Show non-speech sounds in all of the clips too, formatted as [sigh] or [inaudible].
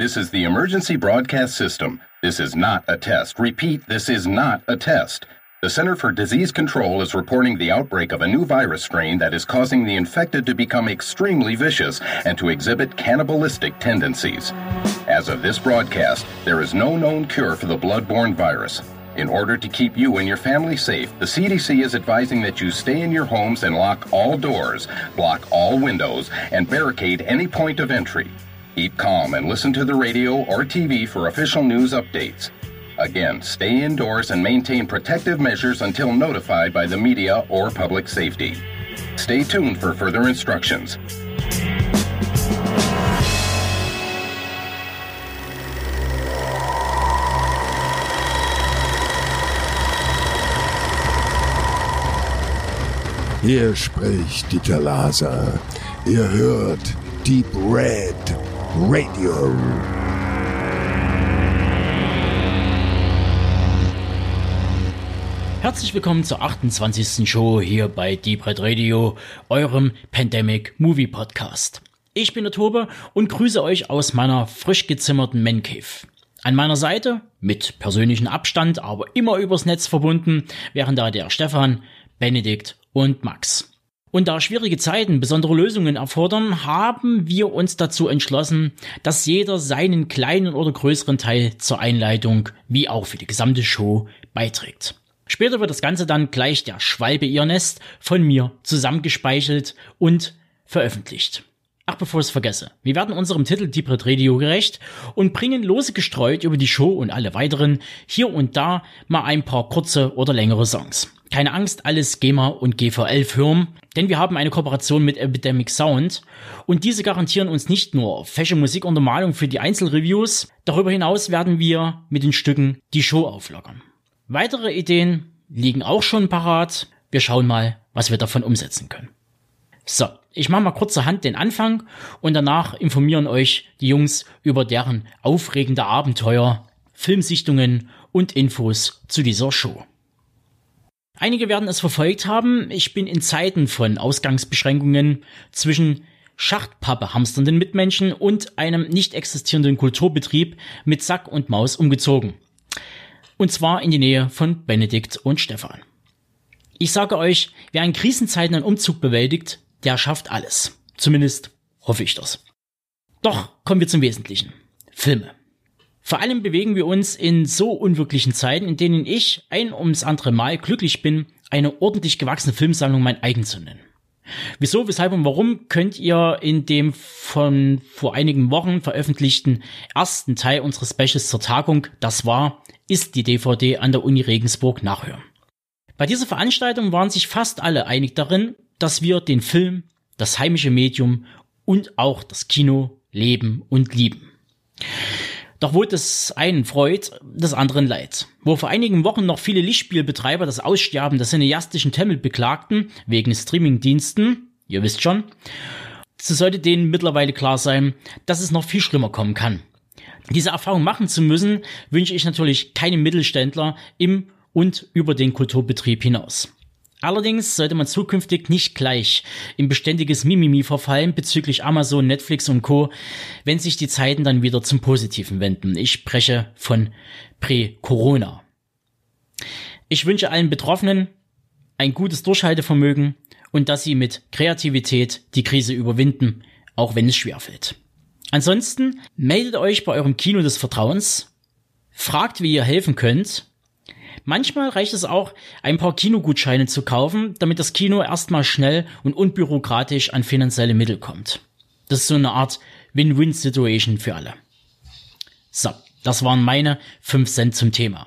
This is the emergency broadcast system. This is not a test. Repeat, this is not a test. The Center for Disease Control is reporting the outbreak of a new virus strain that is causing the infected to become extremely vicious and to exhibit cannibalistic tendencies. As of this broadcast, there is no known cure for the bloodborne virus. In order to keep you and your family safe, the CDC is advising that you stay in your homes and lock all doors, block all windows, and barricade any point of entry. Keep calm and listen to the radio or TV for official news updates. Again, stay indoors and maintain protective measures until notified by the media or public safety. Stay tuned for further instructions. Hier spricht Dieter Laser. Ihr hört Deep Red Radio. Herzlich willkommen zur 28. Show hier bei Deep Red Radio, eurem Pandemic Movie Podcast. Ich bin der Tobe und grüße euch aus meiner frisch gezimmerten Man Cave. An meiner Seite, mit persönlichem Abstand, aber immer übers Netz verbunden, wären da der Stefan, Benedikt und Max. Und da schwierige Zeiten besondere Lösungen erfordern, haben wir uns dazu entschlossen, dass jeder seinen kleinen oder größeren Teil zur Einleitung wie auch für die gesamte Show beiträgt. Später wird das Ganze dann gleich der Schwalbe ihr Nest von mir zusammengespeichelt und veröffentlicht. Ach, bevor ich es vergesse, wir werden unserem Titel Deep Red Radio gerecht und bringen lose gestreut über die Show und alle weiteren hier und da mal ein paar kurze oder längere Songs. Keine Angst, alles GEMA und GVL-Firmen, denn wir haben eine Kooperation mit Epidemic Sound und diese garantieren uns nicht nur fesche Musikuntermalung für die Einzelreviews, darüber hinaus werden wir mit den Stücken die Show auflockern. Weitere Ideen liegen auch schon parat. Wir schauen mal, was wir davon umsetzen können. So, ich mache mal kurzerhand den Anfang und danach informieren euch die Jungs über deren aufregende Abenteuer, Filmsichtungen und Infos zu dieser Show. Einige werden es verfolgt haben, ich bin in Zeiten von Ausgangsbeschränkungen zwischen Schachtpappe hamsternden Mitmenschen und einem nicht existierenden Kulturbetrieb mit Sack und Maus umgezogen. Und zwar in die Nähe von Benedikt und Stefan. Ich sage euch, wer in Krisenzeiten einen Umzug bewältigt, der schafft alles. Zumindest hoffe ich das. Doch kommen wir zum Wesentlichen. Filme. Vor allem bewegen wir uns in so unwirklichen Zeiten, in denen ich ein ums andere Mal glücklich bin, eine ordentlich gewachsene Filmsammlung mein eigen zu nennen. Wieso, weshalb und warum könnt ihr in dem von vor einigen Wochen veröffentlichten ersten Teil unseres Specials zur Tagung, das war ist die DVD an der Uni Regensburg nachhören. Bei dieser Veranstaltung waren sich fast alle einig darin, dass wir den Film, das heimische Medium und auch das Kino leben und lieben. Doch wo das einen freut, das anderen leid. Wo vor einigen Wochen noch viele Lichtspielbetreiber das Aussterben der cineastischen Temmel beklagten, wegen Streamingdiensten, ihr wisst schon, so sollte denen mittlerweile klar sein, dass es noch viel schlimmer kommen kann. Diese Erfahrung machen zu müssen, wünsche ich natürlich keinem Mittelständler im und über den Kulturbetrieb hinaus. Allerdings sollte man zukünftig nicht gleich in beständiges Mimimi verfallen bezüglich Amazon, Netflix und Co., wenn sich die Zeiten dann wieder zum Positiven wenden. Ich spreche von Prä-Corona. Ich wünsche allen Betroffenen ein gutes Durchhaltevermögen und dass sie mit Kreativität die Krise überwinden, auch wenn es schwerfällt. Ansonsten meldet euch bei eurem Kino des Vertrauens, fragt, wie ihr helfen könnt. Manchmal reicht es auch, ein paar Kinogutscheine zu kaufen, damit das Kino erstmal schnell und unbürokratisch an finanzielle Mittel kommt. Das ist so eine Art Win-Win-Situation für alle. So, das waren meine 5 Cent zum Thema.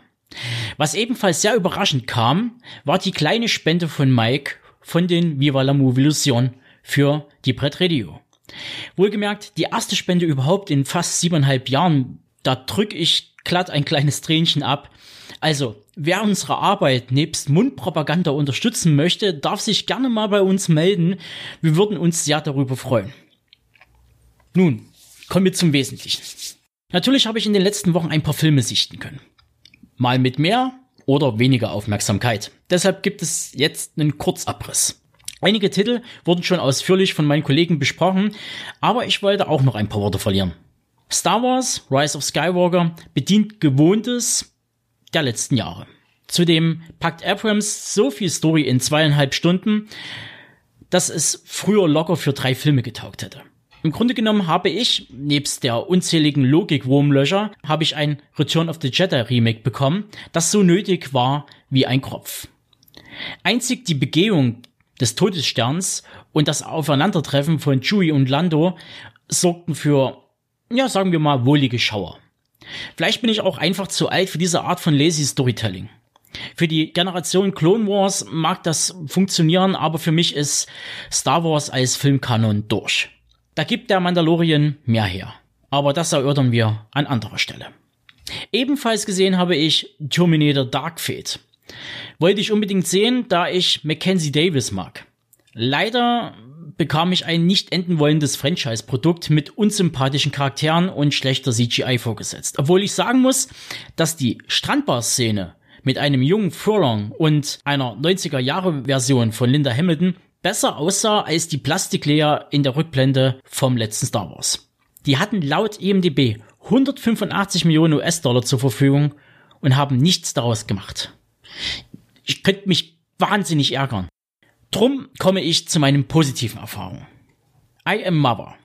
Was ebenfalls sehr überraschend kam, war die kleine Spende von Mike von den Viva la Movilusion für die Brett Radio. Wohlgemerkt, die erste Spende überhaupt in fast siebeneinhalb Jahren, da drück ich glatt ein kleines Tränchen ab. Also, wer unsere Arbeit nebst Mundpropaganda unterstützen möchte, darf sich gerne mal bei uns melden. Wir würden uns sehr darüber freuen. Nun, kommen wir zum Wesentlichen. Natürlich habe ich in den letzten Wochen ein paar Filme sichten können. Mal mit mehr oder weniger Aufmerksamkeit. Deshalb gibt es jetzt einen Kurzabriss. Einige Titel wurden schon ausführlich von meinen Kollegen besprochen, aber ich wollte auch noch ein paar Worte verlieren. Star Wars Rise of Skywalker bedient Gewohntes der letzten Jahre. Zudem packt Abrams so viel Story in zweieinhalb Stunden, dass es früher locker für drei Filme getaugt hätte. Im Grunde genommen habe ich, nebst der unzähligen Logik-Wurmlöcher, habe ich ein Return of the Jedi Remake bekommen, das so nötig war wie ein Kropf. Einzig die Begehung des Todessterns und das Aufeinandertreffen von Chewie und Lando sorgten für, ja, sagen wir mal, wohlige Schauer. Vielleicht bin ich auch einfach zu alt für diese Art von lazy Storytelling. Für die Generation Clone Wars mag das funktionieren, aber für mich ist Star Wars als Filmkanon durch. Da gibt der Mandalorian mehr her. Aber das erörtern wir an anderer Stelle. Ebenfalls gesehen habe ich Terminator Dark Fate. Wollte ich unbedingt sehen, da ich Mackenzie Davis mag. Leider bekam ich ein nicht enden wollendes Franchise-Produkt mit unsympathischen Charakteren und schlechter CGI vorgesetzt. Obwohl ich sagen muss, dass die Strandbar-Szene mit einem jungen Furlong und einer 90er-Jahre-Version von Linda Hamilton besser aussah als die Plastiklea in der Rückblende vom letzten Star Wars. Die hatten laut IMDb 185 Millionen US-Dollar zur Verfügung und haben nichts daraus gemacht. Ich könnte mich wahnsinnig ärgern. Drum komme ich zu meinen positiven Erfahrungen. I Am Mother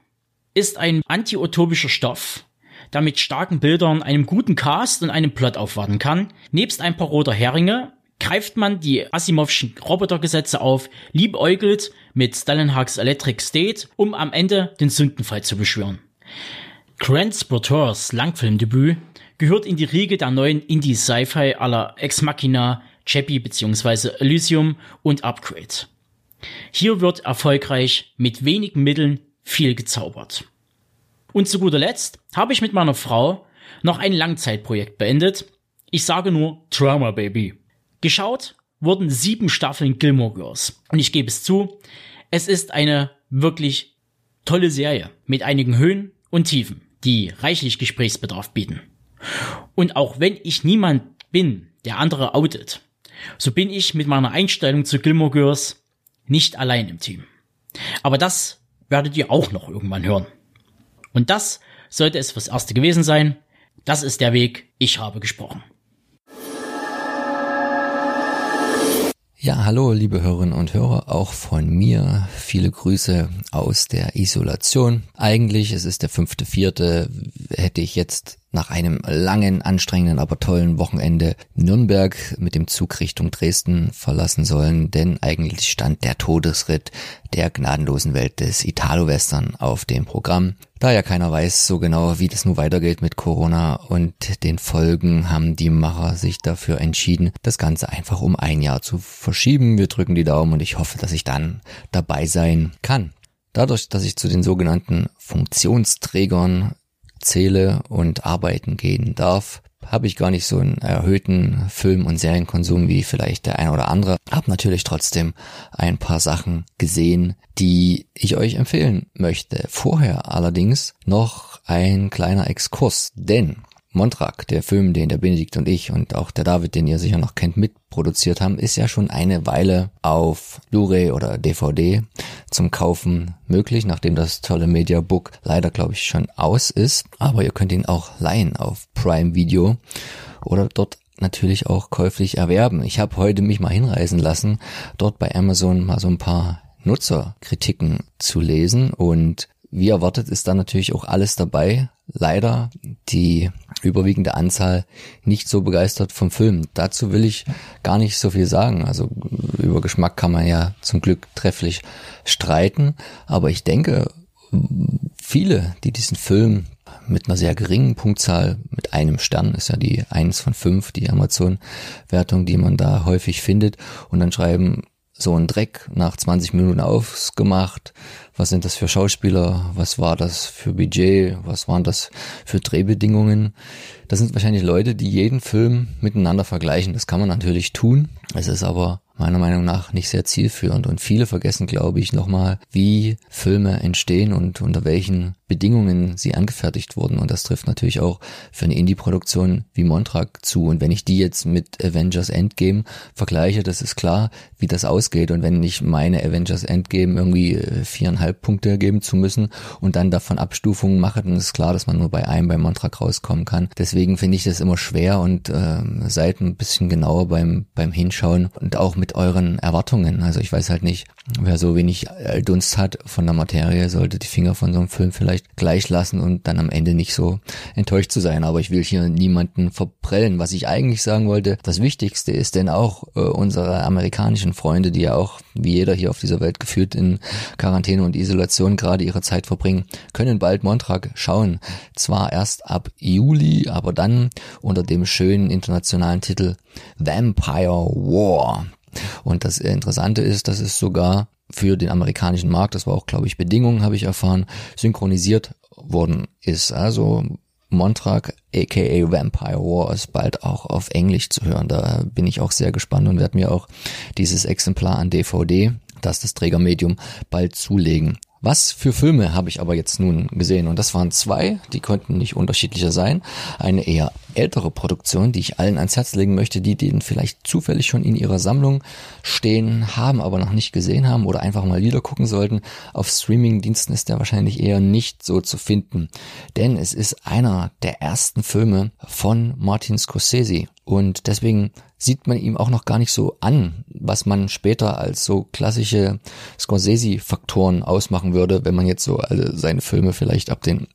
ist ein anti-utopischer Stoff, der mit starken Bildern, einem guten Cast und einem Plot aufwarten kann. Nebst ein paar roter Heringe greift man die Asimovschen Robotergesetze auf, liebäugelt mit Stalinhaks Electric State, um am Ende den Sündenfall zu beschwören. Grant Sporteurs Langfilmdebüt gehört in die Riege der neuen Indie-Sci-Fi aller Ex Machina, Chappie bzw. Elysium und Upgrade. Hier wird erfolgreich mit wenigen Mitteln viel gezaubert. Und zu guter Letzt habe ich mit meiner Frau noch ein Langzeitprojekt beendet. Ich sage nur Trauma Baby. Geschaut wurden sieben Staffeln Gilmore Girls. Und ich gebe es zu, es ist eine wirklich tolle Serie mit einigen Höhen und Tiefen, die reichlich Gesprächsbedarf bieten. Und auch wenn ich niemand bin, der andere outet, so bin ich mit meiner Einstellung zu Gilmore Girls nicht allein im Team. Aber das werdet ihr auch noch irgendwann hören. Und das sollte es fürs Erste gewesen sein. Das ist der Weg. Ich habe gesprochen. Ja, hallo, liebe Hörerinnen und Hörer, auch von mir viele Grüße aus der Isolation. Eigentlich, es ist der fünfte, vierte, hätte ich jetzt nach einem langen, anstrengenden, aber tollen Wochenende Nürnberg mit dem Zug Richtung Dresden verlassen sollen, denn eigentlich stand der Todesritt der gnadenlosen Welt des Italo-Western auf dem Programm. Da ja keiner weiß so genau, wie das nun weitergeht mit Corona und den Folgen, haben die Macher sich dafür entschieden, das Ganze einfach um ein Jahr zu verschieben. Wir drücken die Daumen und ich hoffe, dass ich dann dabei sein kann. Dadurch, dass ich zu den sogenannten Funktionsträgern zähle und arbeiten gehen darf, habe ich gar nicht so einen erhöhten Film- und Serienkonsum wie vielleicht der eine oder andere. Hab natürlich trotzdem ein paar Sachen gesehen, die ich euch empfehlen möchte. Vorher allerdings noch ein kleiner Exkurs, denn Montrak, der Film, den der Benedikt und ich und auch der David, den ihr sicher noch kennt, mitproduziert haben, ist ja schon eine Weile auf Blu-ray oder DVD zum Kaufen möglich, nachdem das tolle Mediabook leider, glaube ich, schon aus ist. Aber ihr könnt ihn auch leihen auf Prime Video oder dort natürlich auch käuflich erwerben. Ich habe heute mich mal hinreisen lassen, dort bei Amazon mal so ein paar Nutzerkritiken zu lesen und wie erwartet ist da natürlich auch alles dabei. Leider die überwiegende Anzahl nicht so begeistert vom Film. Dazu will ich gar nicht so viel sagen. Also über Geschmack kann man ja zum Glück trefflich streiten. Aber ich denke, viele, die diesen Film mit einer sehr geringen Punktzahl, mit einem Stern, ist ja die eins von fünf, die Amazon-Wertung, die man da häufig findet, und dann schreiben, so ein Dreck nach 20 Minuten ausgemacht. Was sind das für Schauspieler? Was war das für Budget? Was waren das für Drehbedingungen? Das sind wahrscheinlich Leute, die jeden Film miteinander vergleichen. Das kann man natürlich tun. Es ist aber meiner Meinung nach nicht sehr zielführend. Und viele vergessen, glaube ich, nochmal, wie Filme entstehen und unter welchen Bedingungen sie angefertigt wurden. Und das trifft natürlich auch für eine Indie-Produktion wie Montrag zu. Und wenn ich die jetzt mit Avengers Endgame vergleiche, das ist klar, wie das ausgeht. Und wenn ich meine Avengers Endgame irgendwie äh, Punkte geben zu müssen und dann davon Abstufungen mache, dann ist klar, dass man nur bei einem beim Montrag rauskommen kann. Deswegen finde ich das immer schwer und äh, seid ein bisschen genauer beim, beim Hinschauen und auch mit euren Erwartungen. Also ich weiß halt nicht, wer so wenig Dunst hat von der Materie, sollte die Finger von so einem Film vielleicht vielleicht gleich lassen und dann am Ende nicht so enttäuscht zu sein. Aber ich will hier niemanden verprellen. Was ich eigentlich sagen wollte, das Wichtigste ist denn auch äh, unsere amerikanischen Freunde, die ja auch wie jeder hier auf dieser Welt gefühlt in Quarantäne und Isolation gerade ihre Zeit verbringen, können bald Montrag schauen. Zwar erst ab Juli, aber dann unter dem schönen internationalen Titel Vampire War. Und das Interessante ist, dass es sogar für den amerikanischen Markt, das war auch, glaube ich, Bedingungen, habe ich erfahren, synchronisiert worden ist. Also Montrag, aka Vampire War, ist bald auch auf Englisch zu hören. Da bin ich auch sehr gespannt und werde mir auch dieses Exemplar an DVD, das das Trägermedium, bald zulegen. Was für Filme habe ich aber jetzt nun gesehen? Und das waren zwei, die konnten nicht unterschiedlicher sein. Eine eher ältere Produktion, die ich allen ans Herz legen möchte, die den vielleicht zufällig schon in ihrer Sammlung stehen haben, aber noch nicht gesehen haben oder einfach mal wieder gucken sollten. Auf Streamingdiensten ist der wahrscheinlich eher nicht so zu finden. Denn es ist einer der ersten Filme von Martin Scorsese. Und deswegen sieht man ihm auch noch gar nicht so an, was man später als so klassische Scorsese-Faktoren ausmachen würde, wenn man jetzt so alle seine Filme vielleicht ab den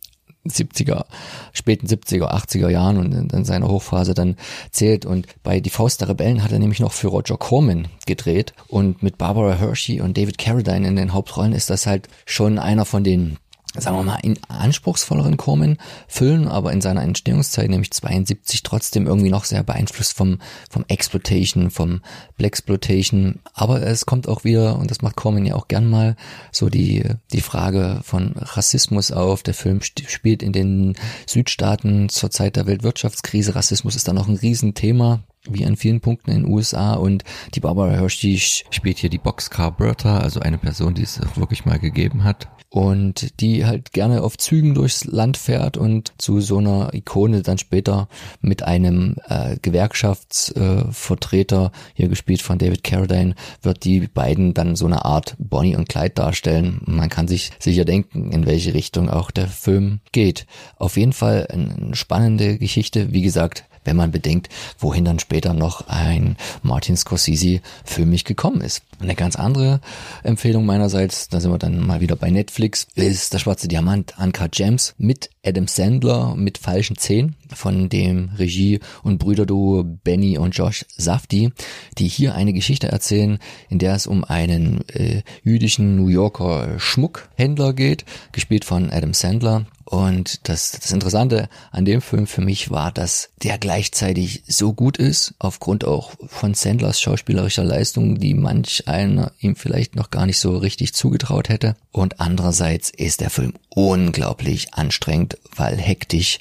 70er, späten 70er, 80er Jahren und in, in seiner Hochphase dann zählt. Und bei Die Faust der Rebellen hat er nämlich noch für Roger Corman gedreht. Und mit Barbara Hershey und David Carradine in den Hauptrollen ist das halt schon einer von den sagen wir mal, in anspruchsvolleren Corman füllen, aber in seiner Entstehungszeit, nämlich 72, trotzdem irgendwie noch sehr beeinflusst vom, vom Exploitation, vom Blaxploitation. Aber es kommt auch wieder, und das macht Corman ja auch gern mal, so die, die Frage von Rassismus auf. Der Film spielt in den Südstaaten zur Zeit der Weltwirtschaftskrise. Rassismus ist da noch ein Riesenthema wie an vielen Punkten in den USA und die Barbara Hershey spielt hier die Boxcar Bertha, also eine Person, die es wirklich mal gegeben hat und die halt gerne auf Zügen durchs Land fährt und zu so einer Ikone dann später mit einem äh, Gewerkschaftsvertreter, äh, hier gespielt von David Carradine, wird die beiden dann so eine Art Bonnie und Clyde darstellen. Man kann sich sicher denken, in welche Richtung auch der Film geht. Auf jeden Fall eine spannende Geschichte. Wie gesagt, wenn man bedenkt, wohin dann später noch ein Martin Scorsese für mich gekommen ist. Eine ganz andere Empfehlung meinerseits, da sind wir dann mal wieder bei Netflix, ist Der schwarze Diamant, Uncut Gems mit Adam Sandler mit falschen Zehen von dem Regie- und Brüderduo Benny und Josh Safdie, die hier eine Geschichte erzählen, in der es um einen äh, jüdischen New Yorker Schmuckhändler geht, gespielt von Adam Sandler, und das, das Interessante an dem Film für mich war, dass der gleichzeitig so gut ist, aufgrund auch von Sandlers schauspielerischer Leistung, die manch einer ihm vielleicht noch gar nicht so richtig zugetraut hätte. Und andererseits ist der Film unglaublich anstrengend, weil hektisch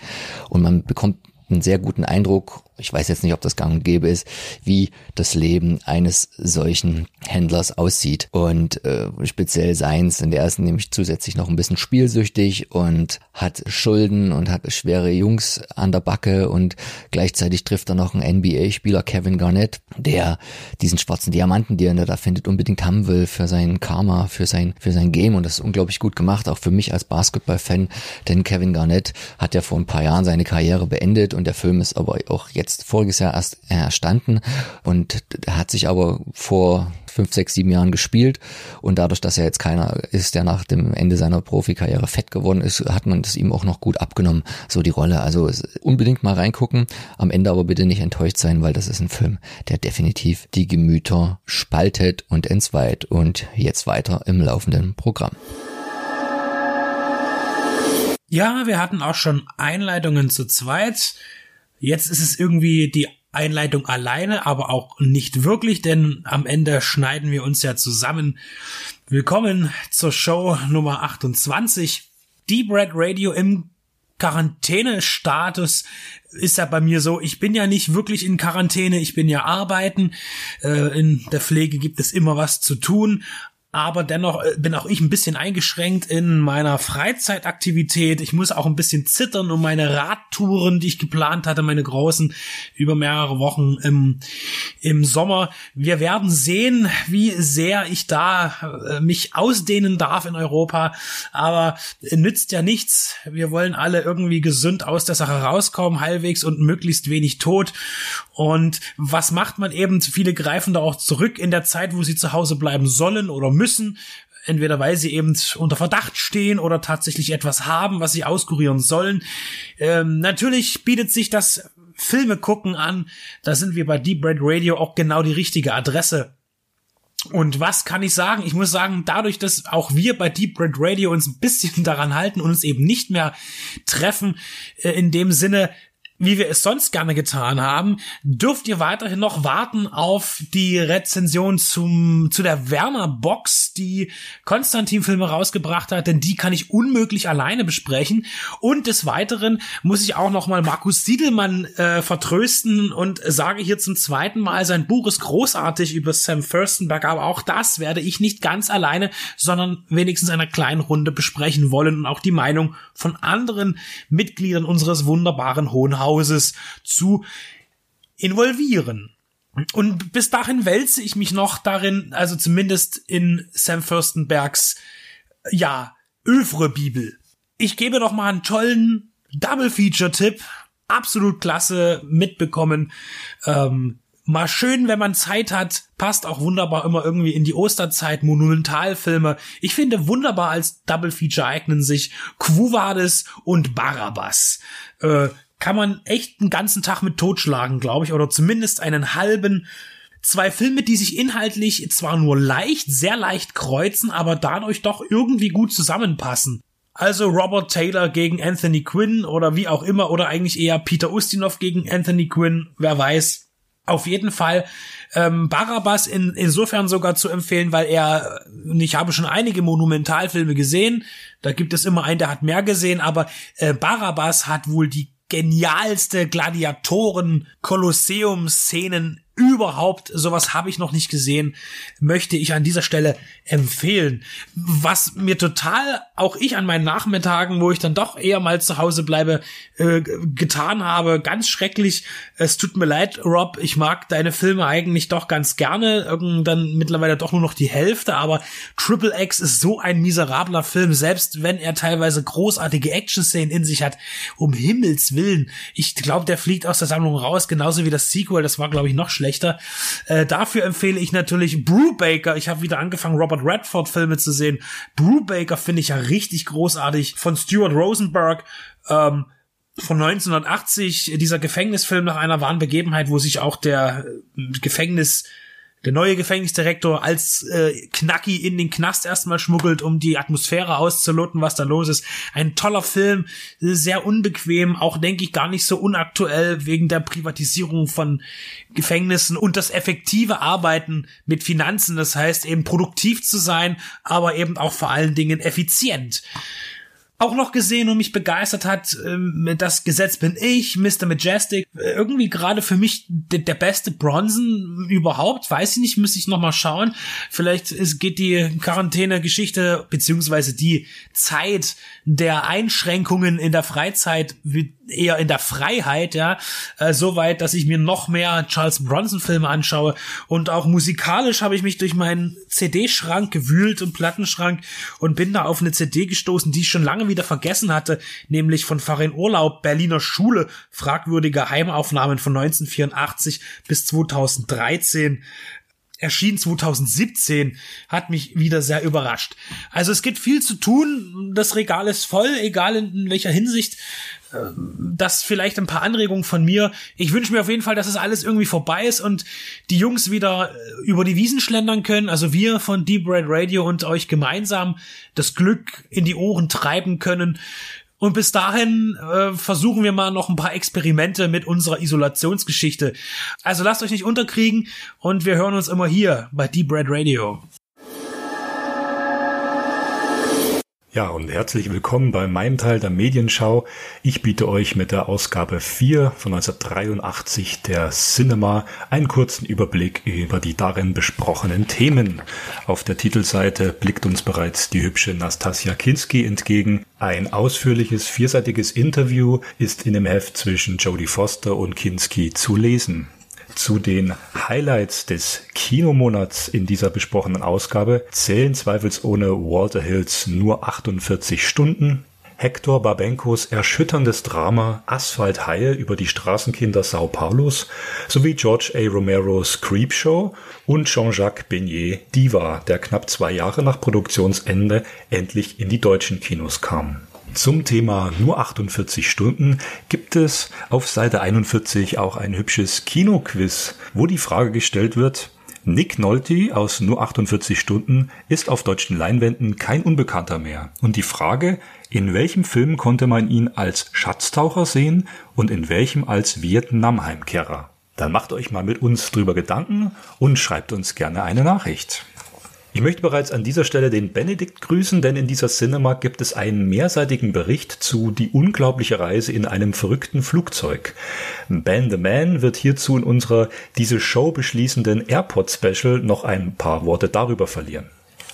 und man bekommt einen sehr guten Eindruck, ich weiß jetzt nicht, ob das gang und gäbe ist, wie das Leben eines solchen Händlers aussieht. Und äh, speziell seins, denn der ist nämlich zusätzlich noch ein bisschen spielsüchtig und hat Schulden und hat schwere Jungs an der Backe und gleichzeitig trifft er noch einen NBA-Spieler, Kevin Garnett, der diesen schwarzen Diamanten, den er da findet, unbedingt haben will für sein Karma, für sein, für sein Game. Und das ist unglaublich gut gemacht, auch für mich als Basketball-Fan, denn Kevin Garnett hat ja vor ein paar Jahren seine Karriere beendet und der Film ist aber auch jetzt voriges Jahr erst erstanden und hat sich aber vor fünf, sechs, sieben Jahren gespielt und dadurch, dass er jetzt keiner ist, der nach dem Ende seiner Profikarriere fett geworden ist, hat man das ihm auch noch gut abgenommen, so die Rolle. Also unbedingt mal reingucken, am Ende aber bitte nicht enttäuscht sein, weil das ist ein Film, der definitiv die Gemüter spaltet und entzweit und jetzt weiter im laufenden Programm. Ja, wir hatten auch schon Einleitungen zu zweit. Jetzt ist es irgendwie die Einleitung alleine, aber auch nicht wirklich, denn am Ende schneiden wir uns ja zusammen. Willkommen zur Show Nummer 28. Deep Red Radio im Quarantänestatus ist ja bei mir so, ich bin ja nicht wirklich in Quarantäne, ich bin ja arbeiten. Äh, in der Pflege gibt es immer was zu tun, aber dennoch äh, bin auch ich ein bisschen eingeschränkt in meiner Freizeitaktivität. Ich muss auch ein bisschen zittern um meine Radtouren, die ich geplant hatte, meine großen, über mehrere Wochen im, im Sommer. Wir werden sehen, wie sehr ich da äh, mich ausdehnen darf in Europa, aber nützt ja nichts. Wir wollen alle irgendwie gesund aus der Sache rauskommen, halbwegs und möglichst wenig tot. Und was macht man eben? Viele greifen da auch zurück in der Zeit, wo sie zu Hause bleiben sollen oder müssen. Entweder weil sie eben unter Verdacht stehen oder tatsächlich etwas haben, was sie auskurieren sollen. Ähm, natürlich bietet sich das Filme gucken an. Da sind wir bei Deep Red Radio auch genau die richtige Adresse. Und was kann ich sagen? Ich muss sagen, dadurch, dass auch wir bei Deep Red Radio uns ein bisschen [laughs] daran halten und uns eben nicht mehr treffen, äh, in dem Sinne, wie wir es sonst gerne getan haben, dürft ihr weiterhin noch warten auf die Rezension zum, zu der Werner Box, die Konstantin Filme rausgebracht hat, denn die kann ich unmöglich alleine besprechen. Und des Weiteren muss ich auch noch mal Markus Siedelmann äh, vertrösten und sage hier zum zweiten Mal, sein Buch ist großartig über Sam Furstenberg, aber auch das werde ich nicht ganz alleine, sondern wenigstens in einer kleinen Runde besprechen wollen und auch die Meinung von anderen Mitgliedern unseres wunderbaren Hohen Hauses Hauses zu involvieren. Und bis dahin wälze ich mich noch darin, also zumindest in Sam Fürstenbergs, ja, Övre-Bibel. Ich gebe noch mal einen tollen Double-Feature-Tipp. Absolut klasse mitbekommen. Ähm, mal schön, wenn man Zeit hat. Passt auch wunderbar immer irgendwie in die Osterzeit. Monumentalfilme. Ich finde wunderbar als Double-Feature eignen sich Quo Vadis und Barabbas. Äh, kann man echt einen ganzen Tag mit totschlagen, glaube ich, oder zumindest einen halben. Zwei Filme, die sich inhaltlich zwar nur leicht, sehr leicht kreuzen, aber dadurch doch irgendwie gut zusammenpassen. Also Robert Taylor gegen Anthony Quinn oder wie auch immer, oder eigentlich eher Peter Ustinov gegen Anthony Quinn, wer weiß. Auf jeden Fall ähm, Barabbas in, insofern sogar zu empfehlen, weil er, ich habe schon einige Monumentalfilme gesehen, da gibt es immer einen, der hat mehr gesehen, aber äh, Barabbas hat wohl die genialste Gladiatoren-Kolosseum-Szenen überhaupt, sowas habe ich noch nicht gesehen, möchte ich an dieser Stelle empfehlen. Was mir total, auch ich an meinen Nachmittagen, wo ich dann doch eher mal zu Hause bleibe, äh, getan habe, ganz schrecklich. Es tut mir leid, Rob, ich mag deine Filme eigentlich doch ganz gerne, irgendwann mittlerweile doch nur noch die Hälfte, aber Triple X ist so ein miserabler Film, selbst wenn er teilweise großartige Action-Szenen in sich hat. Um Himmels Willen. Ich glaube, der fliegt aus der Sammlung raus, genauso wie das Sequel, das war, glaube ich, noch schlechter schlechter. Äh, dafür empfehle ich natürlich Brubaker. Ich habe wieder angefangen, Robert Redford Filme zu sehen. Brubaker finde ich ja richtig großartig. Von Stuart Rosenberg. Ähm, von 1980, dieser Gefängnisfilm nach einer wahren Begebenheit, wo sich auch der äh, Gefängnis der neue Gefängnisdirektor als äh, Knacki in den Knast erstmal schmuggelt, um die Atmosphäre auszuloten, was da los ist. Ein toller Film, sehr unbequem, auch denke ich gar nicht so unaktuell wegen der Privatisierung von Gefängnissen und das effektive Arbeiten mit Finanzen, das heißt eben produktiv zu sein, aber eben auch vor allen Dingen effizient auch noch gesehen und mich begeistert hat. Ähm, das Gesetz bin ich, Mr. Majestic. Irgendwie gerade für mich der, beste Bronson überhaupt. Weiß ich nicht, müsste ich noch mal schauen. Vielleicht geht die Quarantäne-Geschichte beziehungsweise die Zeit der Einschränkungen in der Freizeit eher in der Freiheit, ja, äh, so weit, dass ich mir noch mehr Charles Bronson Filme anschaue und auch musikalisch habe ich mich durch meinen CD-Schrank gewühlt und Plattenschrank und bin da auf eine CD gestoßen, die ich schon lange wieder vergessen hatte, nämlich von Farin Urlaub, Berliner Schule, fragwürdige Heimaufnahmen von 1984 bis 2013 erschien 2017, hat mich wieder sehr überrascht. Also es gibt viel zu tun, das Regal ist voll, egal in welcher Hinsicht. Ähm, das vielleicht ein paar Anregungen von mir. Ich wünsche mir auf jeden Fall, dass es alles irgendwie vorbei ist und die Jungs wieder äh, über die Wiesen schlendern können. Also wir von Deep Red Radio und euch gemeinsam das Glück in die Ohren treiben können. Und bis dahin äh, versuchen wir mal noch ein paar Experimente mit unserer Isolationsgeschichte. Also lasst euch nicht unterkriegen und wir hören uns immer hier bei Deep Red Radio. Ja, und herzlich willkommen bei meinem Teil der Medienschau. Ich biete euch mit der Ausgabe 4 von 1983 der Cinema einen kurzen Überblick über die darin besprochenen Themen. Auf der Titelseite blickt uns bereits die hübsche Nastasia Kinski entgegen. Ein ausführliches vierseitiges Interview ist in dem Heft zwischen Jodie Foster und Kinski zu lesen. Zu den Highlights des Kinomonats in dieser besprochenen Ausgabe zählen zweifelsohne Walter Hills nur 48 Stunden, Hector Babenkos erschütterndes Drama Asphalt Haie über die Straßenkinder Sao Paulos sowie George A. Romeros Creepshow und Jean-Jacques Beignet Diva, der knapp zwei Jahre nach Produktionsende endlich in die deutschen Kinos kam. Zum Thema nur 48 Stunden gibt es auf Seite 41 auch ein hübsches Kinoquiz, wo die Frage gestellt wird, Nick Nolte aus Nur 48 Stunden ist auf deutschen Leinwänden kein Unbekannter mehr. Und die Frage, in welchem Film konnte man ihn als Schatztaucher sehen und in welchem als Vietnam-Heimkehrer? Dann macht euch mal mit uns drüber Gedanken und schreibt uns gerne eine Nachricht. Ich möchte bereits an dieser Stelle den Benedikt grüßen, denn in dieser Cinema gibt es einen mehrseitigen Bericht zu Die unglaubliche Reise in einem verrückten Flugzeug. Ben the Man wird hierzu in unserer diese Show beschließenden Airport Special noch ein paar Worte darüber verlieren.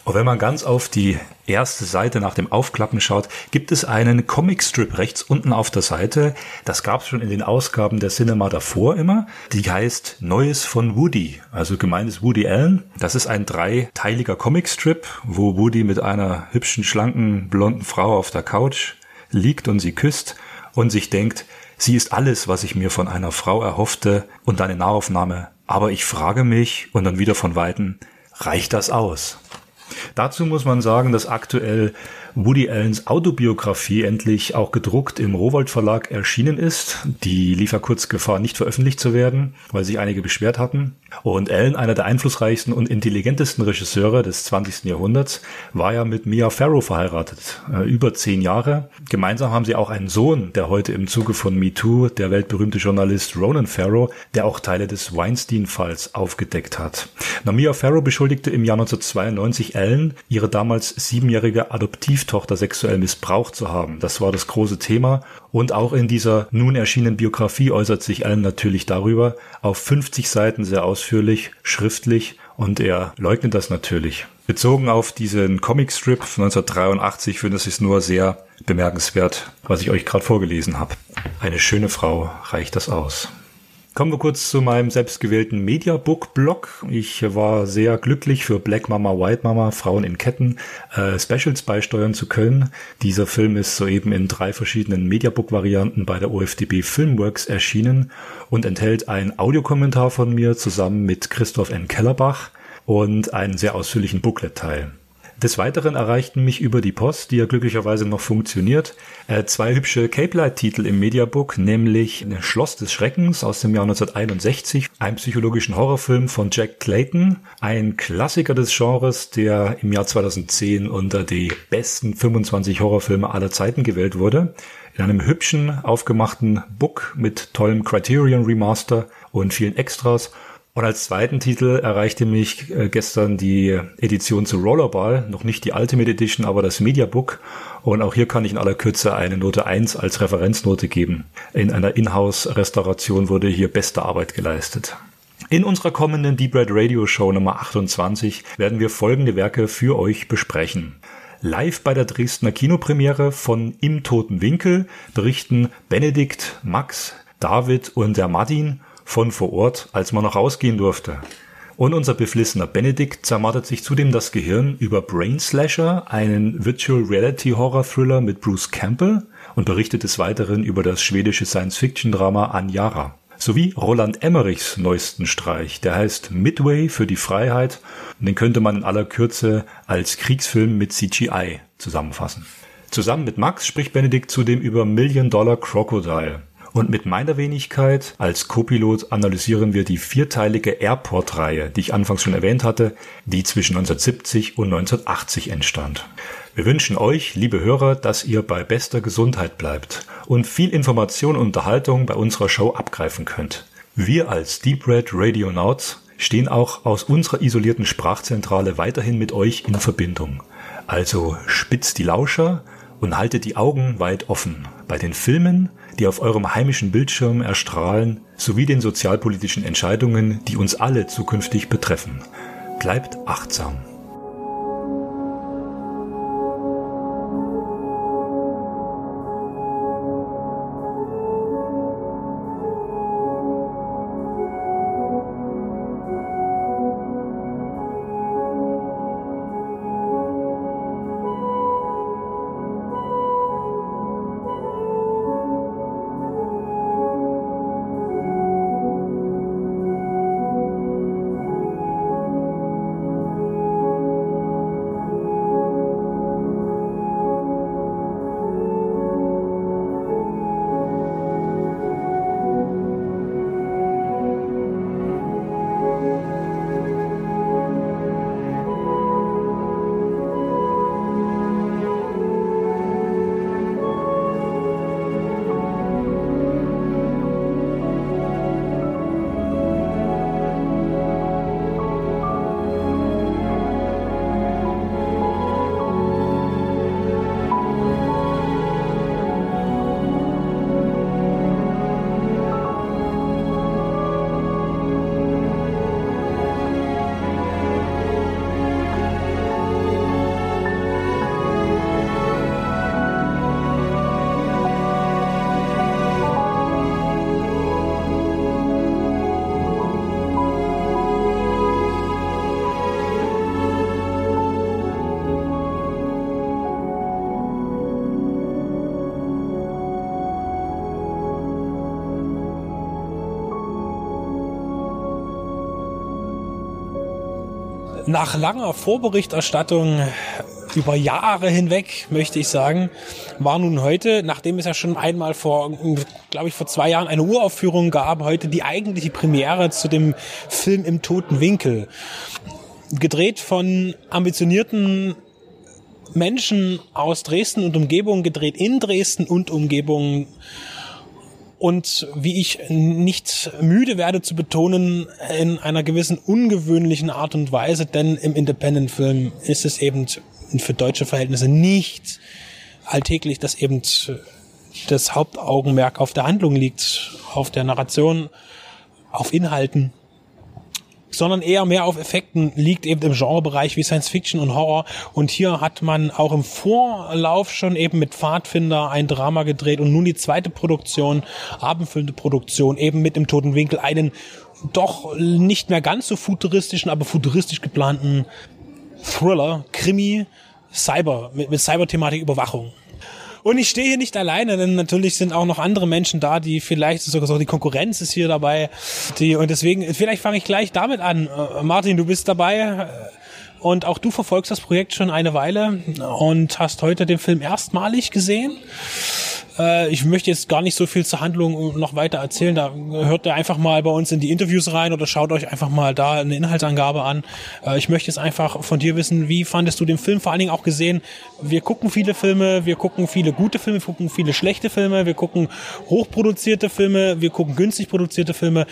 Und wenn man ganz auf die erste Seite nach dem Aufklappen schaut, gibt es einen Comicstrip rechts unten auf der Seite. Das gab es schon in den Ausgaben der Cinema davor immer. Die heißt Neues von Woody. Also gemeint ist Woody Allen. Das ist ein dreiteiliger Comicstrip, wo Woody mit einer hübschen, schlanken, blonden Frau auf der Couch liegt und sie küsst und sich denkt, sie ist alles, was ich mir von einer Frau erhoffte und eine Nahaufnahme. Aber ich frage mich und dann wieder von Weitem, reicht das aus? Dazu muss man sagen, dass aktuell Woody Allens Autobiografie endlich auch gedruckt im Rowold Verlag erschienen ist. Die lief ja kurz Gefahr, nicht veröffentlicht zu werden, weil sich einige beschwert hatten. Und Allen, einer der einflussreichsten und intelligentesten Regisseure des 20. Jahrhunderts, war ja mit Mia Farrow verheiratet. Äh, über zehn Jahre. Gemeinsam haben sie auch einen Sohn, der heute im Zuge von MeToo der weltberühmte Journalist Ronan Farrow, der auch Teile des Weinstein-Falls aufgedeckt hat. Na, Mia Farrow beschuldigte im Jahr 1992 Allen, ihre damals siebenjährige Adoptivtochter sexuell missbraucht zu haben. Das war das große Thema. Und auch in dieser nun erschienenen Biografie äußert sich Allen natürlich darüber, auf 50 Seiten sehr ausführlich, schriftlich und er leugnet das natürlich. Bezogen auf diesen Comicstrip von 1983 finde ich es nur sehr bemerkenswert, was ich euch gerade vorgelesen habe. Eine schöne Frau reicht das aus. Kommen wir kurz zu meinem selbstgewählten Mediabook-Blog. Ich war sehr glücklich für Black Mama, White Mama, Frauen in Ketten, äh, Specials beisteuern zu können. Dieser Film ist soeben in drei verschiedenen Mediabook-Varianten bei der OFDB Filmworks erschienen und enthält einen Audiokommentar von mir zusammen mit Christoph N. Kellerbach und einen sehr ausführlichen Booklet-Teil. Des Weiteren erreichten mich über die Post, die ja glücklicherweise noch funktioniert, äh, zwei hübsche Cape Light-Titel im Mediabook, nämlich Schloss des Schreckens aus dem Jahr 1961, ein psychologischen Horrorfilm von Jack Clayton, ein Klassiker des Genres, der im Jahr 2010 unter die besten 25 Horrorfilme aller Zeiten gewählt wurde, in einem hübschen, aufgemachten Book mit tollem Criterion Remaster und vielen Extras und als zweiten Titel erreichte mich äh, gestern die Edition zu Rollerball, noch nicht die Ultimate Edition, aber das Mediabook. Und auch hier kann ich in aller Kürze eine Note 1 als Referenznote geben. In einer Inhouse-Restauration wurde hier beste Arbeit geleistet. In unserer kommenden Deep Red Radio Show Nummer 28 werden wir folgende Werke für euch besprechen. Live bei der Dresdner Kinopremiere von Im Toten Winkel berichten Benedikt, Max, David und der Martin von vor Ort, als man noch rausgehen durfte. Und unser beflissener Benedikt zermartert sich zudem das Gehirn über Brain Slasher, einen Virtual Reality Horror Thriller mit Bruce Campbell und berichtet des Weiteren über das schwedische Science-Fiction-Drama Anjara. Sowie Roland Emmerichs neuesten Streich, der heißt Midway für die Freiheit und den könnte man in aller Kürze als Kriegsfilm mit CGI zusammenfassen. Zusammen mit Max spricht Benedikt zudem über Million Dollar Crocodile, und mit meiner Wenigkeit als Co-Pilot analysieren wir die vierteilige Airport-Reihe, die ich anfangs schon erwähnt hatte, die zwischen 1970 und 1980 entstand. Wir wünschen euch, liebe Hörer, dass ihr bei bester Gesundheit bleibt und viel Information und Unterhaltung bei unserer Show abgreifen könnt. Wir als Deep Red Radio Nauts stehen auch aus unserer isolierten Sprachzentrale weiterhin mit euch in Verbindung. Also spitzt die Lauscher und haltet die Augen weit offen bei den Filmen, die auf eurem heimischen Bildschirm erstrahlen, sowie den sozialpolitischen Entscheidungen, die uns alle zukünftig betreffen. Bleibt achtsam. Nach langer Vorberichterstattung über Jahre hinweg, möchte ich sagen, war nun heute, nachdem es ja schon einmal vor, glaube ich, vor zwei Jahren eine Uraufführung gab, heute die eigentliche Premiere zu dem Film im toten Winkel. Gedreht von ambitionierten Menschen aus Dresden und Umgebung, gedreht in Dresden und Umgebung und wie ich nicht müde werde zu betonen, in einer gewissen ungewöhnlichen Art und Weise, denn im Independent-Film ist es eben für deutsche Verhältnisse nicht alltäglich, dass eben das Hauptaugenmerk auf der Handlung liegt, auf der Narration, auf Inhalten sondern eher mehr auf Effekten liegt eben im Genrebereich wie Science Fiction und Horror. Und hier hat man auch im Vorlauf schon eben mit Pfadfinder ein Drama gedreht und nun die zweite Produktion, abendfüllende Produktion, eben mit dem Toten Winkel, einen doch nicht mehr ganz so futuristischen, aber futuristisch geplanten Thriller, Krimi, Cyber, mit, mit Cyber-Thematik Überwachung. Und ich stehe hier nicht alleine, denn natürlich sind auch noch andere Menschen da, die vielleicht sogar so die Konkurrenz ist hier dabei. Die, und deswegen, vielleicht fange ich gleich damit an. Äh, Martin, du bist dabei. Und auch du verfolgst das Projekt schon eine Weile und hast heute den Film erstmalig gesehen. Äh, ich möchte jetzt gar nicht so viel zur Handlung noch weiter erzählen. Da hört ihr einfach mal bei uns in die Interviews rein oder schaut euch einfach mal da eine Inhaltsangabe an. Äh, ich möchte jetzt einfach von dir wissen, wie fandest du den Film? Vor allen Dingen auch gesehen, wir gucken viele Filme, wir gucken viele gute Filme, wir gucken viele schlechte Filme, wir gucken hochproduzierte Filme, wir gucken günstig produzierte Filme.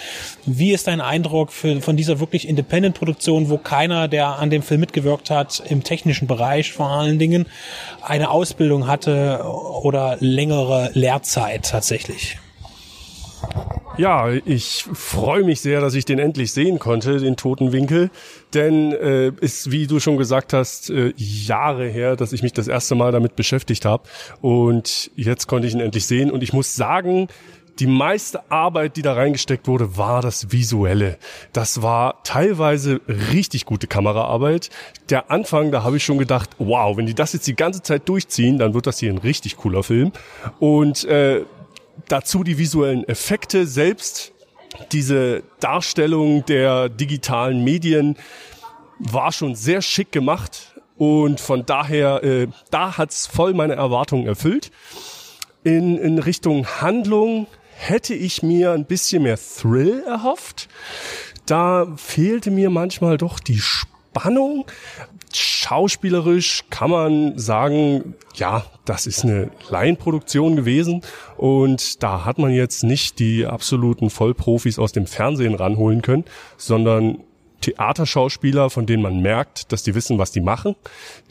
Wie ist dein Eindruck für, von dieser wirklich Independent-Produktion, wo keiner, der an dem Film mitgewirkt hat, im technischen Bereich vor allen Dingen, eine Ausbildung hatte oder längere Jahre Lehrzeit tatsächlich. Ja, ich freue mich sehr, dass ich den endlich sehen konnte, den toten Winkel. Denn äh, ist, wie du schon gesagt hast, äh, Jahre her, dass ich mich das erste Mal damit beschäftigt habe. Und jetzt konnte ich ihn endlich sehen. Und ich muss sagen, die meiste Arbeit, die da reingesteckt wurde, war das Visuelle. Das war teilweise richtig gute Kameraarbeit. Der Anfang, da habe ich schon gedacht, wow, wenn die das jetzt die ganze Zeit durchziehen, dann wird das hier ein richtig cooler Film. Und äh, dazu die visuellen Effekte selbst, diese Darstellung der digitalen Medien war schon sehr schick gemacht. Und von daher, äh, da hat's voll meine Erwartungen erfüllt. In, in Richtung Handlung hätte ich mir ein bisschen mehr Thrill erhofft. Da fehlte mir manchmal doch die Spannung. Schauspielerisch kann man sagen, ja, das ist eine Laienproduktion gewesen und da hat man jetzt nicht die absoluten Vollprofis aus dem Fernsehen ranholen können, sondern Theaterschauspieler, von denen man merkt, dass die wissen, was die machen,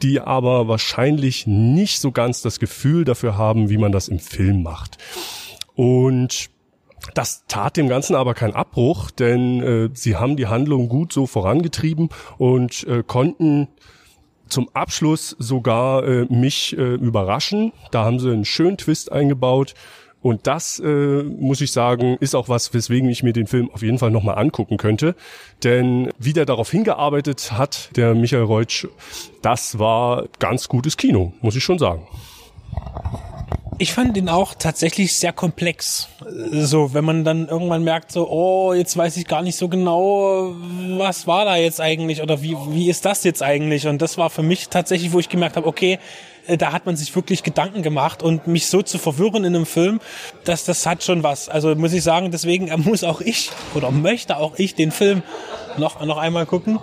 die aber wahrscheinlich nicht so ganz das Gefühl dafür haben, wie man das im Film macht. Und das tat dem Ganzen aber keinen Abbruch, denn äh, sie haben die Handlung gut so vorangetrieben und äh, konnten zum Abschluss sogar äh, mich äh, überraschen. Da haben sie einen schönen Twist eingebaut. Und das, äh, muss ich sagen, ist auch was, weswegen ich mir den Film auf jeden Fall nochmal angucken könnte. Denn wie der darauf hingearbeitet hat, der Michael Reutsch, das war ganz gutes Kino, muss ich schon sagen. Ich fand ihn auch tatsächlich sehr komplex. So, wenn man dann irgendwann merkt, so, oh, jetzt weiß ich gar nicht so genau, was war da jetzt eigentlich oder wie, wie ist das jetzt eigentlich? Und das war für mich tatsächlich, wo ich gemerkt habe, okay, da hat man sich wirklich Gedanken gemacht und mich so zu verwirren in einem Film, dass das hat schon was. Also muss ich sagen, deswegen muss auch ich oder möchte auch ich den Film noch, noch einmal gucken.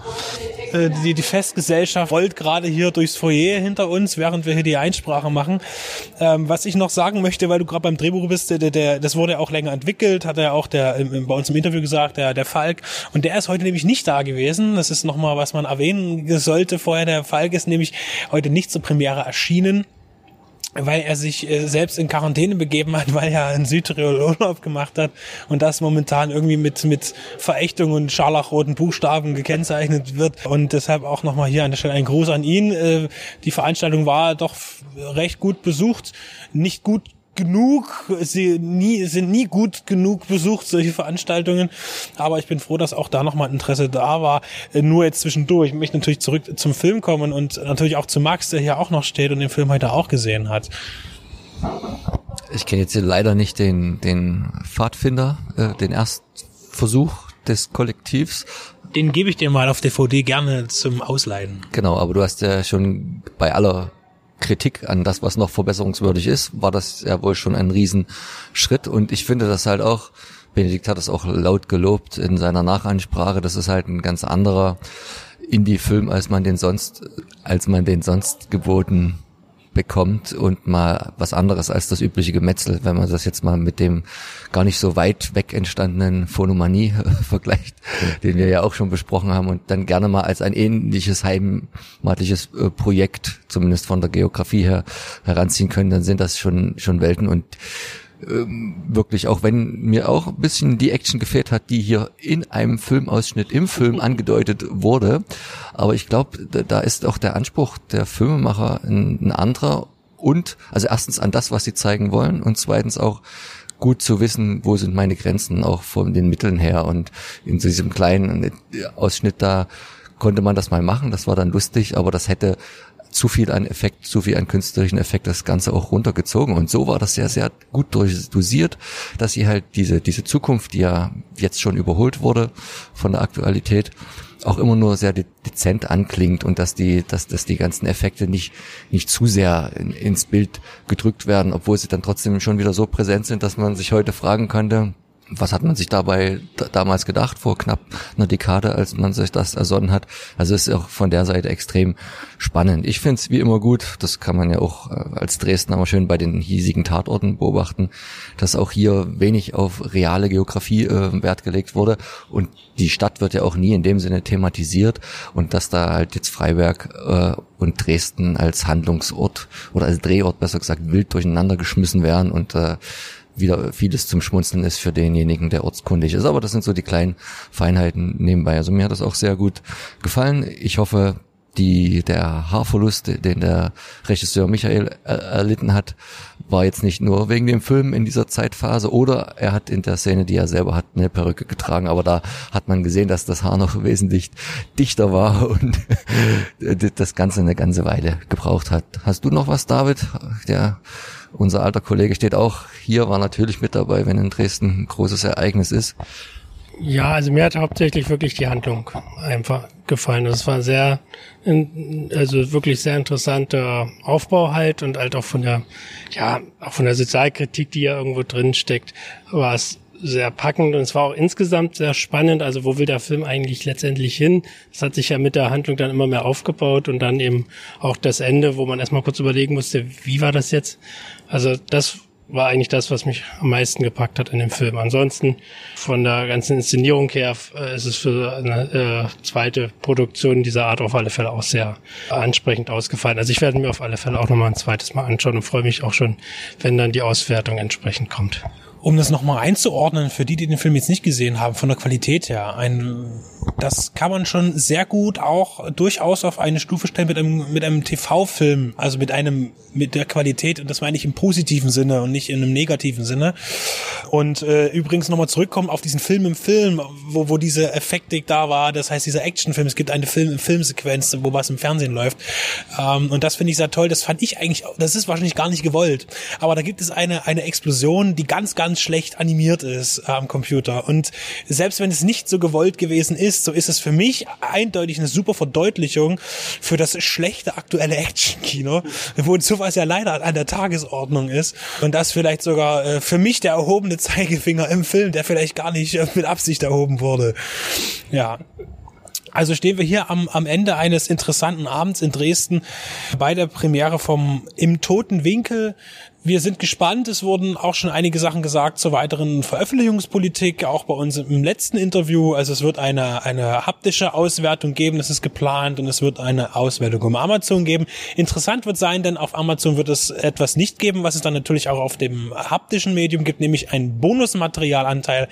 Äh, die, die Festgesellschaft rollt gerade hier durchs Foyer hinter uns, während wir hier die Einsprache machen. Ähm, was ich noch sagen möchte, weil du gerade beim Drehbuch bist, der, der, das wurde ja auch länger entwickelt, hat er auch der, bei uns im Interview gesagt, der, der Falk. Und der ist heute nämlich nicht da gewesen. Das ist nochmal, was man erwähnen sollte vorher. Der Falk ist nämlich heute nicht zur Premiere erschienen weil er sich äh, selbst in Quarantäne begeben hat, [laughs] weil er in Südtirol Urlaub gemacht hat und das momentan irgendwie mit, mit Verächtung und scharlachroten Buchstaben gekennzeichnet wird. Und deshalb auch nochmal hier an der Stelle ein Gruß an ihn. Äh, die Veranstaltung war doch recht gut besucht, nicht gut genug, sie nie, sind nie gut genug besucht, solche Veranstaltungen. Aber ich bin froh, dass auch da nochmal Interesse da war. Äh, nur jetzt zwischendurch. Ich möchte natürlich zurück zum Film kommen und natürlich auch zu Max, der hier auch noch steht und den Film heute auch gesehen hat. Ich kenne jetzt hier leider nicht den, den Pfadfinder, äh, den Erstversuch des Kollektivs. Den gebe ich dir mal auf DVD gerne zum Ausleihen. Genau, aber du hast ja schon bei aller Kritik an das, was noch verbesserungswürdig ist, war das ja wohl schon ein Riesenschritt. Und ich finde das halt auch, Benedikt hat es auch laut gelobt in seiner Nachansprache, das ist halt ein ganz anderer Indie-Film, als man den sonst, als man den sonst geboten bekommt und mal was anderes als das übliche Gemetzel, wenn man das jetzt mal mit dem gar nicht so weit weg entstandenen Phonomanie [laughs] vergleicht, den wir ja auch schon besprochen haben und dann gerne mal als ein ähnliches heimatliches äh, Projekt, zumindest von der Geografie her, heranziehen können, dann sind das schon, schon Welten und ähm, wirklich, auch wenn mir auch ein bisschen die Action gefehlt hat, die hier in einem Filmausschnitt im Film [laughs] angedeutet wurde. Aber ich glaube, da ist auch der Anspruch der Filmemacher ein, ein anderer und, also erstens an das, was sie zeigen wollen und zweitens auch gut zu wissen, wo sind meine Grenzen auch von den Mitteln her und in diesem kleinen Ausschnitt da konnte man das mal machen, das war dann lustig, aber das hätte zu viel an Effekt, zu viel an künstlerischen Effekt das Ganze auch runtergezogen. Und so war das sehr, sehr gut dosiert, dass sie halt diese, diese Zukunft, die ja jetzt schon überholt wurde von der Aktualität, auch immer nur sehr dezent anklingt und dass die, dass, dass die ganzen Effekte nicht, nicht zu sehr in, ins Bild gedrückt werden, obwohl sie dann trotzdem schon wieder so präsent sind, dass man sich heute fragen könnte, was hat man sich dabei damals gedacht, vor knapp einer Dekade, als man sich das ersonnen hat. Also ist auch von der Seite extrem spannend. Ich finde es wie immer gut, das kann man ja auch äh, als Dresdner mal schön bei den hiesigen Tatorten beobachten, dass auch hier wenig auf reale Geografie äh, Wert gelegt wurde und die Stadt wird ja auch nie in dem Sinne thematisiert und dass da halt jetzt Freiberg äh, und Dresden als Handlungsort oder als Drehort besser gesagt wild durcheinander geschmissen werden und äh, wieder vieles zum Schmunzeln ist für denjenigen, der ortskundig ist. Aber das sind so die kleinen Feinheiten nebenbei. Also mir hat das auch sehr gut gefallen. Ich hoffe, die, der Haarverlust, den der Regisseur Michael erlitten hat, war jetzt nicht nur wegen dem Film in dieser Zeitphase oder er hat in der Szene, die er selber hat, eine Perücke getragen, aber da hat man gesehen, dass das Haar noch [laughs] wesentlich dichter war und [laughs] das Ganze eine ganze Weile gebraucht hat. Hast du noch was, David? Der unser alter Kollege steht auch hier, war natürlich mit dabei, wenn in Dresden ein großes Ereignis ist. Ja, also mir hat hauptsächlich wirklich die Handlung einfach gefallen. Das war sehr, also wirklich sehr interessanter Aufbau halt und halt auch von der, ja, auch von der Sozialkritik, die ja irgendwo drin steckt, war es sehr packend und es war auch insgesamt sehr spannend. Also wo will der Film eigentlich letztendlich hin? Das hat sich ja mit der Handlung dann immer mehr aufgebaut und dann eben auch das Ende, wo man erstmal kurz überlegen musste, wie war das jetzt? Also das war eigentlich das, was mich am meisten gepackt hat in dem Film. Ansonsten von der ganzen Inszenierung her äh, ist es für eine äh, zweite Produktion dieser Art auf alle Fälle auch sehr ansprechend ausgefallen. Also ich werde mir auf alle Fälle auch nochmal ein zweites Mal anschauen und freue mich auch schon, wenn dann die Auswertung entsprechend kommt um das nochmal einzuordnen, für die, die den Film jetzt nicht gesehen haben, von der Qualität her, ein, das kann man schon sehr gut auch durchaus auf eine Stufe stellen mit einem, mit einem TV-Film, also mit einem, mit der Qualität, und das meine ich im positiven Sinne und nicht in einem negativen Sinne. Und äh, übrigens nochmal zurückkommen auf diesen Film im Film, wo, wo diese Effektik da war, das heißt dieser Actionfilm, es gibt eine Film Filmsequenz, wo was im Fernsehen läuft. Ähm, und das finde ich sehr toll, das fand ich eigentlich, das ist wahrscheinlich gar nicht gewollt. Aber da gibt es eine, eine Explosion, die ganz, ganz ganz schlecht animiert ist äh, am Computer. Und selbst wenn es nicht so gewollt gewesen ist, so ist es für mich eindeutig eine super Verdeutlichung für das schlechte aktuelle Action-Kino, wo sowas ja leider an der Tagesordnung ist. Und das vielleicht sogar äh, für mich der erhobene Zeigefinger im Film, der vielleicht gar nicht äh, mit Absicht erhoben wurde. Ja. Also stehen wir hier am, am Ende eines interessanten Abends in Dresden bei der Premiere vom Im toten Winkel wir sind gespannt. Es wurden auch schon einige Sachen gesagt zur weiteren Veröffentlichungspolitik, auch bei uns im letzten Interview. Also es wird eine, eine haptische Auswertung geben, das ist geplant, und es wird eine Auswertung um Amazon geben. Interessant wird sein, denn auf Amazon wird es etwas nicht geben, was es dann natürlich auch auf dem haptischen Medium gibt, nämlich ein Bonusmaterialanteil.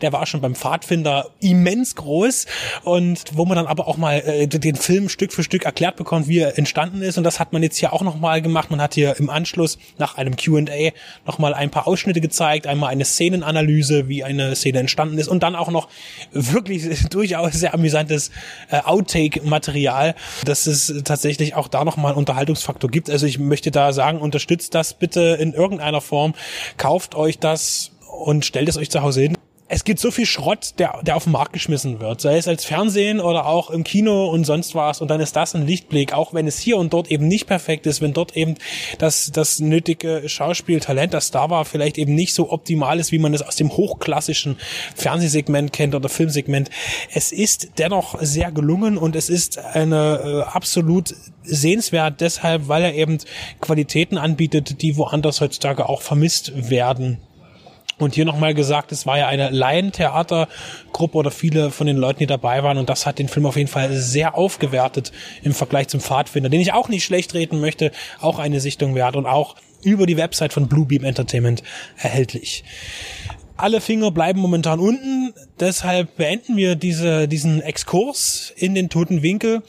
Der war schon beim Pfadfinder immens groß und wo man dann aber auch mal äh, den Film Stück für Stück erklärt bekommt, wie er entstanden ist. Und das hat man jetzt hier auch nochmal gemacht. Man hat hier im Anschluss nach einem einem Q&A nochmal ein paar Ausschnitte gezeigt, einmal eine Szenenanalyse, wie eine Szene entstanden ist. Und dann auch noch wirklich [laughs] durchaus sehr amüsantes äh, Outtake-Material, dass es tatsächlich auch da nochmal einen Unterhaltungsfaktor gibt. Also ich möchte da sagen, unterstützt das bitte in irgendeiner Form, kauft euch das und stellt es euch zu Hause hin es gibt so viel Schrott, der, der auf den Markt geschmissen wird, sei es als Fernsehen oder auch im Kino und sonst was. Und dann ist das ein Lichtblick, auch wenn es hier und dort eben nicht perfekt ist, wenn dort eben das, das nötige Schauspieltalent, das da war, vielleicht eben nicht so optimal ist, wie man es aus dem hochklassischen Fernsehsegment kennt oder Filmsegment. Es ist dennoch sehr gelungen und es ist eine äh, absolut sehenswert deshalb, weil er eben Qualitäten anbietet, die woanders heutzutage auch vermisst werden. Und hier nochmal gesagt, es war ja eine Laientheatergruppe oder viele von den Leuten, die dabei waren. Und das hat den Film auf jeden Fall sehr aufgewertet im Vergleich zum Pfadfinder, den ich auch nicht schlecht reden möchte. Auch eine Sichtung wert und auch über die Website von Bluebeam Entertainment erhältlich. Alle Finger bleiben momentan unten, deshalb beenden wir diese, diesen Exkurs in den toten Winkel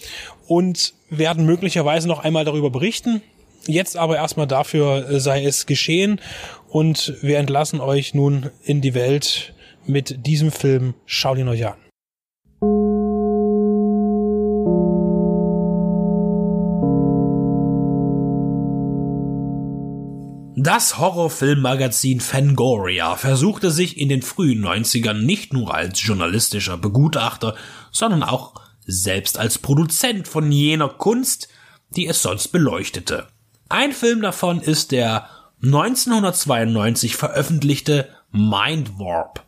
und werden möglicherweise noch einmal darüber berichten. Jetzt aber erstmal dafür sei es geschehen und wir entlassen euch nun in die Welt mit diesem Film. Schaut ihn euch an. Das Horrorfilmmagazin Fangoria versuchte sich in den frühen 90ern nicht nur als journalistischer Begutachter, sondern auch selbst als Produzent von jener Kunst, die es sonst beleuchtete. Ein Film davon ist der 1992 veröffentlichte Mind Warp,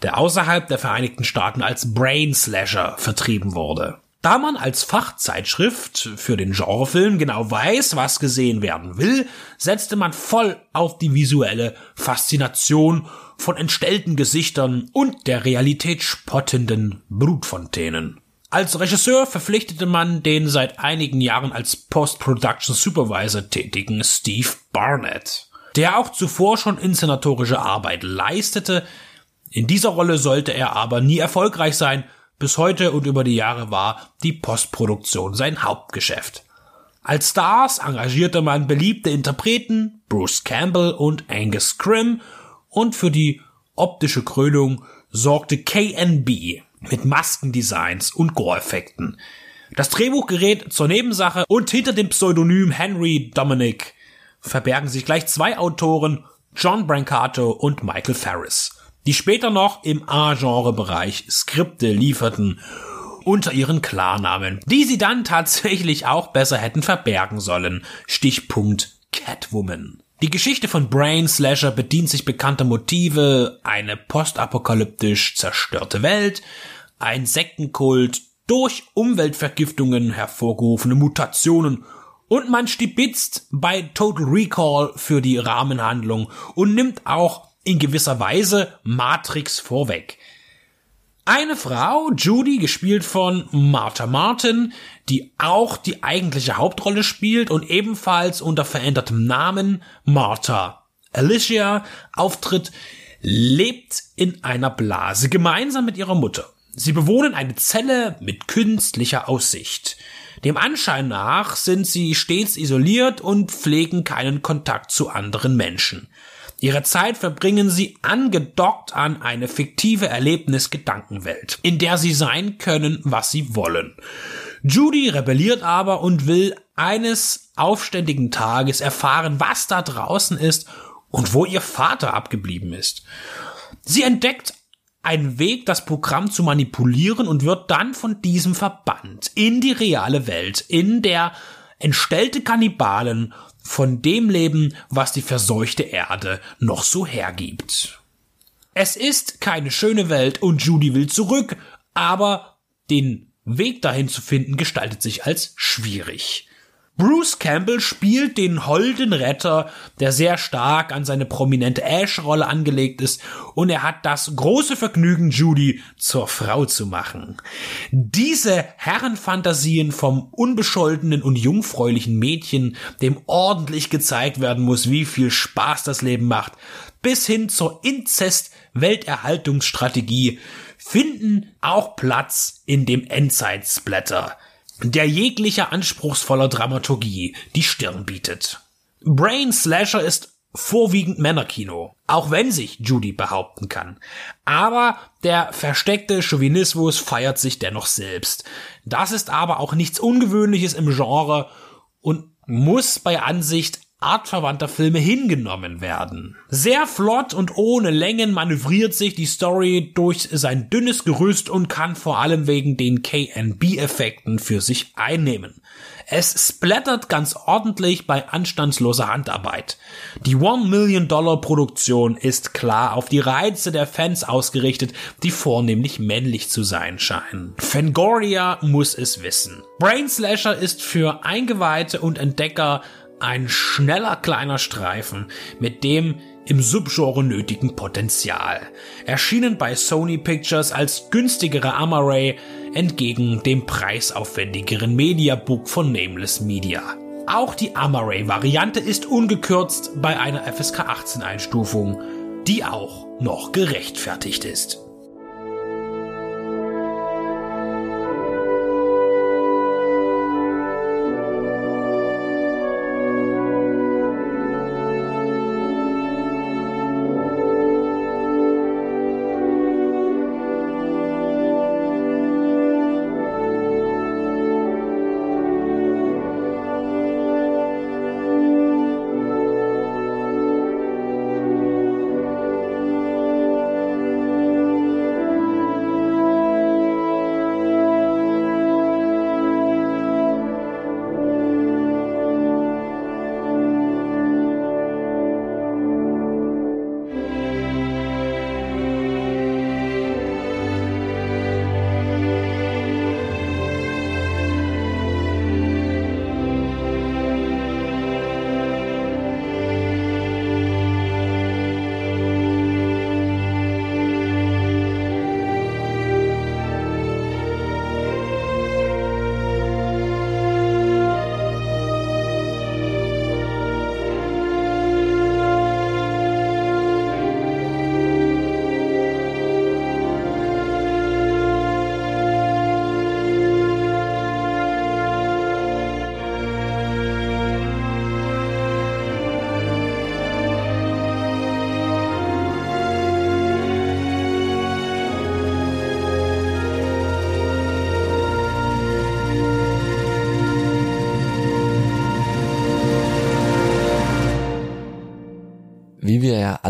der außerhalb der Vereinigten Staaten als Brain Slasher vertrieben wurde. Da man als Fachzeitschrift für den Genrefilm genau weiß, was gesehen werden will, setzte man voll auf die visuelle Faszination von entstellten Gesichtern und der Realität spottenden Brutfontänen. Als Regisseur verpflichtete man den seit einigen Jahren als Post-Production Supervisor tätigen Steve Barnett, der auch zuvor schon inszenatorische Arbeit leistete. In dieser Rolle sollte er aber nie erfolgreich sein. Bis heute und über die Jahre war die Postproduktion sein Hauptgeschäft. Als Stars engagierte man beliebte Interpreten, Bruce Campbell und Angus Scrim, und für die optische Krönung sorgte KNB, mit Maskendesigns und Gore-Effekten. Das Drehbuch gerät zur Nebensache und hinter dem Pseudonym Henry Dominic verbergen sich gleich zwei Autoren, John Brancato und Michael Ferris, die später noch im A-Genre-Bereich Skripte lieferten unter ihren Klarnamen, die sie dann tatsächlich auch besser hätten verbergen sollen. Stichpunkt Catwoman. Die Geschichte von Brain Slasher bedient sich bekannter Motive, eine postapokalyptisch zerstörte Welt, ein Sektenkult, durch Umweltvergiftungen hervorgerufene Mutationen Und man stibitzt bei Total Recall für die Rahmenhandlung und nimmt auch in gewisser Weise Matrix vorweg. Eine Frau, Judy, gespielt von Martha Martin, die auch die eigentliche Hauptrolle spielt und ebenfalls unter verändertem Namen Martha Alicia auftritt, lebt in einer Blase gemeinsam mit ihrer Mutter. Sie bewohnen eine Zelle mit künstlicher Aussicht. Dem Anschein nach sind sie stets isoliert und pflegen keinen Kontakt zu anderen Menschen. Ihre Zeit verbringen sie angedockt an eine fiktive Erlebnis-Gedankenwelt, in der sie sein können, was sie wollen. Judy rebelliert aber und will eines aufständigen Tages erfahren, was da draußen ist und wo ihr Vater abgeblieben ist. Sie entdeckt einen Weg, das Programm zu manipulieren und wird dann von diesem verbannt in die reale Welt, in der entstellte Kannibalen von dem Leben, was die verseuchte Erde noch so hergibt. Es ist keine schöne Welt und Judy will zurück, aber den Weg dahin zu finden gestaltet sich als schwierig. Bruce Campbell spielt den holden Retter, der sehr stark an seine prominente Ash-Rolle angelegt ist, und er hat das große Vergnügen, Judy zur Frau zu machen. Diese Herrenfantasien vom unbescholtenen und jungfräulichen Mädchen, dem ordentlich gezeigt werden muss, wie viel Spaß das Leben macht, bis hin zur Inzest-Welterhaltungsstrategie, finden auch Platz in dem Endzeitsblätter der jeglicher anspruchsvoller Dramaturgie die Stirn bietet. Brain Slasher ist vorwiegend Männerkino, auch wenn sich Judy behaupten kann. Aber der versteckte Chauvinismus feiert sich dennoch selbst. Das ist aber auch nichts Ungewöhnliches im Genre und muss bei Ansicht artverwandter Filme hingenommen werden. Sehr flott und ohne Längen manövriert sich die Story durch sein dünnes Gerüst und kann vor allem wegen den KNB-Effekten für sich einnehmen. Es splattert ganz ordentlich bei anstandsloser Handarbeit. Die One Million Dollar Produktion ist klar auf die Reize der Fans ausgerichtet, die vornehmlich männlich zu sein scheinen. Fangoria muss es wissen. Brain Slasher ist für Eingeweihte und Entdecker ein schneller kleiner Streifen mit dem im Subgenre nötigen Potenzial. Erschienen bei Sony Pictures als günstigere Amaray entgegen dem preisaufwendigeren Mediabook von Nameless Media. Auch die Amaray-Variante ist ungekürzt bei einer FSK 18 Einstufung, die auch noch gerechtfertigt ist.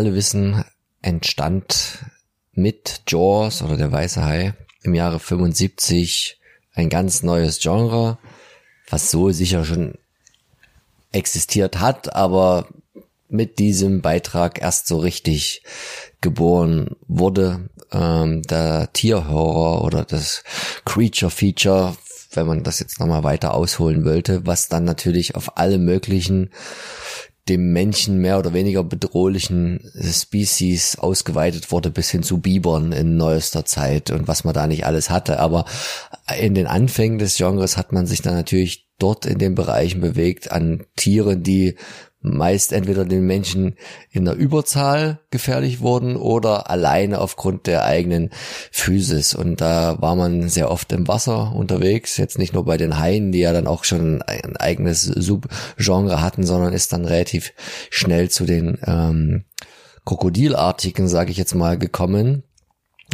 Alle wissen, entstand mit Jaws oder der Weiße Hai im Jahre 75 ein ganz neues Genre, was so sicher schon existiert hat, aber mit diesem Beitrag erst so richtig geboren wurde. Ähm, der Tierhorror oder das Creature Feature wenn man das jetzt nochmal weiter ausholen wollte, was dann natürlich auf alle möglichen dem Menschen mehr oder weniger bedrohlichen Species ausgeweitet wurde bis hin zu Bibern in neuester Zeit und was man da nicht alles hatte. Aber in den Anfängen des Genres hat man sich dann natürlich dort in den Bereichen bewegt an Tieren, die meist entweder den Menschen in der Überzahl gefährlich wurden oder alleine aufgrund der eigenen Physis. Und da war man sehr oft im Wasser unterwegs, jetzt nicht nur bei den Haien, die ja dann auch schon ein eigenes Subgenre hatten, sondern ist dann relativ schnell zu den ähm, Krokodilartigen, sage ich jetzt mal, gekommen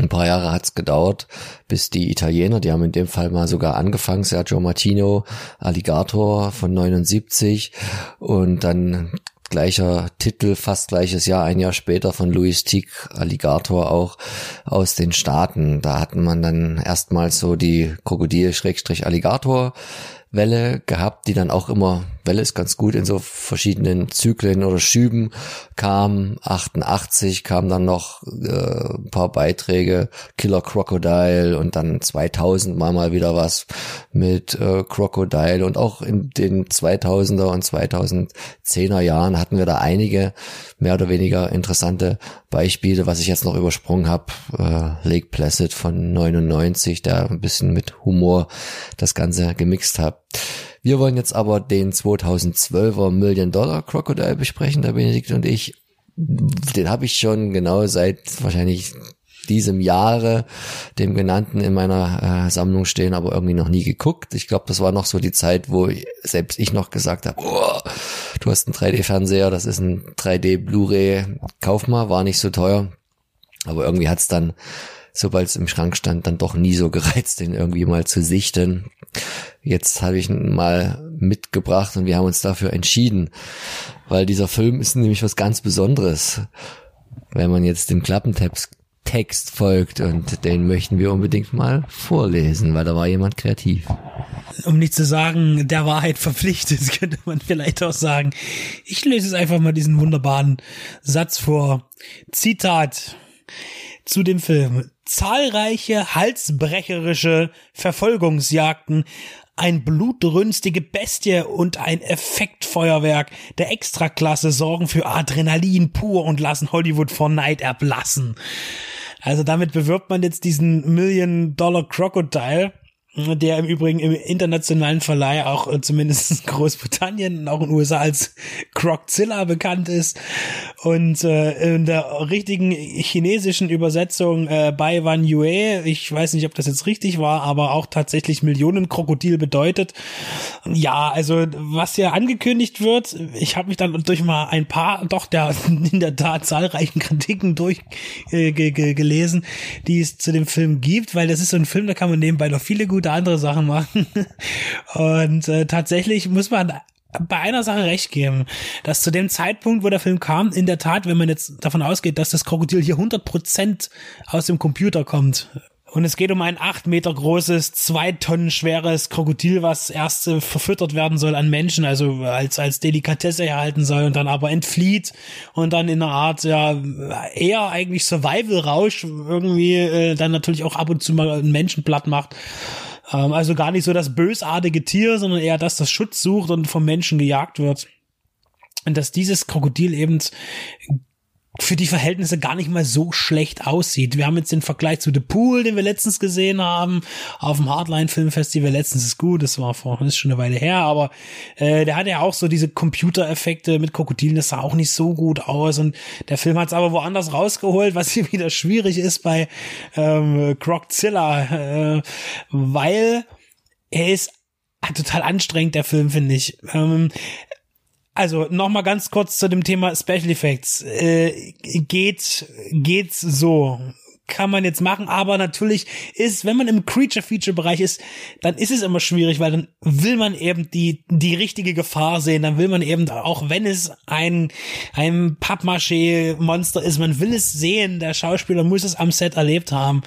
ein paar Jahre hat's gedauert, bis die Italiener, die haben in dem Fall mal sogar angefangen, Sergio Martino, Alligator von 79 und dann gleicher Titel, fast gleiches Jahr, ein Jahr später von Louis Tick, Alligator auch aus den Staaten. Da hatten man dann erstmals so die Krokodil-Alligator Welle gehabt, die dann auch immer, Welle ist ganz gut in so verschiedenen Zyklen oder Schüben kam. 88 kam dann noch äh, ein paar Beiträge, Killer Crocodile und dann 2000 mal mal wieder was mit äh, Crocodile und auch in den 2000er und 2010er Jahren hatten wir da einige mehr oder weniger interessante Beispiele, was ich jetzt noch übersprungen habe, äh, Lake Placid von 99, der ein bisschen mit Humor das Ganze gemixt hat. Wir wollen jetzt aber den 2012er Million Dollar Crocodile besprechen, der Benedikt und ich. Den habe ich schon genau seit wahrscheinlich diesem Jahre, dem genannten in meiner äh, Sammlung stehen, aber irgendwie noch nie geguckt. Ich glaube, das war noch so die Zeit, wo selbst ich noch gesagt habe, oh, du hast einen 3D-Fernseher, das ist ein 3D Blu-ray, kauf mal, war nicht so teuer. Aber irgendwie hat's dann, sobald es im Schrank stand, dann doch nie so gereizt, den irgendwie mal zu sichten. Jetzt habe ich ihn mal mitgebracht und wir haben uns dafür entschieden, weil dieser Film ist nämlich was ganz Besonderes. Wenn man jetzt dem Klappentext Text folgt und den möchten wir unbedingt mal vorlesen, weil da war jemand kreativ. Um nicht zu sagen, der Wahrheit verpflichtet, [laughs] könnte man vielleicht auch sagen. Ich lese es einfach mal diesen wunderbaren Satz vor. Zitat zu dem Film. Zahlreiche halsbrecherische Verfolgungsjagden ein blutrünstige Bestie und ein Effektfeuerwerk der Extraklasse sorgen für Adrenalin pur und lassen Hollywood vor Neid erblassen. Also damit bewirbt man jetzt diesen Million Dollar Crocodile der im Übrigen im internationalen Verleih auch äh, zumindest in Großbritannien und auch in den USA als Croczilla bekannt ist und äh, in der richtigen chinesischen Übersetzung äh, Bai Wan Yue, ich weiß nicht, ob das jetzt richtig war, aber auch tatsächlich Millionen Krokodil bedeutet. Ja, also was ja angekündigt wird, ich habe mich dann durch mal ein paar doch der [laughs] in der Tat zahlreichen Kritiken durchgelesen, äh, die es zu dem Film gibt, weil das ist so ein Film, da kann man nebenbei noch viele gute andere Sachen machen. [laughs] Und äh, tatsächlich muss man bei einer Sache recht geben, dass zu dem Zeitpunkt, wo der Film kam, in der Tat, wenn man jetzt davon ausgeht, dass das Krokodil hier 100% aus dem Computer kommt, und es geht um ein acht Meter großes, zwei Tonnen schweres Krokodil, was erst äh, verfüttert werden soll an Menschen, also als, als Delikatesse erhalten soll und dann aber entflieht und dann in einer Art, ja, eher eigentlich Survival-Rausch irgendwie äh, dann natürlich auch ab und zu mal einen Menschen platt macht. Ähm, also gar nicht so das bösartige Tier, sondern eher das, das Schutz sucht und vom Menschen gejagt wird. Und dass dieses Krokodil eben für die Verhältnisse gar nicht mal so schlecht aussieht. Wir haben jetzt den Vergleich zu The Pool, den wir letztens gesehen haben, auf dem Hardline Filmfestival. Letztens ist gut, das war vor, ist schon eine Weile her, aber äh, der hat ja auch so diese Computereffekte mit Krokodilen, das sah auch nicht so gut aus und der Film hat es aber woanders rausgeholt, was [laughs] hier wieder schwierig ist bei ähm, Croczilla, äh, weil er ist total anstrengend, der Film, finde ich. Ähm, also nochmal ganz kurz zu dem Thema Special Effects. Äh, geht, geht's so kann man jetzt machen, aber natürlich ist, wenn man im Creature-Feature-Bereich ist, dann ist es immer schwierig, weil dann will man eben die, die richtige Gefahr sehen, dann will man eben, auch wenn es ein, ein Pappmaché-Monster ist, man will es sehen, der Schauspieler muss es am Set erlebt haben.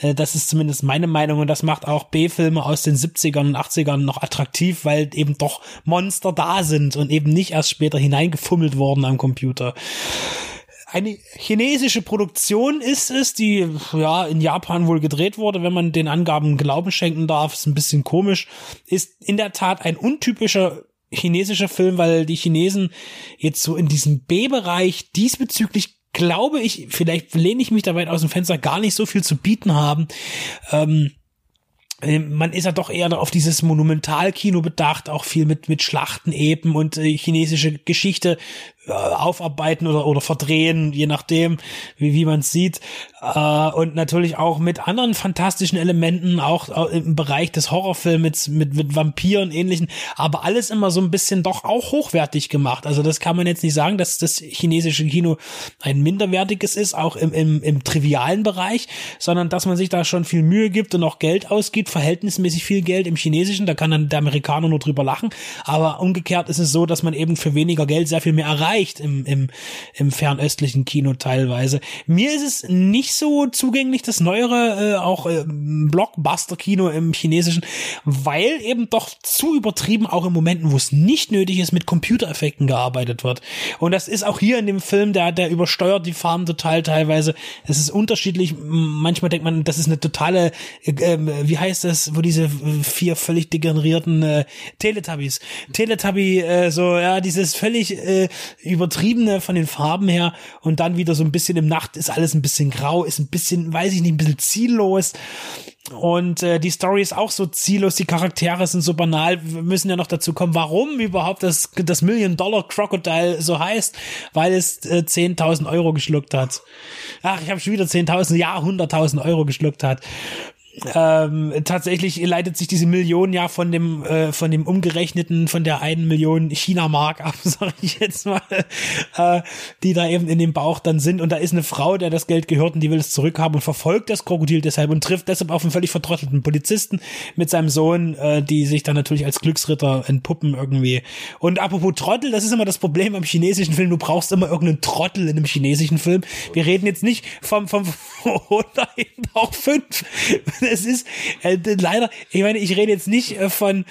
Äh, das ist zumindest meine Meinung. Und das macht auch B-Filme aus den 70ern und 80ern noch attraktiv, weil eben doch Monster da sind und eben nicht erst später hineingefummelt worden am Computer eine chinesische Produktion ist es, die ja in Japan wohl gedreht wurde, wenn man den Angaben Glauben schenken darf, ist ein bisschen komisch, ist in der Tat ein untypischer chinesischer Film, weil die Chinesen jetzt so in diesem B-Bereich diesbezüglich glaube ich, vielleicht lehne ich mich da weit aus dem Fenster, gar nicht so viel zu bieten haben. Ähm, ähm, man ist ja doch eher auf dieses Monumentalkino bedacht, auch viel mit, mit Schlachten eben und äh, chinesische Geschichte äh, aufarbeiten oder, oder verdrehen, je nachdem, wie, wie man es sieht. Äh, und natürlich auch mit anderen fantastischen Elementen, auch, auch im Bereich des Horrorfilms mit, mit Vampiren ähnlichen, aber alles immer so ein bisschen doch auch hochwertig gemacht. Also das kann man jetzt nicht sagen, dass das chinesische Kino ein minderwertiges ist, auch im, im, im trivialen Bereich, sondern dass man sich da schon viel Mühe gibt und auch Geld ausgibt, verhältnismäßig viel Geld im chinesischen, da kann dann der Amerikaner nur drüber lachen, aber umgekehrt ist es so, dass man eben für weniger Geld sehr viel mehr erreicht im, im, im fernöstlichen Kino teilweise. Mir ist es nicht so zugänglich, das neuere, äh, auch äh, Blockbuster-Kino im Chinesischen, weil eben doch zu übertrieben auch in Momenten, wo es nicht nötig ist, mit Computereffekten gearbeitet wird. Und das ist auch hier in dem Film, der, der übersteuert die Farben total teilweise. Es ist unterschiedlich. Manchmal denkt man, das ist eine totale, äh, ähm, wie heißt das, wo diese vier völlig degenerierten äh, Teletubbies. Teletubby, äh, so, ja, dieses völlig äh, übertriebene von den Farben her und dann wieder so ein bisschen im Nacht ist alles ein bisschen grau, ist ein bisschen, weiß ich nicht, ein bisschen ziellos. Und äh, die Story ist auch so ziellos, die Charaktere sind so banal. Wir müssen ja noch dazu kommen, warum überhaupt das, das Million Dollar Crocodile so heißt, weil es äh, 10.000 Euro geschluckt hat. Ach, ich habe schon wieder 10.000, ja, 100.000 Euro geschluckt hat ähm, tatsächlich leitet sich diese Million ja von dem äh, von dem umgerechneten von der einen Million China Mark ab, [laughs] sag ich jetzt mal, äh, die da eben in dem Bauch dann sind und da ist eine Frau, der das Geld gehört und die will es zurückhaben und verfolgt das Krokodil deshalb und trifft deshalb auf einen völlig vertrottelten Polizisten mit seinem Sohn, äh, die sich dann natürlich als Glücksritter entpuppen irgendwie. Und apropos Trottel, das ist immer das Problem beim chinesischen Film, du brauchst immer irgendeinen Trottel in einem chinesischen Film. Wir reden jetzt nicht vom vom oder eben auch fünf es ist äh, leider, ich meine, ich rede jetzt nicht äh, von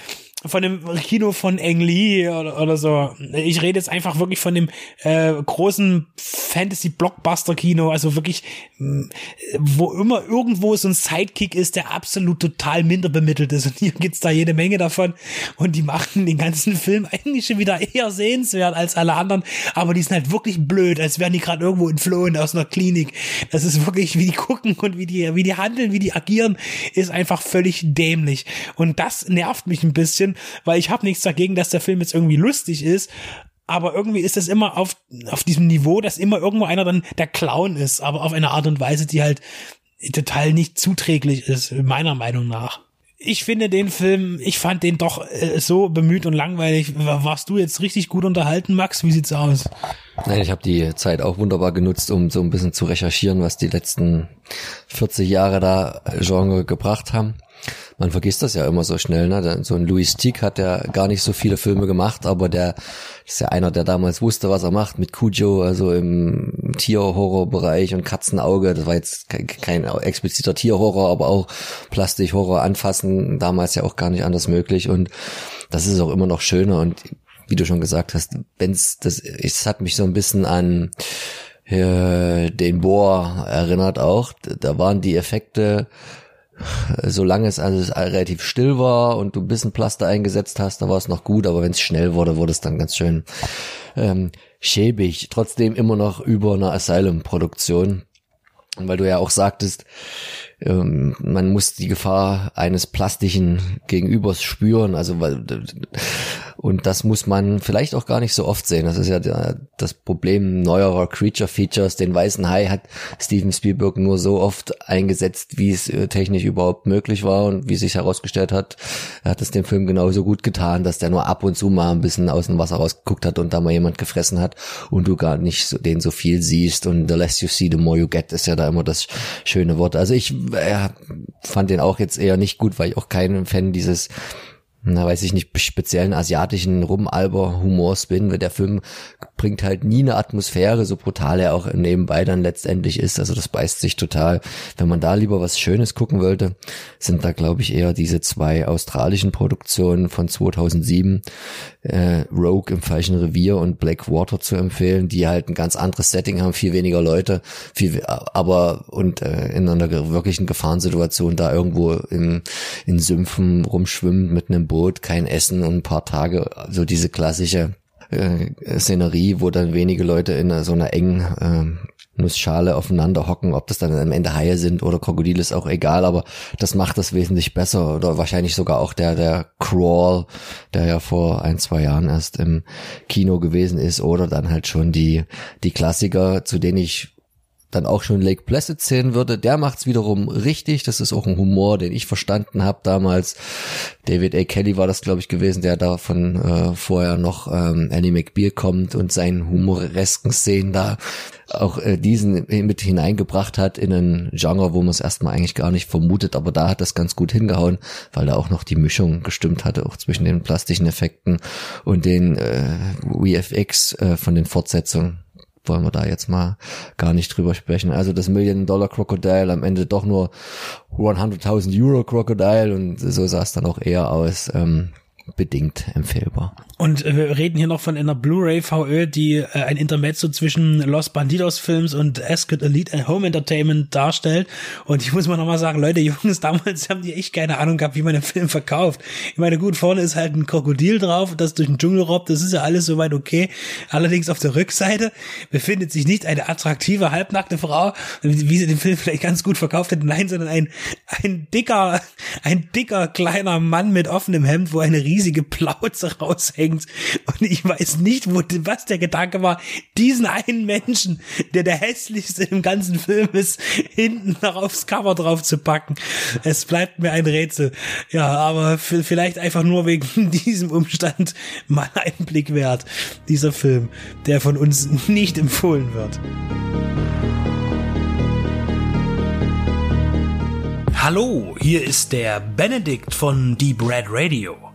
von dem Kino von Eng Lee oder, oder so. Ich rede jetzt einfach wirklich von dem äh, großen Fantasy-Blockbuster-Kino, also wirklich, mm, wo immer irgendwo so ein Sidekick ist, der absolut total minder bemittelt ist. [laughs] Und hier gibt's da jede Menge davon. Und die machen den ganzen Film eigentlich schon wieder eher sehenswert als alle anderen. Aber die sind halt wirklich blöd, als wären die gerade irgendwo entflohen aus einer Klinik. Das ist wirklich, wie die gucken und wie die, wie die handeln, wie die agieren, ist einfach völlig dämlich. Und das nervt mich ein bisschen weil ich habe nichts dagegen, dass der Film jetzt irgendwie lustig ist, aber irgendwie ist das immer auf, auf diesem Niveau, dass immer irgendwo einer dann der Clown ist, aber auf eine Art und Weise, die halt total nicht zuträglich ist, meiner Meinung nach. Ich finde den Film, ich fand den doch äh, so bemüht und langweilig. Warst du jetzt richtig gut unterhalten, Max? Wie sieht's aus? Nein, ich habe die Zeit auch wunderbar genutzt, um so ein bisschen zu recherchieren, was die letzten 40 Jahre da Genre gebracht haben man vergisst das ja immer so schnell. Ne? So ein Louis Tick hat ja gar nicht so viele Filme gemacht, aber der ist ja einer, der damals wusste, was er macht mit Cujo, also im Tierhorrorbereich und Katzenauge. Das war jetzt kein, kein expliziter Tierhorror, aber auch Plastikhorror anfassen, damals ja auch gar nicht anders möglich. Und das ist auch immer noch schöner. Und wie du schon gesagt hast, wenn's das, es hat mich so ein bisschen an äh, den Bohr erinnert auch. Da waren die Effekte solange es also relativ still war und du ein bisschen Plaster eingesetzt hast, da war es noch gut, aber wenn es schnell wurde, wurde es dann ganz schön ähm, schäbig. Trotzdem immer noch über einer Asylum-Produktion. Weil du ja auch sagtest, ähm, man muss die Gefahr eines plastischen Gegenübers spüren, also weil und das muss man vielleicht auch gar nicht so oft sehen. Das ist ja der, das Problem neuerer Creature Features. Den weißen Hai hat Steven Spielberg nur so oft eingesetzt, wie es äh, technisch überhaupt möglich war und wie sich herausgestellt hat, er hat es dem Film genauso gut getan, dass der nur ab und zu mal ein bisschen aus dem Wasser rausgeguckt hat und da mal jemand gefressen hat und du gar nicht so, den so viel siehst und the less you see, the more you get ist ja da immer das schöne Wort. Also ich äh, fand den auch jetzt eher nicht gut, weil ich auch kein Fan dieses na weiß ich nicht, speziellen asiatischen Rumalber-Humorspin, weil der Film bringt halt nie eine Atmosphäre, so brutal er auch nebenbei dann letztendlich ist. Also das beißt sich total. Wenn man da lieber was Schönes gucken wollte, sind da glaube ich eher diese zwei australischen Produktionen von 2007, äh, Rogue im falschen Revier und Blackwater zu empfehlen, die halt ein ganz anderes Setting haben, viel weniger Leute, viel, aber und äh, in einer wirklichen Gefahrensituation da irgendwo in, in Sümpfen rumschwimmen mit einem Boot, kein Essen und ein paar Tage, so diese klassische äh, Szenerie, wo dann wenige Leute in so einer engen äh, Nussschale aufeinander hocken, ob das dann am Ende Haie sind oder Krokodile ist auch egal, aber das macht das wesentlich besser oder wahrscheinlich sogar auch der, der Crawl, der ja vor ein, zwei Jahren erst im Kino gewesen ist oder dann halt schon die, die Klassiker, zu denen ich dann auch schon Lake Placid zählen würde, der macht's wiederum richtig. Das ist auch ein Humor, den ich verstanden habe damals. David A. Kelly war das, glaube ich, gewesen, der da von äh, vorher noch ähm, Annie McBeal kommt und seinen humoresken Szenen da auch äh, diesen mit hineingebracht hat in ein Genre, wo man es erstmal eigentlich gar nicht vermutet, aber da hat das ganz gut hingehauen, weil da auch noch die Mischung gestimmt hatte, auch zwischen den plastischen Effekten und den äh, VFX äh, von den Fortsetzungen wollen wir da jetzt mal gar nicht drüber sprechen. Also das Million-Dollar-Crocodile am Ende doch nur 100.000 Euro-Crocodile und so sah es dann auch eher aus. Ähm, bedingt empfehlbar. Und äh, wir reden hier noch von einer Blu-ray VÖ, die äh, ein Intermezzo zwischen Los Bandidos Films und Ascot Elite Home Entertainment darstellt. Und ich muss mal nochmal sagen, Leute, [laughs] Jungs, damals haben die echt keine Ahnung gehabt, wie man einen Film verkauft. Ich meine, gut, vorne ist halt ein Krokodil drauf, das durch den Dschungel robbt, das ist ja alles soweit okay. Allerdings auf der Rückseite befindet sich nicht eine attraktive, halbnackte Frau, wie sie den Film vielleicht ganz gut verkauft hätte, nein, sondern ein, ein dicker, ein dicker kleiner Mann mit offenem Hemd, wo eine riesige Plauze raushängt. Und ich weiß nicht, wo, was der Gedanke war, diesen einen Menschen, der der hässlichste im ganzen Film ist, hinten noch aufs Cover drauf zu packen. Es bleibt mir ein Rätsel. Ja, aber vielleicht einfach nur wegen [laughs] diesem Umstand mal einen Blick wert. Dieser Film, der von uns nicht empfohlen wird. Hallo, hier ist der Benedikt von Deep Red Radio.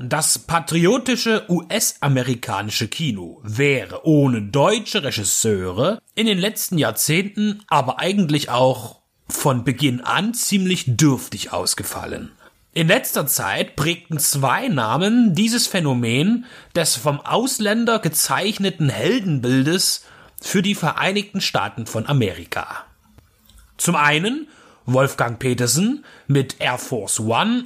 Das patriotische US-amerikanische Kino wäre ohne deutsche Regisseure in den letzten Jahrzehnten aber eigentlich auch von Beginn an ziemlich dürftig ausgefallen. In letzter Zeit prägten zwei Namen dieses Phänomen des vom Ausländer gezeichneten Heldenbildes für die Vereinigten Staaten von Amerika. Zum einen Wolfgang Petersen mit Air Force One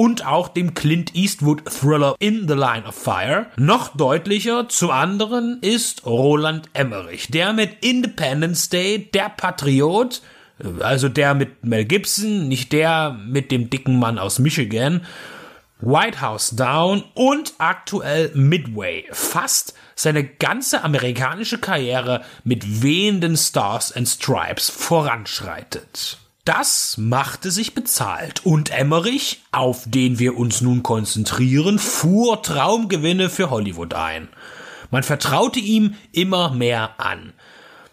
und auch dem Clint Eastwood Thriller In the Line of Fire. Noch deutlicher zum anderen ist Roland Emmerich, der mit Independence Day, der Patriot, also der mit Mel Gibson, nicht der mit dem dicken Mann aus Michigan, White House Down und aktuell Midway fast seine ganze amerikanische Karriere mit wehenden Stars and Stripes voranschreitet. Das machte sich bezahlt und Emmerich, auf den wir uns nun konzentrieren, fuhr Traumgewinne für Hollywood ein. Man vertraute ihm immer mehr an.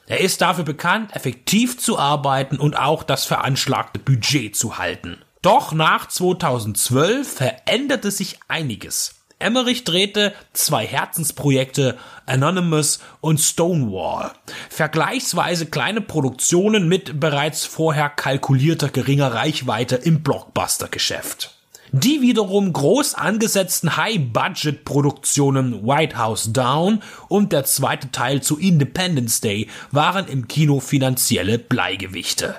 Er ist dafür bekannt, effektiv zu arbeiten und auch das veranschlagte Budget zu halten. Doch nach 2012 veränderte sich einiges. Emmerich drehte zwei Herzensprojekte Anonymous und Stonewall. Vergleichsweise kleine Produktionen mit bereits vorher kalkulierter geringer Reichweite im Blockbuster-Geschäft. Die wiederum groß angesetzten High-Budget-Produktionen White House Down und der zweite Teil zu Independence Day waren im Kino finanzielle Bleigewichte.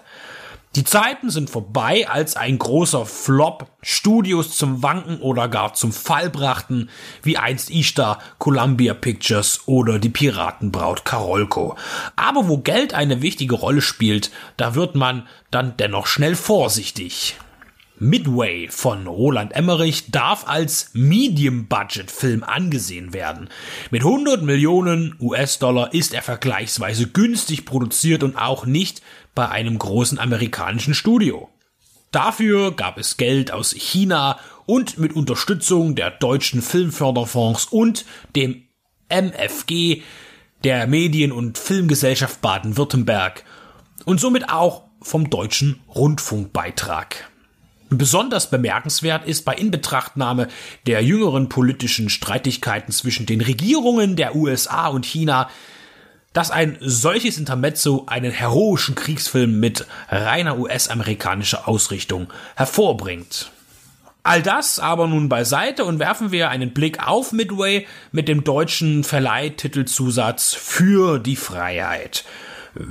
Die Zeiten sind vorbei, als ein großer Flop Studios zum Wanken oder gar zum Fall brachten, wie einst Ishtar, Columbia Pictures oder die Piratenbraut Karolko. Aber wo Geld eine wichtige Rolle spielt, da wird man dann dennoch schnell vorsichtig. Midway von Roland Emmerich darf als Medium-Budget-Film angesehen werden. Mit 100 Millionen US-Dollar ist er vergleichsweise günstig produziert und auch nicht bei einem großen amerikanischen Studio. Dafür gab es Geld aus China und mit Unterstützung der deutschen Filmförderfonds und dem MFG, der Medien- und Filmgesellschaft Baden-Württemberg und somit auch vom deutschen Rundfunkbeitrag. Besonders bemerkenswert ist bei Inbetrachtnahme der jüngeren politischen Streitigkeiten zwischen den Regierungen der USA und China, dass ein solches Intermezzo einen heroischen Kriegsfilm mit reiner US-amerikanischer Ausrichtung hervorbringt. All das aber nun beiseite und werfen wir einen Blick auf Midway mit dem deutschen Verleihtitelzusatz für die Freiheit.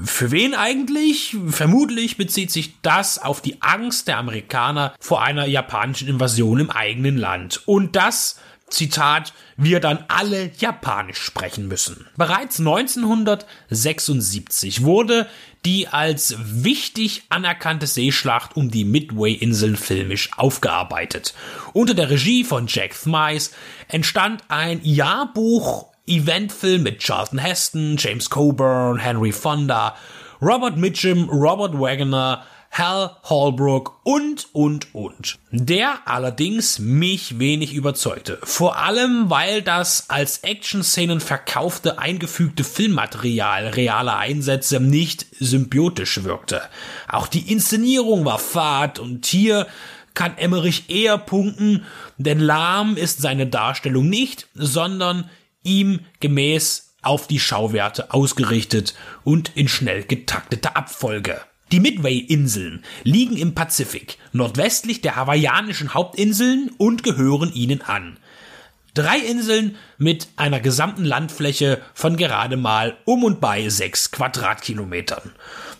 Für wen eigentlich? Vermutlich bezieht sich das auf die Angst der Amerikaner vor einer japanischen Invasion im eigenen Land. Und das, Zitat, wir dann alle Japanisch sprechen müssen. Bereits 1976 wurde die als wichtig anerkannte Seeschlacht um die Midway-Inseln filmisch aufgearbeitet. Unter der Regie von Jack Thmice entstand ein Jahrbuch Eventfilm mit Charlton Heston, James Coburn, Henry Fonda, Robert Mitchum, Robert Wagner, Hal Holbrook und, und, und. Der allerdings mich wenig überzeugte. Vor allem, weil das als Action-Szenen verkaufte, eingefügte Filmmaterial realer Einsätze nicht symbiotisch wirkte. Auch die Inszenierung war fad und hier kann Emmerich eher punkten, denn lahm ist seine Darstellung nicht, sondern ihm gemäß auf die Schauwerte ausgerichtet und in schnell getakteter Abfolge. Die Midway-Inseln liegen im Pazifik, nordwestlich der hawaiianischen Hauptinseln und gehören ihnen an. Drei Inseln mit einer gesamten Landfläche von gerade mal um und bei sechs Quadratkilometern.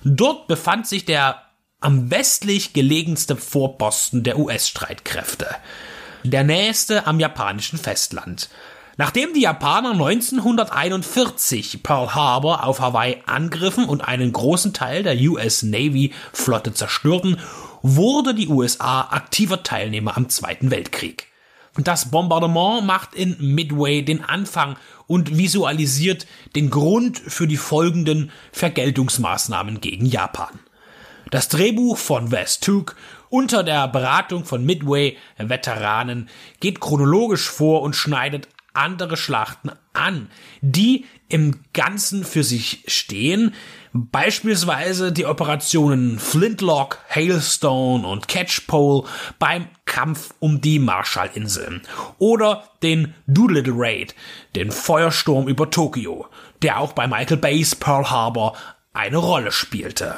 Dort befand sich der am westlich gelegenste Vorposten der US-Streitkräfte. Der nächste am japanischen Festland. Nachdem die Japaner 1941 Pearl Harbor auf Hawaii angriffen und einen großen Teil der US Navy Flotte zerstörten, wurde die USA aktiver Teilnehmer am Zweiten Weltkrieg. Das Bombardement macht in Midway den Anfang und visualisiert den Grund für die folgenden Vergeltungsmaßnahmen gegen Japan. Das Drehbuch von Wes Took unter der Beratung von Midway-Veteranen geht chronologisch vor und schneidet andere Schlachten an, die im Ganzen für sich stehen. Beispielsweise die Operationen Flintlock, Hailstone und Catchpole beim Kampf um die Marshallinseln oder den Doolittle Raid, den Feuersturm über Tokio, der auch bei Michael Bays Pearl Harbor eine Rolle spielte.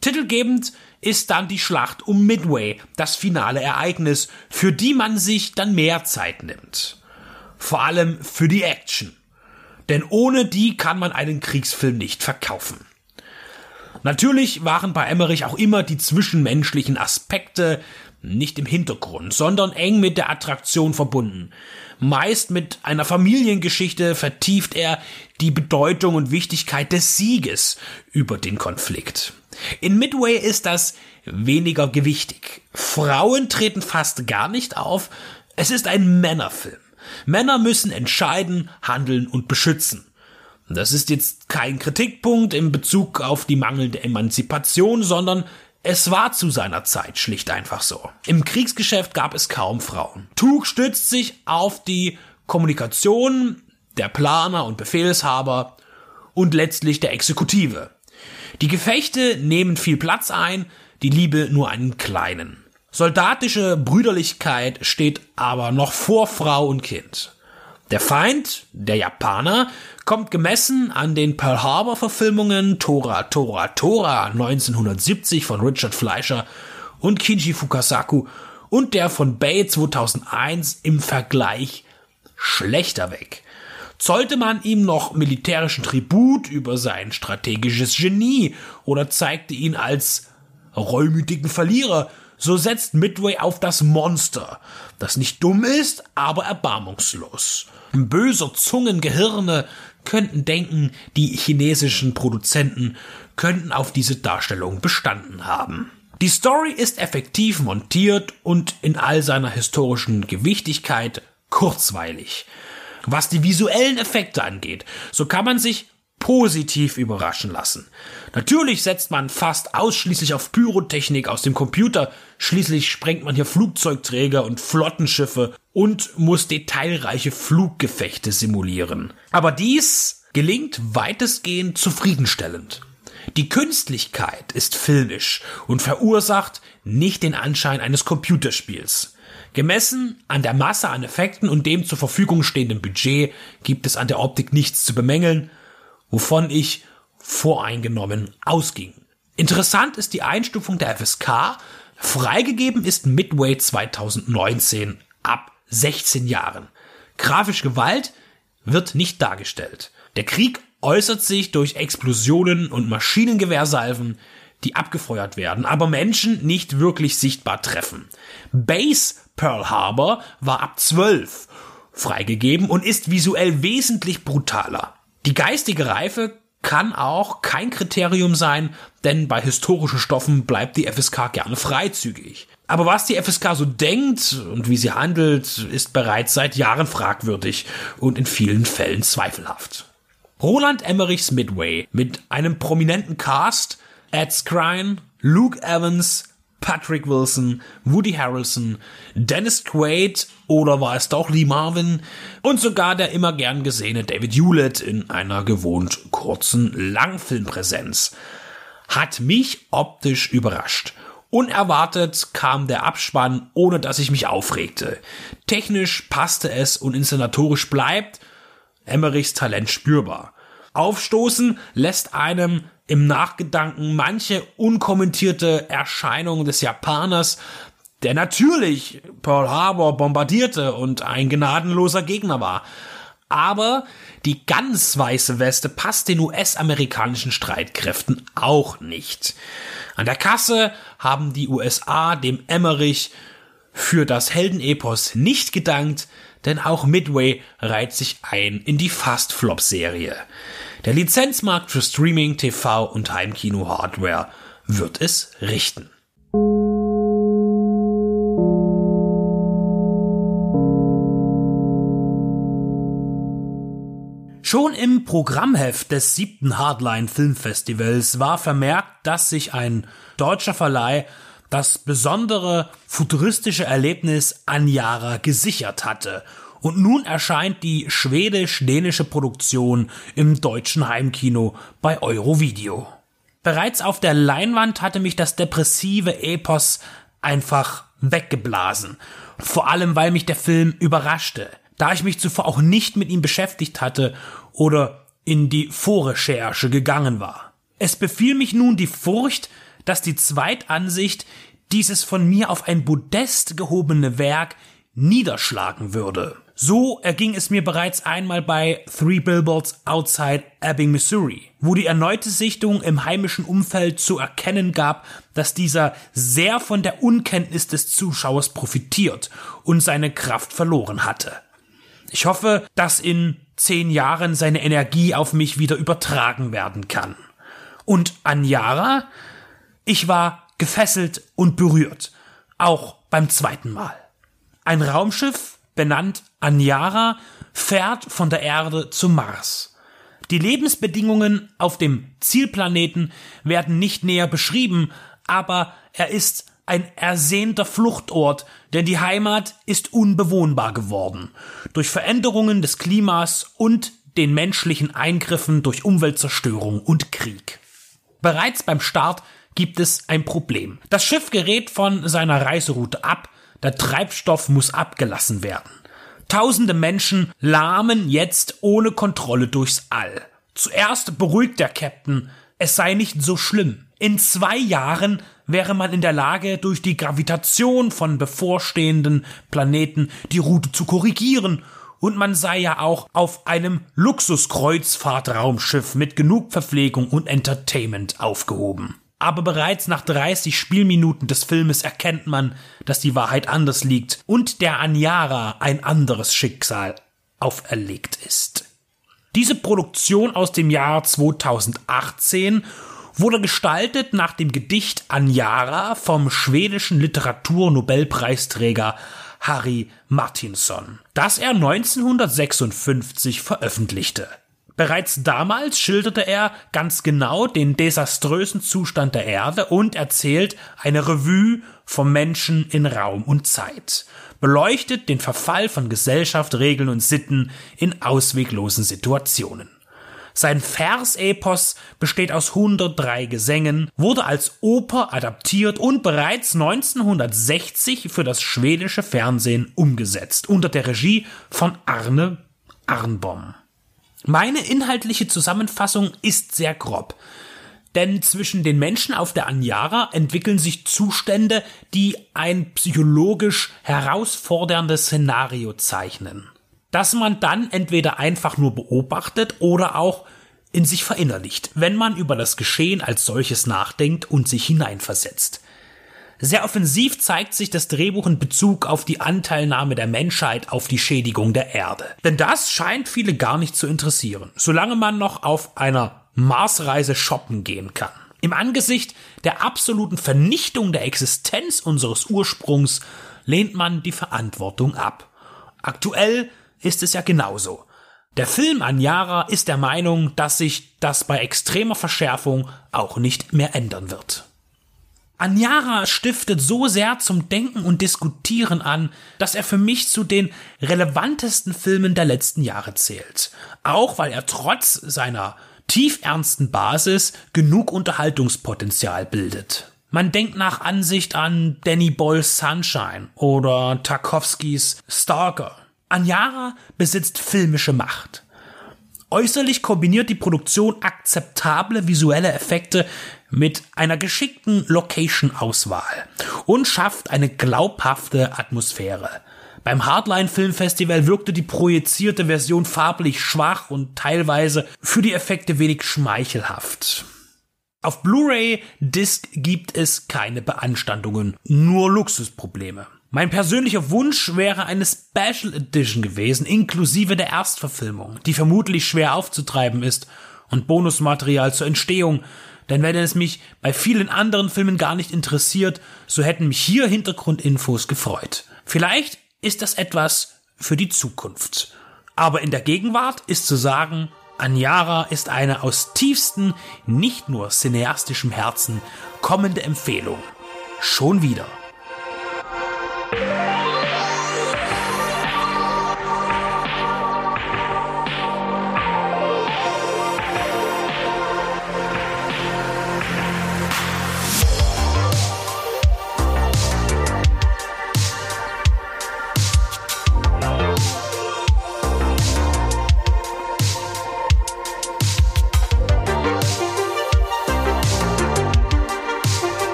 Titelgebend ist dann die Schlacht um Midway, das finale Ereignis, für die man sich dann mehr Zeit nimmt. Vor allem für die Action. Denn ohne die kann man einen Kriegsfilm nicht verkaufen. Natürlich waren bei Emmerich auch immer die zwischenmenschlichen Aspekte nicht im Hintergrund, sondern eng mit der Attraktion verbunden. Meist mit einer Familiengeschichte vertieft er die Bedeutung und Wichtigkeit des Sieges über den Konflikt. In Midway ist das weniger gewichtig. Frauen treten fast gar nicht auf. Es ist ein Männerfilm. Männer müssen entscheiden, handeln und beschützen. Das ist jetzt kein Kritikpunkt in Bezug auf die mangelnde Emanzipation, sondern es war zu seiner Zeit schlicht einfach so. Im Kriegsgeschäft gab es kaum Frauen. Tug stützt sich auf die Kommunikation der Planer und Befehlshaber und letztlich der Exekutive. Die Gefechte nehmen viel Platz ein, die Liebe nur einen kleinen. Soldatische Brüderlichkeit steht aber noch vor Frau und Kind. Der Feind, der Japaner, kommt gemessen an den Pearl Harbor Verfilmungen Tora Tora Tora 1970 von Richard Fleischer und Kinji Fukasaku und der von Bay 2001 im Vergleich schlechter weg. Zollte man ihm noch militärischen Tribut über sein strategisches Genie oder zeigte ihn als reumütigen Verlierer, so setzt Midway auf das Monster, das nicht dumm ist, aber erbarmungslos. Böser Zungengehirne könnten denken, die chinesischen Produzenten könnten auf diese Darstellung bestanden haben. Die Story ist effektiv montiert und in all seiner historischen Gewichtigkeit kurzweilig. Was die visuellen Effekte angeht, so kann man sich positiv überraschen lassen. Natürlich setzt man fast ausschließlich auf Pyrotechnik aus dem Computer, schließlich sprengt man hier Flugzeugträger und Flottenschiffe und muss detailreiche Fluggefechte simulieren. Aber dies gelingt weitestgehend zufriedenstellend. Die Künstlichkeit ist filmisch und verursacht nicht den Anschein eines Computerspiels. Gemessen an der Masse an Effekten und dem zur Verfügung stehenden Budget gibt es an der Optik nichts zu bemängeln, wovon ich voreingenommen ausging. Interessant ist die Einstufung der FSK. Freigegeben ist Midway 2019 ab 16 Jahren. Grafische Gewalt wird nicht dargestellt. Der Krieg äußert sich durch Explosionen und Maschinengewehrsalven, die abgefeuert werden, aber Menschen nicht wirklich sichtbar treffen. Base Pearl Harbor war ab 12 freigegeben und ist visuell wesentlich brutaler. Die geistige Reife kann auch kein Kriterium sein, denn bei historischen Stoffen bleibt die FSK gerne freizügig. Aber was die FSK so denkt und wie sie handelt, ist bereits seit Jahren fragwürdig und in vielen Fällen zweifelhaft. Roland Emmerichs Midway mit einem prominenten Cast, Ed Skrein, Luke Evans, Patrick Wilson, Woody Harrelson, Dennis Quaid oder war es doch Lee Marvin und sogar der immer gern gesehene David Hewlett in einer gewohnt kurzen Langfilmpräsenz. Hat mich optisch überrascht. Unerwartet kam der Abspann, ohne dass ich mich aufregte. Technisch passte es und inszenatorisch bleibt Emmerichs Talent spürbar. Aufstoßen lässt einem im Nachgedanken manche unkommentierte Erscheinung des Japaners, der natürlich Pearl Harbor bombardierte und ein gnadenloser Gegner war. Aber die ganz weiße Weste passt den US-amerikanischen Streitkräften auch nicht. An der Kasse haben die USA dem Emmerich für das Heldenepos nicht gedankt, denn auch Midway reiht sich ein in die Fast-Flop-Serie. Der Lizenzmarkt für Streaming, TV und Heimkino-Hardware wird es richten. Schon im Programmheft des siebten Hardline Filmfestivals war vermerkt, dass sich ein deutscher Verleih das besondere futuristische Erlebnis Anjara gesichert hatte. Und nun erscheint die schwedisch-dänische Produktion im deutschen Heimkino bei Eurovideo. Bereits auf der Leinwand hatte mich das depressive Epos einfach weggeblasen. Vor allem, weil mich der Film überraschte da ich mich zuvor auch nicht mit ihm beschäftigt hatte oder in die Vorrecherche gegangen war. Es befiel mich nun die Furcht, dass die Zweitansicht dieses von mir auf ein Podest gehobene Werk niederschlagen würde. So erging es mir bereits einmal bei Three Billboards Outside Ebbing, Missouri, wo die erneute Sichtung im heimischen Umfeld zu erkennen gab, dass dieser sehr von der Unkenntnis des Zuschauers profitiert und seine Kraft verloren hatte. Ich hoffe, dass in zehn Jahren seine Energie auf mich wieder übertragen werden kann. Und Anjara? Ich war gefesselt und berührt. Auch beim zweiten Mal. Ein Raumschiff, benannt Anjara, fährt von der Erde zum Mars. Die Lebensbedingungen auf dem Zielplaneten werden nicht näher beschrieben, aber er ist ein ersehnter Fluchtort, denn die Heimat ist unbewohnbar geworden. Durch Veränderungen des Klimas und den menschlichen Eingriffen durch Umweltzerstörung und Krieg. Bereits beim Start gibt es ein Problem. Das Schiff gerät von seiner Reiseroute ab, der Treibstoff muss abgelassen werden. Tausende Menschen lahmen jetzt ohne Kontrolle durchs All. Zuerst beruhigt der Captain, es sei nicht so schlimm. In zwei Jahren wäre man in der Lage, durch die Gravitation von bevorstehenden Planeten die Route zu korrigieren und man sei ja auch auf einem Luxuskreuzfahrtraumschiff mit genug Verpflegung und Entertainment aufgehoben. Aber bereits nach 30 Spielminuten des Filmes erkennt man, dass die Wahrheit anders liegt und der Anjara ein anderes Schicksal auferlegt ist. Diese Produktion aus dem Jahr 2018 wurde gestaltet nach dem Gedicht Anjara vom schwedischen Literaturnobelpreisträger Harry Martinson, das er 1956 veröffentlichte. Bereits damals schilderte er ganz genau den desaströsen Zustand der Erde und erzählt eine Revue vom Menschen in Raum und Zeit, beleuchtet den Verfall von Gesellschaft, Regeln und Sitten in ausweglosen Situationen. Sein Versepos besteht aus 103 Gesängen, wurde als Oper adaptiert und bereits 1960 für das schwedische Fernsehen umgesetzt, unter der Regie von Arne Arnbom. Meine inhaltliche Zusammenfassung ist sehr grob. Denn zwischen den Menschen auf der Anjara entwickeln sich Zustände, die ein psychologisch herausforderndes Szenario zeichnen dass man dann entweder einfach nur beobachtet oder auch in sich verinnerlicht, wenn man über das Geschehen als solches nachdenkt und sich hineinversetzt. Sehr offensiv zeigt sich das Drehbuch in Bezug auf die Anteilnahme der Menschheit auf die Schädigung der Erde. Denn das scheint viele gar nicht zu interessieren, solange man noch auf einer Marsreise shoppen gehen kann. Im Angesicht der absoluten Vernichtung der Existenz unseres Ursprungs lehnt man die Verantwortung ab. Aktuell ist es ja genauso. Der Film Anjara ist der Meinung, dass sich das bei extremer Verschärfung auch nicht mehr ändern wird. Anjara stiftet so sehr zum Denken und Diskutieren an, dass er für mich zu den relevantesten Filmen der letzten Jahre zählt. Auch weil er trotz seiner tiefernsten Basis genug Unterhaltungspotenzial bildet. Man denkt nach Ansicht an Danny Boyles Sunshine oder Tarkovskis Stalker Anjara besitzt filmische Macht. Äußerlich kombiniert die Produktion akzeptable visuelle Effekte mit einer geschickten Location-Auswahl und schafft eine glaubhafte Atmosphäre. Beim Hardline Filmfestival wirkte die projizierte Version farblich schwach und teilweise für die Effekte wenig schmeichelhaft. Auf Blu-ray Disc gibt es keine Beanstandungen, nur Luxusprobleme. Mein persönlicher Wunsch wäre eine Special Edition gewesen, inklusive der Erstverfilmung, die vermutlich schwer aufzutreiben ist, und Bonusmaterial zur Entstehung, denn wenn es mich bei vielen anderen Filmen gar nicht interessiert, so hätten mich hier Hintergrundinfos gefreut. Vielleicht ist das etwas für die Zukunft. Aber in der Gegenwart ist zu sagen, Anjara ist eine aus tiefstem, nicht nur cineastischem Herzen kommende Empfehlung. Schon wieder.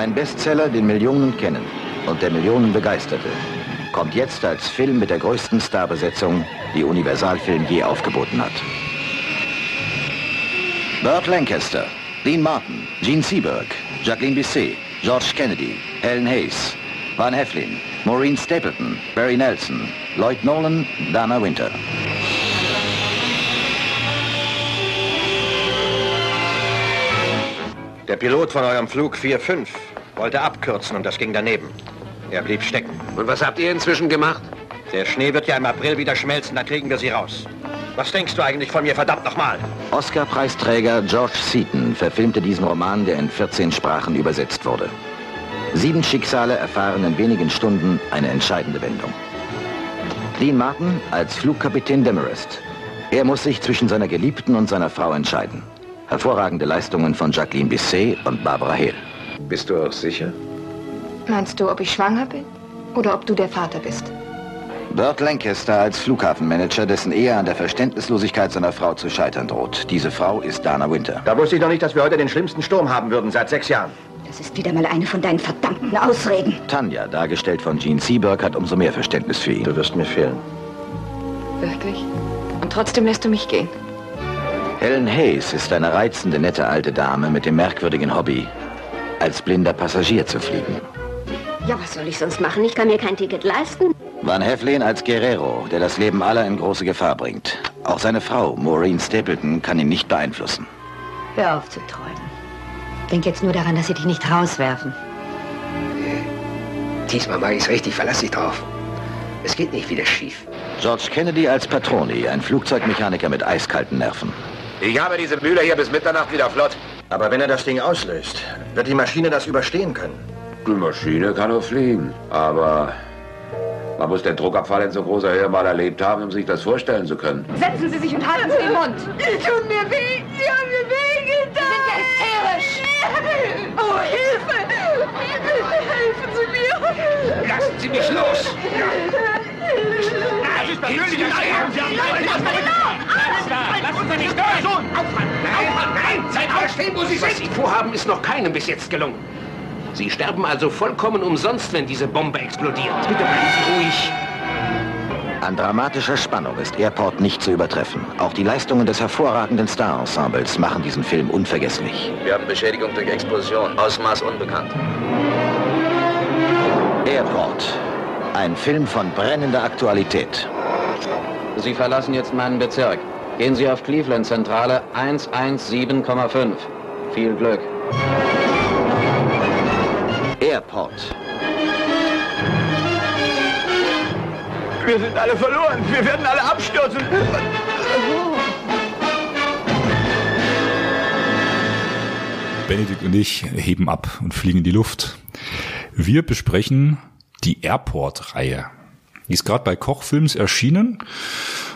Ein Bestseller, den Millionen kennen und der Millionen begeisterte, kommt jetzt als Film mit der größten Starbesetzung, die Universalfilm je aufgeboten hat. Burt Lancaster, Dean Martin, Gene Seberg, Jacqueline Bisset, George Kennedy, Helen Hayes, Van Heflin, Maureen Stapleton, Barry Nelson, Lloyd Nolan, Dana Winter. Der Pilot von eurem Flug 4-5 wollte abkürzen und das ging daneben. Er blieb stecken. Und was habt ihr inzwischen gemacht? Der Schnee wird ja im April wieder schmelzen, dann kriegen wir sie raus. Was denkst du eigentlich von mir, verdammt nochmal? Oscar-Preisträger George Seaton verfilmte diesen Roman, der in 14 Sprachen übersetzt wurde. Sieben Schicksale erfahren in wenigen Stunden eine entscheidende Wendung. Dean Martin als Flugkapitän Demarest. Er muss sich zwischen seiner Geliebten und seiner Frau entscheiden. Hervorragende Leistungen von Jacqueline Bisset und Barbara Hill. Bist du auch sicher? Meinst du, ob ich schwanger bin? Oder ob du der Vater bist. Burt Lancaster als Flughafenmanager, dessen Ehe an der Verständnislosigkeit seiner Frau zu scheitern droht. Diese Frau ist Dana Winter. Da wusste ich noch nicht, dass wir heute den schlimmsten Sturm haben würden seit sechs Jahren. Das ist wieder mal eine von deinen verdammten Ausreden. Tanja, dargestellt von Gene Seberg, hat umso mehr Verständnis für ihn. Du wirst mir fehlen. Wirklich? Und trotzdem lässt du mich gehen. Helen Hayes ist eine reizende, nette alte Dame mit dem merkwürdigen Hobby, als blinder Passagier zu fliegen. Ja, was soll ich sonst machen? Ich kann mir kein Ticket leisten. Van Heflin als Guerrero, der das Leben aller in große Gefahr bringt. Auch seine Frau, Maureen Stapleton, kann ihn nicht beeinflussen. Hör auf zu träumen. Denk jetzt nur daran, dass sie dich nicht rauswerfen. Diesmal mache ich es richtig, verlass dich drauf. Es geht nicht wieder schief. George Kennedy als Patroni, ein Flugzeugmechaniker mit eiskalten Nerven. Ich habe diese Mühle hier bis Mitternacht wieder flott. Aber wenn er das Ding auslöst, wird die Maschine das überstehen können. Die Maschine kann nur fliegen, aber man muss den Druckabfall in so großer Höhe mal erlebt haben, um sich das vorstellen zu können. Setzen Sie sich und halten Sie den Mund. Die tun mir weh. Sie haben mir weh getan. Sie sind ja hysterisch. Oh, Hilfe. Helfen Sie mir. Lassen Sie mich los! Das ist persönlich Sie haben Lassen Sie mich durch! Nein, nein! Seid mal stehen, wo Sie sind! Was Sie vorhaben, ist noch keinem bis jetzt gelungen. Sie sterben also vollkommen umsonst, wenn diese Bombe explodiert. Bitte bleiben Sie ruhig. An dramatischer Spannung ist Airport nicht zu übertreffen. Auch die Leistungen des hervorragenden Star-Ensembles machen diesen Film unvergesslich. Wir haben Beschädigung durch Explosion. Ausmaß unbekannt. Airport. Ein Film von brennender Aktualität. Sie verlassen jetzt meinen Bezirk. Gehen Sie auf Cleveland Zentrale 117,5. Viel Glück. Airport. Wir sind alle verloren. Wir werden alle abstürzen. Benedikt und ich heben ab und fliegen in die Luft. Wir besprechen die Airport-Reihe. Die ist gerade bei Kochfilms erschienen.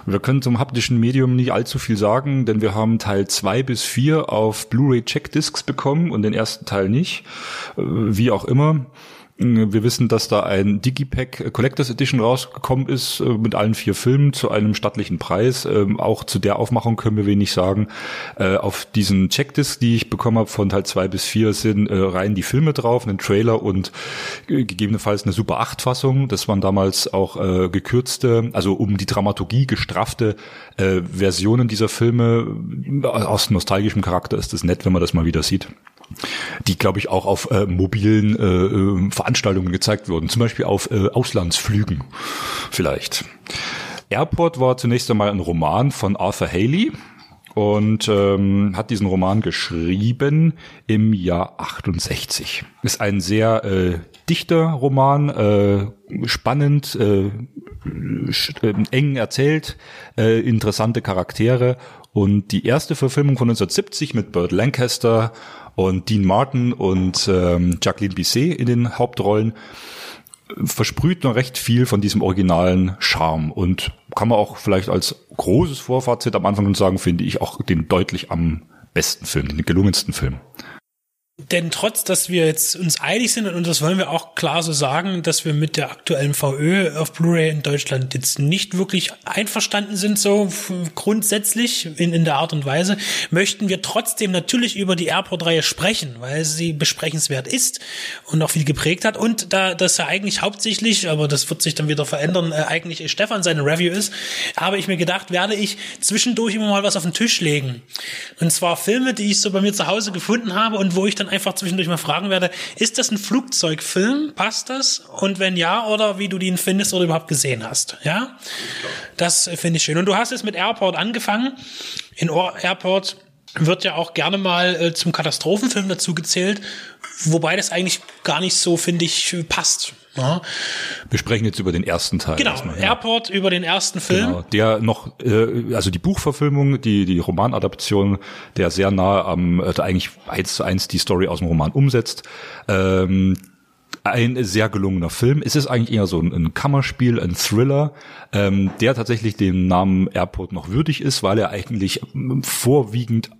Wir können zum haptischen Medium nicht allzu viel sagen, denn wir haben Teil zwei bis vier auf Blu-ray Checkdiscs bekommen und den ersten Teil nicht. Äh, Wie auch immer. Wir wissen, dass da ein Digipack Collectors Edition rausgekommen ist äh, mit allen vier Filmen zu einem stattlichen Preis. Ähm, Auch zu der Aufmachung können wir wenig sagen. Äh, Auf diesen Checkdisc, die ich bekommen habe von Teil zwei bis vier, sind äh, rein die Filme drauf, einen Trailer und äh, gegebenenfalls eine Super 8 Fassung. Das waren damals auch äh, gekürzte, also um die Dramaturgie gestraffte äh, Versionen dieser Filme. Aus nostalgischem Charakter ist es nett, wenn man das mal wieder sieht die, glaube ich, auch auf äh, mobilen äh, äh, Veranstaltungen gezeigt wurden, zum Beispiel auf äh, Auslandsflügen vielleicht. Airport war zunächst einmal ein Roman von Arthur Haley und ähm, hat diesen Roman geschrieben im Jahr 68. Ist ein sehr äh, dichter Roman, äh, spannend, äh, äh, eng erzählt, äh, interessante Charaktere und die erste Verfilmung von 1970 mit Burt Lancaster und Dean Martin und ähm, Jacqueline Bisset in den Hauptrollen versprüht noch recht viel von diesem originalen Charme und kann man auch vielleicht als großes Vorfazit am Anfang sagen, finde ich auch den deutlich am besten Film, den gelungensten Film. Denn trotz, dass wir jetzt uns einig sind, und das wollen wir auch klar so sagen, dass wir mit der aktuellen VÖ auf Blu-ray in Deutschland jetzt nicht wirklich einverstanden sind, so grundsätzlich in, in der Art und Weise, möchten wir trotzdem natürlich über die Airport-Reihe sprechen, weil sie besprechenswert ist und auch viel geprägt hat. Und da das ja eigentlich hauptsächlich, aber das wird sich dann wieder verändern, äh, eigentlich Stefan seine Review ist, habe ich mir gedacht, werde ich zwischendurch immer mal was auf den Tisch legen. Und zwar Filme, die ich so bei mir zu Hause gefunden habe und wo ich dann einfach zwischendurch mal fragen werde, ist das ein Flugzeugfilm? Passt das? Und wenn ja, oder wie du den findest oder überhaupt gesehen hast. Ja? Das finde ich schön. Und du hast jetzt mit Airport angefangen. In Or- Airport wird ja auch gerne mal äh, zum Katastrophenfilm dazu gezählt, wobei das eigentlich gar nicht so, finde ich, passt. Ja? Wir sprechen jetzt über den ersten Teil. Genau, erstmal, ja. Airport über den ersten Film. Genau, der noch, äh, also die Buchverfilmung, die die Romanadaption, der sehr nahe am, äh, eigentlich eins zu eins die Story aus dem Roman umsetzt. Ähm, ein sehr gelungener Film. Es ist eigentlich eher so ein, ein Kammerspiel, ein Thriller, ähm, der tatsächlich dem Namen Airport noch würdig ist, weil er eigentlich vorwiegend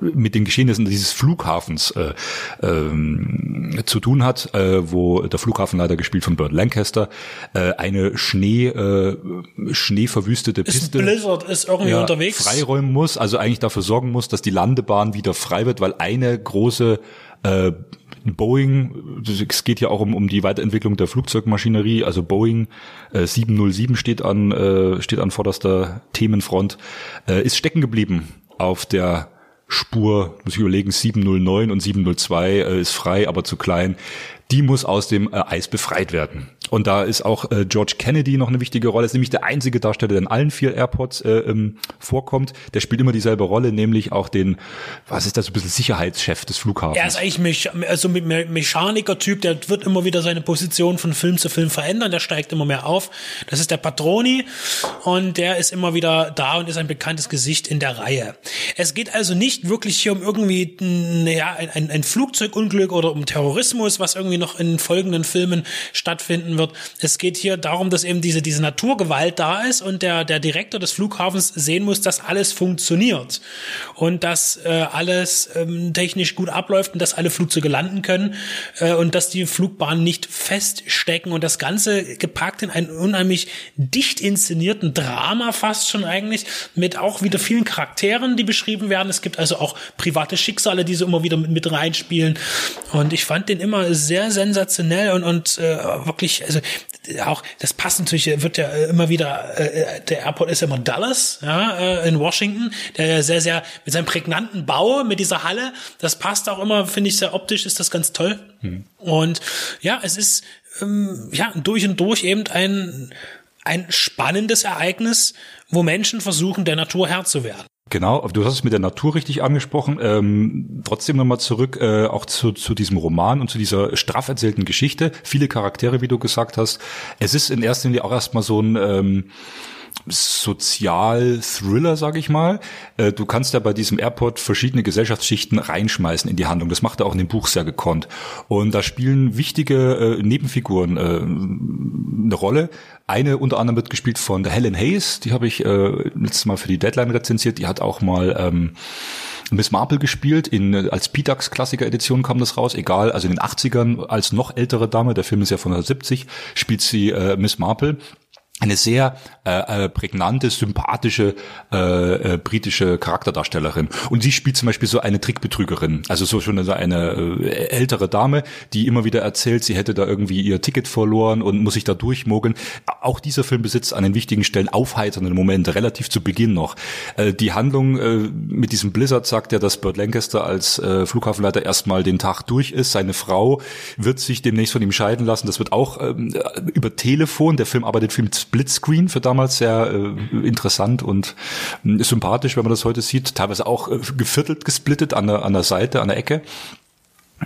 mit den Geschehnissen dieses Flughafens äh, ähm, zu tun hat, äh, wo der Flughafenleiter gespielt von Burt Lancaster äh, eine Schnee äh, schneeverwüstete Piste ist Blizzard ist irgendwie ja, unterwegs. freiräumen muss, also eigentlich dafür sorgen muss, dass die Landebahn wieder frei wird, weil eine große äh, Boeing, es geht ja auch um, um die Weiterentwicklung der Flugzeugmaschinerie, also Boeing äh, 707 steht an, äh, steht an vorderster Themenfront, äh, ist stecken geblieben auf der Spur, muss ich überlegen, 709 und 702 äh, ist frei, aber zu klein. Die muss aus dem äh, Eis befreit werden. Und da ist auch äh, George Kennedy noch eine wichtige Rolle. Ist nämlich der einzige Darsteller, der in allen vier Airports äh, ähm, vorkommt. Der spielt immer dieselbe Rolle, nämlich auch den, was ist das, so ein bisschen Sicherheitschef des Flughafens. Er ist eigentlich Mech also Me Mechaniker-Typ, der wird immer wieder seine Position von Film zu Film verändern, der steigt immer mehr auf. Das ist der Patroni und der ist immer wieder da und ist ein bekanntes Gesicht in der Reihe. Es geht also nicht wirklich hier um irgendwie naja, ein, ein Flugzeugunglück oder um Terrorismus, was irgendwie noch in folgenden Filmen stattfinden wird. Es geht hier darum, dass eben diese, diese Naturgewalt da ist und der, der Direktor des Flughafens sehen muss, dass alles funktioniert und dass äh, alles ähm, technisch gut abläuft und dass alle Flugzeuge landen können äh, und dass die Flugbahnen nicht feststecken und das Ganze gepackt in einen unheimlich dicht inszenierten Drama fast schon eigentlich mit auch wieder vielen Charakteren, die beschrieben werden. Es gibt also auch private Schicksale, die so immer wieder mit, mit reinspielen und ich fand den immer sehr sensationell und, und äh, wirklich, also auch das passt natürlich, wird ja immer wieder, äh, der Airport ist ja immer Dallas, ja, äh, in Washington, der ja sehr, sehr mit seinem prägnanten Bau, mit dieser Halle, das passt auch immer, finde ich sehr optisch, ist das ganz toll. Hm. Und ja, es ist ähm, ja durch und durch eben ein ein spannendes Ereignis, wo Menschen versuchen, der Natur Herr zu werden. Genau, du hast es mit der Natur richtig angesprochen. Ähm, trotzdem nochmal zurück äh, auch zu, zu diesem Roman und zu dieser straff erzählten Geschichte. Viele Charaktere, wie du gesagt hast. Es ist in erster Linie auch erstmal so ein ähm, Sozial-Thriller, sag ich mal. Äh, du kannst ja bei diesem Airport verschiedene Gesellschaftsschichten reinschmeißen in die Handlung. Das macht er auch in dem Buch sehr gekonnt. Und da spielen wichtige äh, Nebenfiguren äh, eine Rolle. Eine unter anderem wird gespielt von der Helen Hayes. Die habe ich äh, letztes Mal für die Deadline rezensiert. Die hat auch mal ähm, Miss Marple gespielt. In, als Pitax Klassiker Edition kam das raus. Egal, also in den 80ern als noch ältere Dame. Der Film ist ja von der 70. Spielt sie äh, Miss Marple eine sehr äh, äh, prägnante, sympathische äh, äh, britische Charakterdarstellerin. Und sie spielt zum Beispiel so eine Trickbetrügerin, also so schon eine äh, ältere Dame, die immer wieder erzählt, sie hätte da irgendwie ihr Ticket verloren und muss sich da durchmogeln. Auch dieser Film besitzt an den wichtigen Stellen aufheiternde Momente, relativ zu Beginn noch. Äh, die Handlung äh, mit diesem Blizzard sagt ja, dass Burt Lancaster als äh, Flughafenleiter erstmal den Tag durch ist. Seine Frau wird sich demnächst von ihm scheiden lassen. Das wird auch ähm, über Telefon. Der Film arbeitet viel mit Splitscreen für damals sehr äh, interessant und äh, sympathisch, wenn man das heute sieht. Teilweise auch äh, geviertelt gesplittet an der, an der Seite, an der Ecke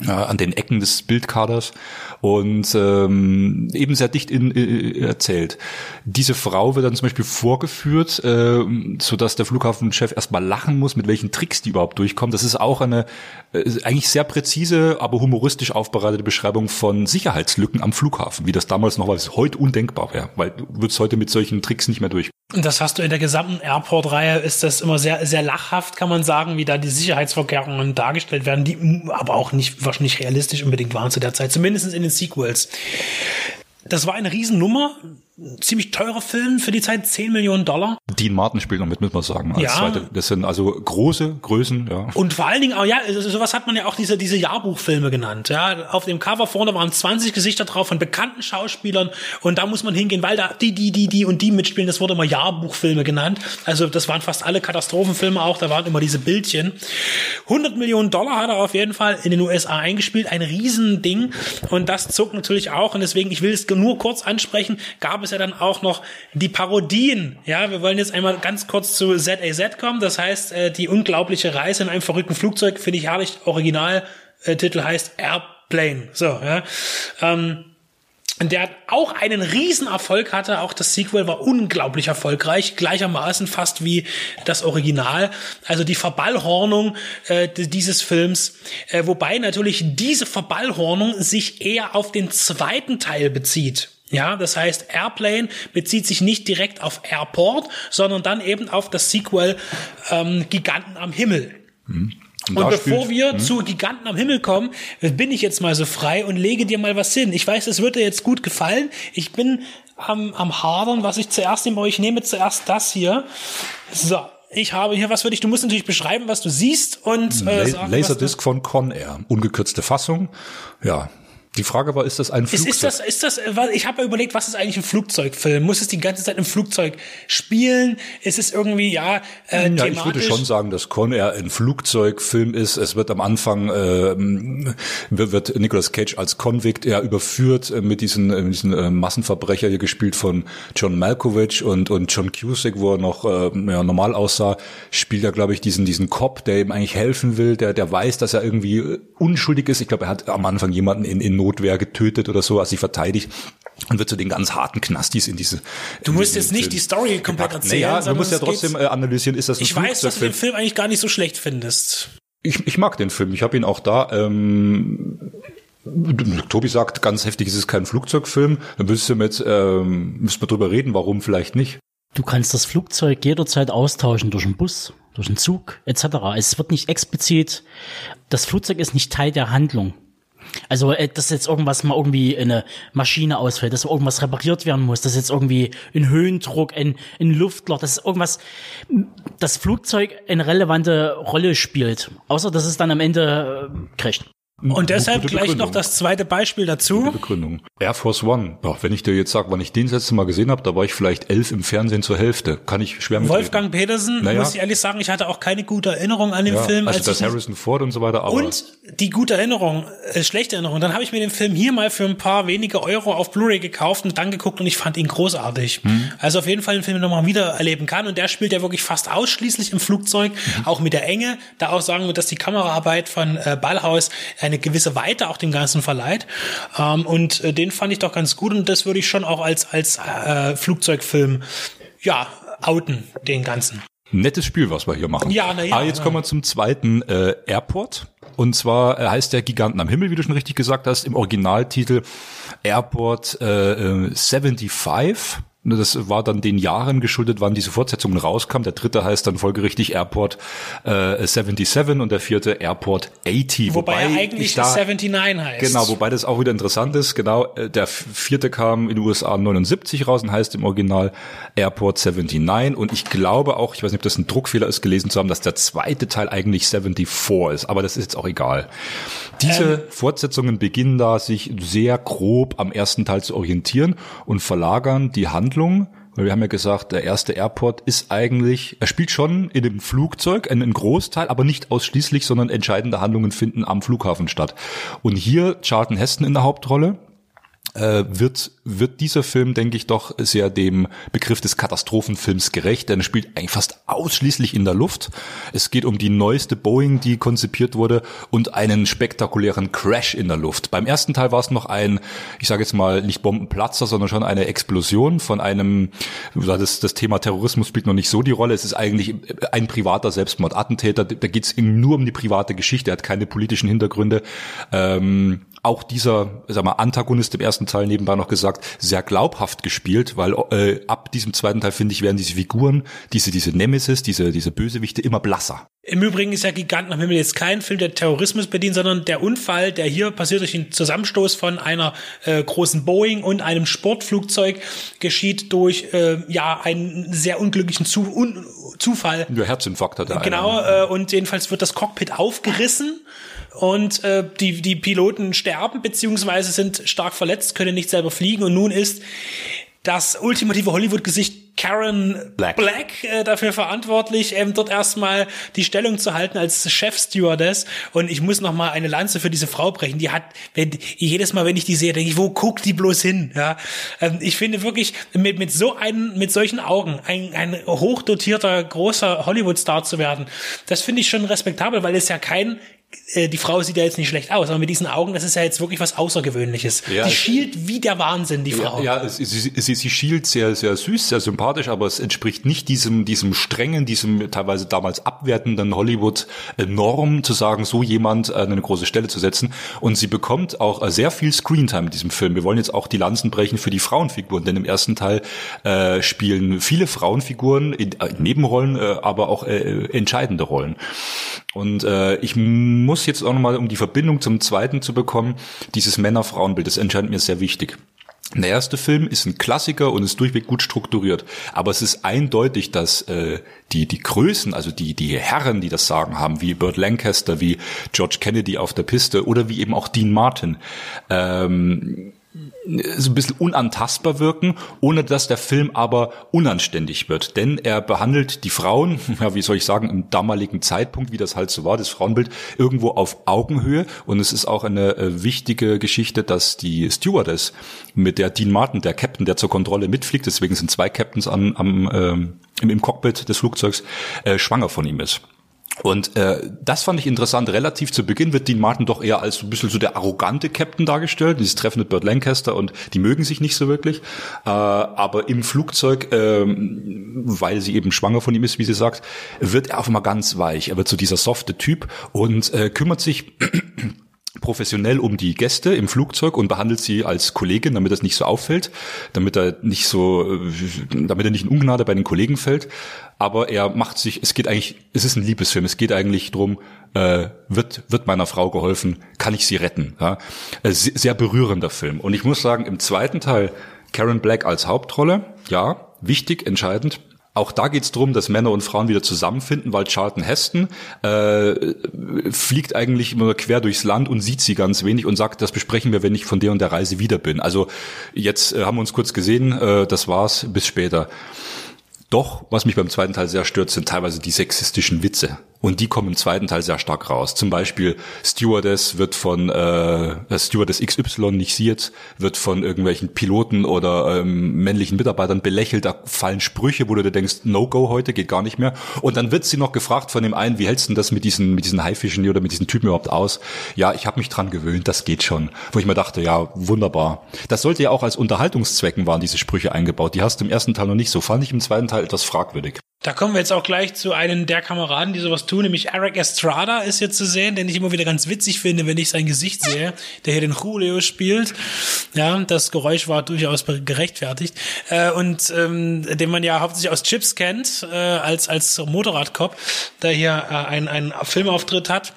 äh, an den Ecken des Bildkaders und ähm, eben sehr dicht in, äh, erzählt. Diese Frau wird dann zum Beispiel vorgeführt, äh, so dass der Flughafenchef erstmal lachen muss, mit welchen Tricks die überhaupt durchkommen. Das ist auch eine äh, eigentlich sehr präzise, aber humoristisch aufbereitete Beschreibung von Sicherheitslücken am Flughafen, wie das damals noch war, was heute undenkbar wäre, weil du würdest heute mit solchen Tricks nicht mehr durch. Und das hast du in der gesamten Airport-Reihe, ist das immer sehr, sehr lachhaft, kann man sagen, wie da die Sicherheitsvorkehrungen dargestellt werden, die aber auch nicht wahrscheinlich realistisch unbedingt waren zu der Zeit, zumindest in den Sequels. Das war eine Riesennummer ziemlich teurer Film für die Zeit, 10 Millionen Dollar. Dean Martin spielt noch mit, muss man sagen. Ja. Zweite. Das sind also große Größen, ja. Und vor allen Dingen auch, ja, sowas hat man ja auch diese, diese Jahrbuchfilme genannt, ja. Auf dem Cover vorne waren 20 Gesichter drauf von bekannten Schauspielern und da muss man hingehen, weil da die, die, die, die und die mitspielen, das wurde immer Jahrbuchfilme genannt. Also das waren fast alle Katastrophenfilme auch, da waren immer diese Bildchen. 100 Millionen Dollar hat er auf jeden Fall in den USA eingespielt, ein Riesending und das zog natürlich auch und deswegen, ich will es nur kurz ansprechen, gab es es ja dann auch noch die Parodien. Ja, wir wollen jetzt einmal ganz kurz zu ZAZ kommen. Das heißt, äh, die unglaubliche Reise in einem verrückten Flugzeug, finde ich herrlich. Originaltitel äh, heißt Airplane. So, ja. Ähm, der auch einen Riesenerfolg hatte. Auch das Sequel war unglaublich erfolgreich, gleichermaßen fast wie das Original. Also die Verballhornung äh, dieses Films, äh, wobei natürlich diese Verballhornung sich eher auf den zweiten Teil bezieht. Ja, das heißt, Airplane bezieht sich nicht direkt auf Airport, sondern dann eben auf das Sequel ähm, Giganten am Himmel. Hm. Und, da bevor spielt- wir hm. zu Giganten am Himmel kommen, bin ich jetzt mal so frei und lege dir mal was hin. Ich weiß, es wird dir jetzt gut gefallen. Ich bin am, am Hadern, was ich zuerst nehme, ich nehme zuerst das hier. So. Ich habe hier was für dich. Du musst natürlich beschreiben, was du siehst und äh, sagen, Laserdisc von Con Air. Ungekürzte Fassung. Ja. Die Frage war, ist das ein Flugzeug? ist das, ist das, äh, ich habe ja überlegt, was ist eigentlich ein Flugzeugfilm? Muss es die ganze Zeit im Flugzeug spielen? Ist es irgendwie, ja, äh, Ja, ich thematisch? würde schon sagen, dass Con Air ein Flugzeugfilm ist. Es wird am Anfang ähm, wird Nicolas Cage als Convict ja überführt äh, mit diesen, äh, diesen äh, Massenverbrecher hier gespielt von John Malkovich und und John Cusack, wo er noch äh, ja, normal aussah, spielt er glaube ich diesen diesen Cop, der ihm eigentlich helfen will, der der weiß, dass er irgendwie äh, unschuldig ist. Ich glaube, er hat am Anfang jemanden in, in Notwehr getötet oder so, als sich verteidigt. Und wird zu den ganz harten Knastis in diese. Du musst jetzt nicht die Story komplett erzählen. Naja, du musst ja trotzdem äh, analysieren, ist das ein Ich weiß, dass du den? Film eigentlich gar nicht so schlecht findest. Ich, ich mag den Film. Ich habe ihn auch da. Ähm, Tobi sagt, ganz heftig ist es kein Flugzeugfilm. Dann müsst ihr mit, ähm, müsst wir drüber reden, warum vielleicht nicht. Du kannst das Flugzeug jederzeit austauschen durch einen Bus, durch einen Zug etc. Es wird nicht explizit, das Flugzeug ist nicht Teil der Handlung. Also, äh, dass jetzt irgendwas mal irgendwie eine Maschine ausfällt, dass irgendwas repariert werden muss, dass jetzt irgendwie ein Höhendruck, ein, ein Luftloch, dass irgendwas, das Flugzeug eine relevante Rolle spielt. Außer, dass es dann am Ende äh, crasht. Und deshalb Gute gleich noch das zweite Beispiel dazu. Begründung. Air Force One. Boah, wenn ich dir jetzt sage, wann ich den das letzte Mal gesehen habe, da war ich vielleicht elf im Fernsehen zur Hälfte. Kann ich schwer mit Wolfgang Petersen, Naja. muss ich ehrlich sagen, ich hatte auch keine gute Erinnerung an den ja, Film. Also als das Harrison Ford und so weiter. Aber Und die gute Erinnerung, äh, schlechte Erinnerung. Dann habe ich mir den Film hier mal für ein paar wenige Euro auf Blu-ray gekauft und dann geguckt und ich fand ihn großartig. Hm. Also auf jeden Fall ein Film, den man wieder erleben kann. Und der spielt ja wirklich fast ausschließlich im Flugzeug, Mhm. auch mit der Enge. Da auch sagen wir, dass die Kameraarbeit von äh, Ballhaus eine gewisse Weite auch dem Ganzen verleiht. Ähm, und äh, den fand ich doch ganz gut und das würde ich schon auch als, als äh, Flugzeugfilm, ja, outen, den Ganzen. Nettes Spiel, was wir hier machen. Ja, na ja, Ah, jetzt ja. kommen wir zum zweiten äh, Airport. Und zwar äh, heißt der Giganten am Himmel, wie du schon richtig gesagt hast, im Originaltitel Airport äh, äh, 75. Das war dann den Jahren geschuldet, wann diese Fortsetzungen rauskam. Der dritte heißt dann folgerichtig Airport äh, 77 und der vierte Airport 80. Wobei, er ich eigentlich da- 79 heißt. Genau, wobei das auch wieder interessant ist. Genau, äh, der vierte kam in den USA 79 raus und heißt im Original Airport 79. Und ich glaube auch, ich weiß nicht, ob das ein Druckfehler ist, gelesen zu haben, dass der zweite Teil eigentlich 74 ist. Aber das ist jetzt auch egal. Diese Ähm. Fortsetzungen beginnen da, sich sehr grob am ersten Teil zu orientieren und verlagern die Handlung. Weil wir haben ja gesagt, der erste Airport ist eigentlich, er spielt schon in dem Flugzeug, einen Großteil, aber nicht ausschließlich, sondern entscheidende Handlungen finden am Flughafen statt. Und hier Charlton Heston in der Hauptrolle, wird, wird dieser Film, denke ich, doch sehr dem Begriff des Katastrophenfilms gerecht, denn er spielt eigentlich fast ausschließlich in der Luft. Es geht um die neueste Boeing, die konzipiert wurde und einen spektakulären Crash in der Luft. Beim ersten Teil war es noch ein, ich sage jetzt mal, nicht Bombenplatzer, sondern schon eine Explosion von einem, das, das Thema Terrorismus spielt noch nicht so die Rolle. Es ist eigentlich ein privater Selbstmordattentäter. Da geht es nur um die private Geschichte, er hat keine politischen Hintergründe. Ähm, auch dieser, sag mal, Antagonist im ersten Teil nebenbei noch gesagt, sehr glaubhaft gespielt, weil äh, ab diesem zweiten Teil, finde ich, werden diese Figuren, diese, diese Nemesis, diese, diese Bösewichte immer blasser. Im Übrigen ist ja Giganten am Himmel jetzt kein Film, der Terrorismus bedient, sondern der Unfall, der hier passiert durch den Zusammenstoß von einer äh, großen Boeing und einem Sportflugzeug, geschieht durch äh, ja einen sehr unglücklichen Zu Un Zufall. Der Herzinfarkt hat er. Genau, äh, und jedenfalls wird das Cockpit aufgerissen und äh, die, die Piloten sterben beziehungsweise sind stark verletzt, können nicht selber fliegen und nun ist das ultimative Hollywood-Gesicht Karen Black, Black äh, dafür verantwortlich, ähm, dort erstmal die Stellung zu halten als Chef-Stewardess. Und ich muss noch mal eine Lanze für diese Frau brechen. Die hat, wenn, jedes Mal, wenn ich die sehe, denke ich, wo guckt die bloß hin? Ja, ähm, ich finde wirklich mit mit so einen, mit solchen Augen ein, ein hochdotierter großer Hollywood-Star zu werden, das finde ich schon respektabel, weil es ja kein die Frau sieht ja jetzt nicht schlecht aus, aber mit diesen Augen, das ist ja jetzt wirklich was Außergewöhnliches. Ja, die es- schielt wie der Wahnsinn, die Frau. Ja, ja sie, sie, sie, sie schielt sehr, sehr süß, sehr sympathisch, aber es entspricht nicht diesem, diesem strengen, diesem teilweise damals abwertenden Hollywood-Norm, zu sagen, so jemand an eine große Stelle zu setzen. Und sie bekommt auch äh, sehr viel Screentime in diesem Film. Wir wollen jetzt auch die Lanzen brechen für die Frauenfiguren, denn im ersten Teil äh, spielen viele Frauenfiguren in, äh, in Nebenrollen, äh, aber auch äh, entscheidende Rollen. Und äh, ich muss jetzt auch nochmal, um die Verbindung zum zweiten zu bekommen, dieses Männer-Frauen-Bild, das entscheidet mir sehr wichtig. Der erste Film ist ein Klassiker und ist durchweg gut strukturiert. Aber es ist eindeutig, dass äh, die, die Größen, also die, die Herren, die das Sagen haben, wie Burt Lancaster, wie George Kennedy auf der Piste oder wie eben auch Dean Martin, ähm, so ein bisschen unantastbar wirken, ohne dass der Film aber unanständig wird. Denn er behandelt die Frauen, [laughs] ja, wie soll ich sagen, im damaligen Zeitpunkt, wie das halt so war, das Frauenbild, irgendwo auf Augenhöhe. Und es ist auch eine äh, wichtige Geschichte, dass die Stewardess, mit der Dean Martin, der Captain, der zur Kontrolle mitfliegt, deswegen sind zwei Captains an, am, im, im Cockpit des Flugzeugs, äh, schwanger von ihm ist. Und äh, das fand ich interessant. Relativ zu Beginn wird Dean Martin doch eher als so ein bisschen so der arrogante Captain dargestellt. Dieses Treffen mit Burt Lancaster und die mögen sich nicht so wirklich. Äh, aber im Flugzeug, ähm, weil sie eben schwanger von ihm ist, wie sie sagt, wird er auf einmal ganz weich. Er wird so dieser softe Typ und äh, kümmert sich professionell um die Gäste im Flugzeug und behandelt sie als Kollegin, damit das nicht so auffällt, damit er nicht so, äh, damit er nicht in Ungnade bei den Kollegen fällt. Aber er macht sich, es geht eigentlich, es ist ein Liebesfilm, es geht eigentlich drum, äh, wird, wird meiner Frau geholfen, kann ich sie retten. Ja? Äh, se- Sehr berührender Film. Und ich muss sagen, im zweiten Teil Karen Black als Hauptrolle, ja, wichtig, entscheidend. Auch da geht's drum, dass Männer und Frauen wieder zusammenfinden, weil Charlton Heston äh, fliegt eigentlich immer quer durchs Land und sieht sie ganz wenig und sagt, das besprechen wir, wenn ich von der und der Reise wieder bin. Also jetzt äh, haben wir uns kurz gesehen, äh, das war's, bis später. Doch, was mich beim zweiten Teil sehr stört, sind teilweise die sexistischen Witze. Und die kommen im zweiten Teil sehr stark raus. Zum Beispiel Stewardess wird von äh, Stewardess XY, nicht sie jetzt, wird von irgendwelchen Piloten oder ähm, männlichen Mitarbeitern belächelt. Da fallen Sprüche, wo du dir denkst, No-Go heute, geht gar nicht mehr. Und dann wird sie noch gefragt von dem einen, wie hältst du das mit diesen, mit diesen Haifischen oder mit diesen Typen überhaupt aus? Ja, ich habe mich dran gewöhnt, das geht schon. Wo ich mir dachte, ja, wunderbar. Das sollte ja auch als Unterhaltungszwecken waren diese Sprüche eingebaut. Die hast du im ersten Teil noch nicht so. Fand ich im zweiten Teil etwas fragwürdig. Da kommen wir jetzt auch gleich zu einem der Kameraden, die sowas tun, nämlich Eric Estrada ist hier zu sehen, den ich immer wieder ganz witzig finde, wenn ich sein Gesicht sehe, der hier den Julio spielt. Ja, das Geräusch war durchaus gerechtfertigt. Äh, und ähm, den man ja hauptsächlich aus Chips kennt, äh, als, als Motorradcop, der hier äh, einen, einen Filmauftritt hat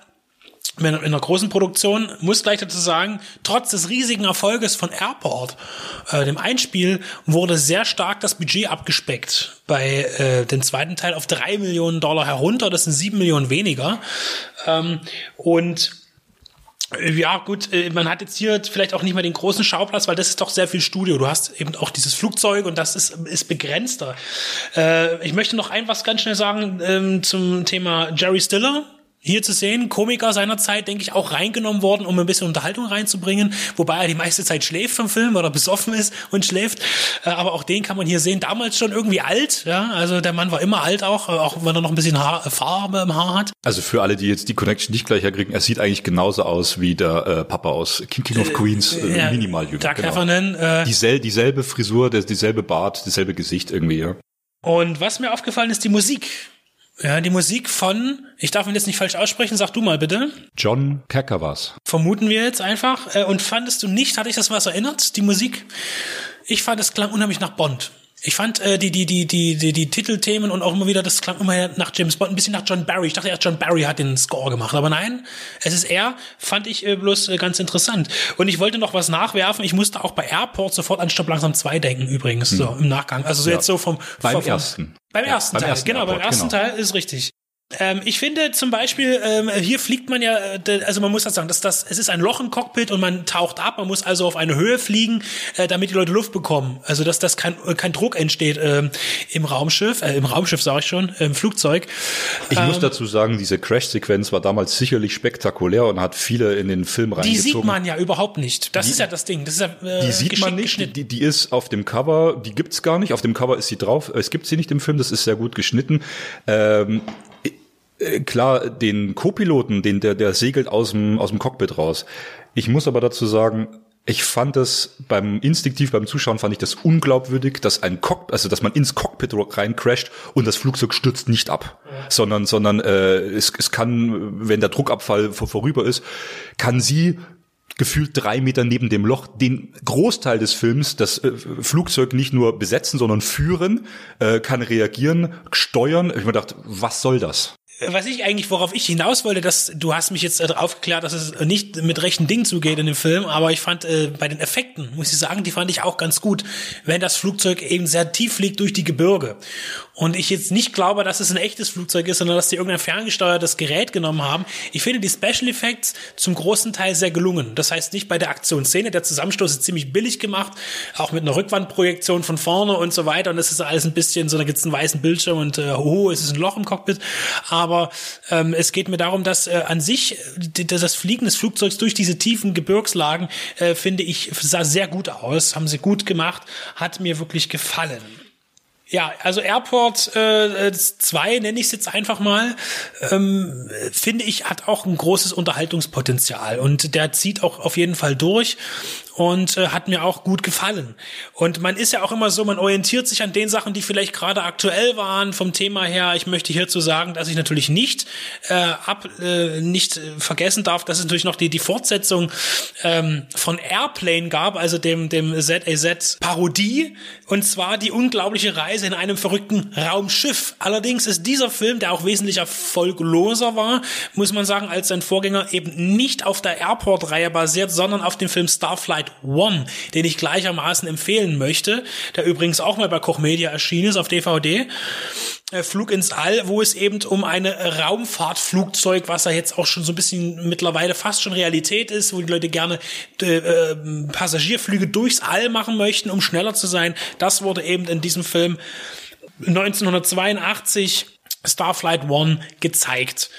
in einer großen Produktion, muss gleich dazu sagen, trotz des riesigen Erfolges von Airport, äh, dem Einspiel, wurde sehr stark das Budget abgespeckt. Bei äh, dem zweiten Teil auf drei Millionen Dollar herunter, das sind sieben Millionen weniger. Ähm, und äh, ja, gut, äh, man hat jetzt hier vielleicht auch nicht mehr den großen Schauplatz, weil das ist doch sehr viel Studio. Du hast eben auch dieses Flugzeug und das ist, ist begrenzter. Äh, ich möchte noch ein was ganz schnell sagen ähm, zum Thema Jerry Stiller hier zu sehen, Komiker seiner Zeit, denke ich, auch reingenommen worden, um ein bisschen Unterhaltung reinzubringen, wobei er die meiste Zeit schläft vom Film oder besoffen ist und schläft. Äh, Aber auch den kann man hier sehen. Damals schon irgendwie alt, ja, also der Mann war immer alt auch, äh, auch wenn er noch ein bisschen Haar, Farbe im Haar hat. Also für alle, die jetzt die Connection nicht gleich herkriegen, er sieht eigentlich genauso aus wie der äh, Papa aus King, King of Queens, äh, ja, minimal jünger. Doug Heffernan, äh, Diesel, dieselbe Frisur, dieselbe Bart, dieselbe Gesicht irgendwie, ja. Und was mir aufgefallen ist, die Musik. Ja, die Musik von, ich darf ihn jetzt nicht falsch aussprechen, sag du mal bitte. John war's. Vermuten wir jetzt einfach. Äh, Und fandest du nicht, hatte ich das was erinnert, die Musik? Ich fand, es klang unheimlich nach Bond. Ich fand äh, die, die, die, die, die, die Titelthemen und auch immer wieder, das klang immer nach James Bond, ein bisschen nach John Barry. Ich dachte erst, John Barry hat den Score gemacht, aber nein, es ist er, fand ich äh, bloß äh, ganz interessant. Und ich wollte noch was nachwerfen. Ich musste auch bei Airport sofort an Stopp langsam 2 denken, übrigens, so im Nachgang. Also so Ja. jetzt so vom, Beim vom, ersten. Beim Ja, ersten beim Teil, ersten genau, beim Airport, ersten genau. Teil ist richtig. Ähm, ich finde zum Beispiel, ähm, hier fliegt man ja, äh, also man muss das sagen, dass das, es ist ein Loch im Cockpit und man taucht ab, man muss also auf eine Höhe fliegen, äh, damit die Leute Luft bekommen. Also dass das kein, äh, kein Druck entsteht ähm, im Raumschiff, äh, im Raumschiff sage ich schon, im Flugzeug. Ich muss Ähm, dazu sagen, diese Crash-Sequenz war damals sicherlich spektakulär und hat viele in den Film die reingezogen. sieht man ja überhaupt nicht. Das ist ja das Ding. Das ist ja, äh, Die sieht man nicht, die, die ist auf dem Cover, die gibt's gar nicht. Auf dem Cover ist sie drauf. Es gibt sie nicht im Film, das ist sehr gut geschnitten. Äh, klar, den Co-Piloten, den, der, der segelt aus dem, aus dem Cockpit raus. Ich muss aber dazu sagen, ich fand es beim instinktiv beim Zuschauen fand ich das unglaubwürdig, dass ein Cockpit, also dass man ins Cockpit rein crasht und das Flugzeug stürzt nicht ab, ja. sondern sondern äh, es, es kann, wenn der Druckabfall vor, vorüber ist, kann sie gefühlt drei Meter neben dem Loch den Großteil des Films das äh, Flugzeug nicht nur besetzen, sondern führen, äh, kann reagieren, steuern. Ich mir gedacht, was soll das? Was ich eigentlich, worauf ich hinaus wollte, dass du hast mich jetzt äh, aufgeklärt, dass es nicht mit rechten Dingen zugeht in dem Film, aber ich fand äh, bei den Effekten, muss ich sagen, die fand ich auch ganz gut, wenn das Flugzeug eben sehr tief fliegt durch die Gebirge und ich jetzt nicht glaube, dass es ein echtes Flugzeug ist, sondern dass die irgendein ferngesteuertes Gerät genommen haben. Ich finde die Special Effects zum großen Teil sehr gelungen. Das heißt nicht bei der Aktionsszene, der Zusammenstoß ist ziemlich billig gemacht, auch mit einer Rückwandprojektion von vorne und so weiter und das ist alles ein bisschen so, da gibt's einen weißen Bildschirm und äh, oh, es ist ein Loch im Cockpit, aber ähm, es geht mir darum, dass äh, an sich das Fliegen des Flugzeugs durch diese tiefen Gebirgslagen äh, finde ich sah sehr gut aus, haben sie gut gemacht, hat mir wirklich gefallen. Ja, also Airport 2 äh, nenne ich es jetzt einfach mal, ähm, finde ich, hat auch ein großes Unterhaltungspotenzial. Und der zieht auch auf jeden Fall durch und äh, hat mir auch gut gefallen. Und man ist ja auch immer so, man orientiert sich an den Sachen, die vielleicht gerade aktuell waren vom Thema her. Ich möchte hierzu sagen, dass ich natürlich nicht äh, ab äh, nicht vergessen darf, dass es natürlich noch die die Fortsetzung ähm, von Airplane gab, also dem dem ZAZ Parodie und zwar die unglaubliche Reise in einem verrückten Raumschiff. Allerdings ist dieser Film, der auch wesentlich erfolgloser war, muss man sagen, als sein Vorgänger eben nicht auf der Airport-Reihe basiert, sondern auf dem Film Starflight Flight One, den ich gleichermaßen empfehlen möchte, der übrigens auch mal bei Koch Media erschienen ist auf DVD. Äh, Flug ins All, wo es eben um eine Raumfahrtflugzeug, was ja jetzt auch schon so ein bisschen mittlerweile fast schon Realität ist, wo die Leute gerne äh, äh Passagierflüge durchs All machen möchten, um schneller zu sein. Das wurde eben in diesem Film 1982 Starflight One gezeigt.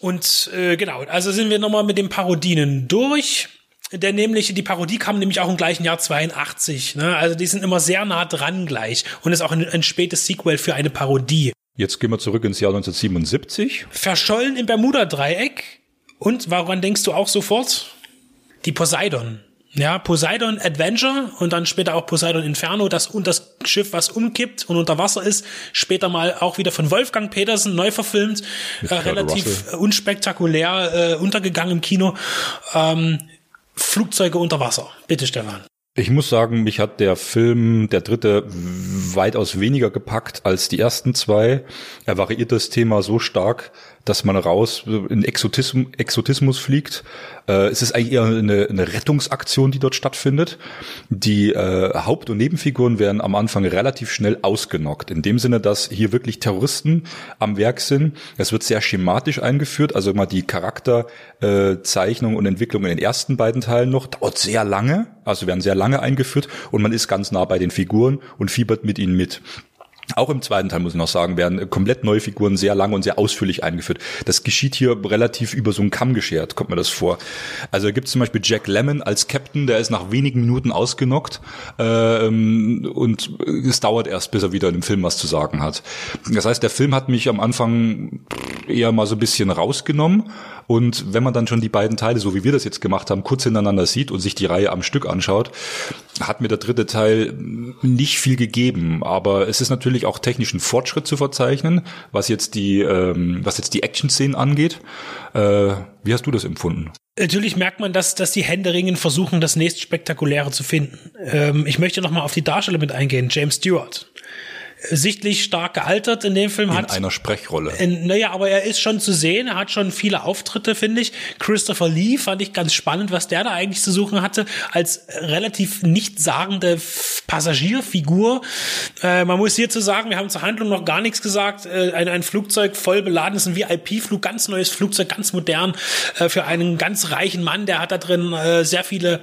Und äh, genau, also sind wir nochmal mit den Parodinen durch der nämlich, die Parodie kam nämlich auch im gleichen Jahr 82. Ne? Also die sind immer sehr nah dran gleich und ist auch ein, ein spätes Sequel für eine Parodie. Jetzt gehen wir zurück ins Jahr 1977. Verschollen im Bermuda-Dreieck. Und woran denkst du auch sofort? Die Poseidon. Ja, Poseidon Adventure und dann später auch Poseidon Inferno, das und das Schiff, was umkippt und unter Wasser ist, später mal auch wieder von Wolfgang Petersen neu verfilmt, äh, relativ Russell. unspektakulär äh, untergegangen im Kino. Ähm, Flugzeuge unter Wasser. Bitte, Stefan. Ich muss sagen, mich hat der Film, der dritte, weitaus weniger gepackt als die ersten zwei. Er variiert das Thema so stark, dass man raus in Exotismus, Exotismus fliegt. Äh, es ist eigentlich eher eine, eine Rettungsaktion, die dort stattfindet. Die äh, Haupt- und Nebenfiguren werden am Anfang relativ schnell ausgenockt. In dem Sinne, dass hier wirklich Terroristen am Werk sind. Es wird sehr schematisch eingeführt. Also mal die Charakterzeichnung äh, und Entwicklung in den ersten beiden Teilen noch. Dauert sehr lange. Also werden sehr lange eingeführt und man ist ganz nah bei den Figuren und fiebert mit ihnen mit. Auch im zweiten Teil muss ich noch sagen, werden komplett neue Figuren sehr lang und sehr ausführlich eingeführt. Das geschieht hier relativ über so einen Kamm geschert, kommt mir das vor. Also da gibt es zum Beispiel Jack Lemmon als Captain, der ist nach wenigen Minuten ausgenockt ähm, und es dauert erst, bis er wieder in dem Film was zu sagen hat. Das heißt, der Film hat mich am Anfang eher mal so ein bisschen rausgenommen und wenn man dann schon die beiden Teile, so wie wir das jetzt gemacht haben, kurz hintereinander sieht und sich die Reihe am Stück anschaut, hat mir der dritte Teil nicht viel gegeben. Aber es ist natürlich auch technischen Fortschritt zu verzeichnen, was jetzt die, ähm, was jetzt die Action-Szenen angeht. Äh, wie hast du das empfunden? Natürlich merkt man, dass, dass die Händeringen versuchen, das nächst Spektakuläre zu finden. Ähm, ich möchte noch mal auf die Darsteller mit eingehen. James Stewart sichtlich stark gealtert in dem Film. In hat, einer Sprechrolle. In, naja, aber er ist schon zu sehen. Er hat schon viele Auftritte, finde ich. Christopher Lee fand ich ganz spannend, was der da eigentlich zu suchen hatte, als relativ nichtssagende Passagierfigur. Äh, man muss hierzu sagen, wir haben zur Handlung noch gar nichts gesagt. Äh, ein, ein Flugzeug voll beladen ist ein VIP-Flug, ganz neues Flugzeug, ganz modern äh, für einen ganz reichen Mann. Der hat da drin äh, sehr viele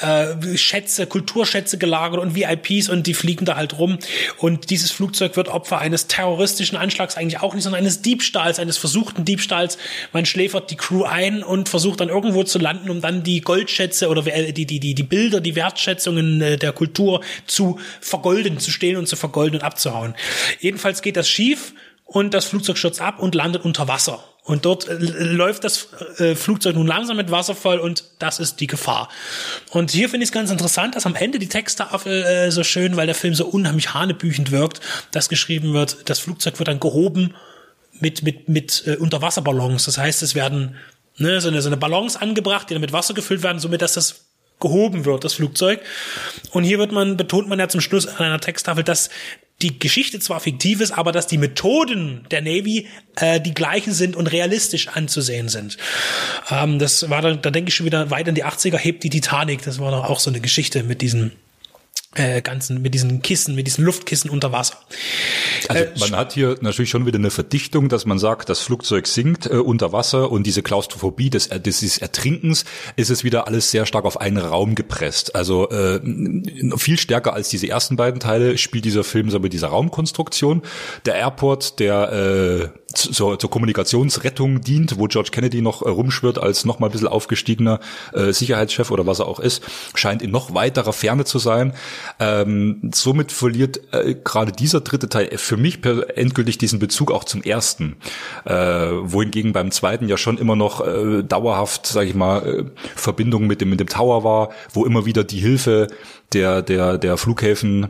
äh, Schätze, Kulturschätze gelagert und VIPs und die fliegen da halt rum. Und dieses dieses Flugzeug wird Opfer eines terroristischen Anschlags eigentlich auch nicht, sondern eines Diebstahls, eines versuchten Diebstahls. Man schläfert die Crew ein und versucht dann irgendwo zu landen, um dann die Goldschätze oder die, die, die, die Bilder, die Wertschätzungen äh, der Kultur zu vergolden, zu stehlen und zu vergolden und abzuhauen. Jedenfalls geht das schief und das Flugzeug stürzt ab und landet unter Wasser. Und dort äh, läuft das äh, Flugzeug nun langsam mit Wasser voll und das ist die Gefahr. Und hier finde ich es ganz interessant, dass am Ende die Texttafel äh, so schön, weil der Film so unheimlich hanebüchend wirkt, dass geschrieben wird, das Flugzeug wird dann gehoben mit, mit, mit äh, Unterwasserballons. Das heißt, es werden ne, so, eine, so eine Ballons angebracht, die dann mit Wasser gefüllt werden, somit dass das gehoben wird, das Flugzeug. Und hier wird man, betont man ja zum Schluss an einer Texttafel, dass die Geschichte zwar fiktiv ist, aber dass die Methoden der Navy äh, die gleichen sind und realistisch anzusehen sind. Ähm, das war dann, da denke ich schon wieder weiter in die 80er, hebt die Titanic, das war doch auch so eine Geschichte mit diesen äh, ganzen, mit diesen Kissen, mit diesen Luftkissen unter Wasser. Also äh, man hat hier natürlich schon wieder eine Verdichtung, dass man sagt, das Flugzeug sinkt äh, unter Wasser und diese Klaustrophobie des, äh, des Ertrinkens ist es wieder alles sehr stark auf einen Raum gepresst. Also äh, viel stärker als diese ersten beiden Teile spielt dieser Film so mit dieser Raumkonstruktion. Der Airport, der äh, zur, zur Kommunikationsrettung dient, wo George Kennedy noch äh, rumschwirrt als noch mal ein bisschen aufgestiegener äh, Sicherheitschef oder was er auch ist, scheint in noch weiterer Ferne zu sein. Ähm, somit verliert äh, gerade dieser dritte Teil für mich endgültig diesen Bezug auch zum ersten, äh, wohingegen beim zweiten ja schon immer noch äh, dauerhaft, sage ich mal, äh, Verbindung mit dem mit dem Tower war, wo immer wieder die Hilfe der der der Flughäfen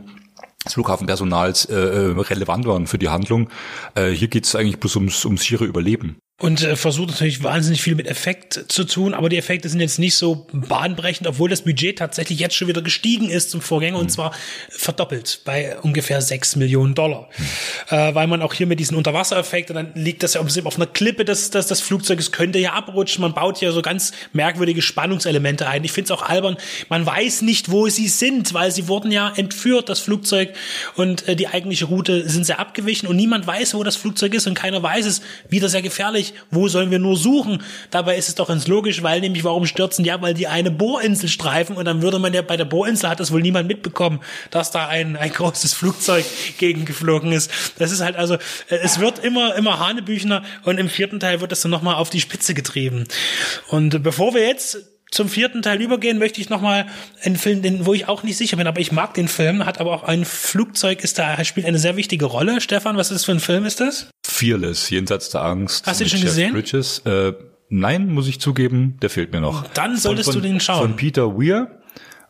des Flughafenpersonals äh, äh, relevant waren für die Handlung. Äh, hier geht es eigentlich bloß ums, ums schiere Überleben und äh, versucht natürlich wahnsinnig viel mit Effekt zu tun, aber die Effekte sind jetzt nicht so bahnbrechend, obwohl das Budget tatsächlich jetzt schon wieder gestiegen ist zum Vorgänger mhm. und zwar verdoppelt bei ungefähr sechs Millionen Dollar. Mhm. Äh, weil man auch hier mit diesen Unterwassereffekten, dann liegt das ja auf einer Klippe des, des, des Flugzeuges, könnte ja abrutschen, man baut ja so ganz merkwürdige Spannungselemente ein. Ich finde es auch albern, man weiß nicht, wo sie sind, weil sie wurden ja entführt, das Flugzeug, und äh, die eigentliche Route sind sehr abgewichen und niemand weiß, wo das Flugzeug ist und keiner weiß es, wieder sehr gefährlich nicht, wo sollen wir nur suchen? Dabei ist es doch ganz logisch, weil nämlich warum stürzen? Ja, weil die eine Bohrinsel streifen und dann würde man ja bei der Bohrinsel hat das wohl niemand mitbekommen, dass da ein, ein großes Flugzeug [laughs] gegengeflogen ist. Das ist halt also, äh, es wird immer, immer Hanebüchner und im vierten Teil wird das dann nochmal auf die Spitze getrieben. Und bevor wir jetzt zum vierten Teil übergehen, möchte ich nochmal einen Film, den, wo ich auch nicht sicher bin, aber ich mag den Film, hat aber auch ein Flugzeug, ist da, spielt eine sehr wichtige Rolle. Stefan, was ist das für ein Film ist das? Fearless, jenseits der Angst. Hast du den schon Jeff gesehen? Bridges. Äh, nein, muss ich zugeben, der fehlt mir noch. Dann solltest von, du den schauen. Von Peter Weir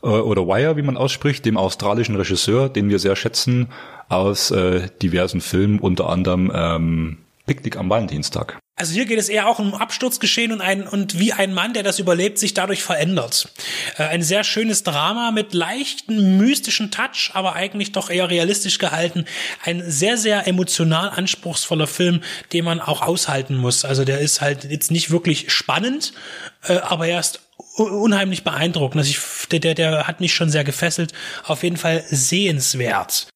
äh, oder Wire, wie man ausspricht, dem australischen Regisseur, den wir sehr schätzen, aus äh, diversen Filmen, unter anderem ähm, Picknick am Valentinstag. Also hier geht es eher auch um Absturzgeschehen und ein und wie ein Mann, der das überlebt, sich dadurch verändert. Äh, ein sehr schönes Drama mit leichten mystischen Touch, aber eigentlich doch eher realistisch gehalten. Ein sehr sehr emotional anspruchsvoller Film, den man auch aushalten muss. Also der ist halt jetzt nicht wirklich spannend, äh, aber er ist unheimlich beeindruckend. Also ich, der, der, der hat mich schon sehr gefesselt. Auf jeden Fall sehenswert.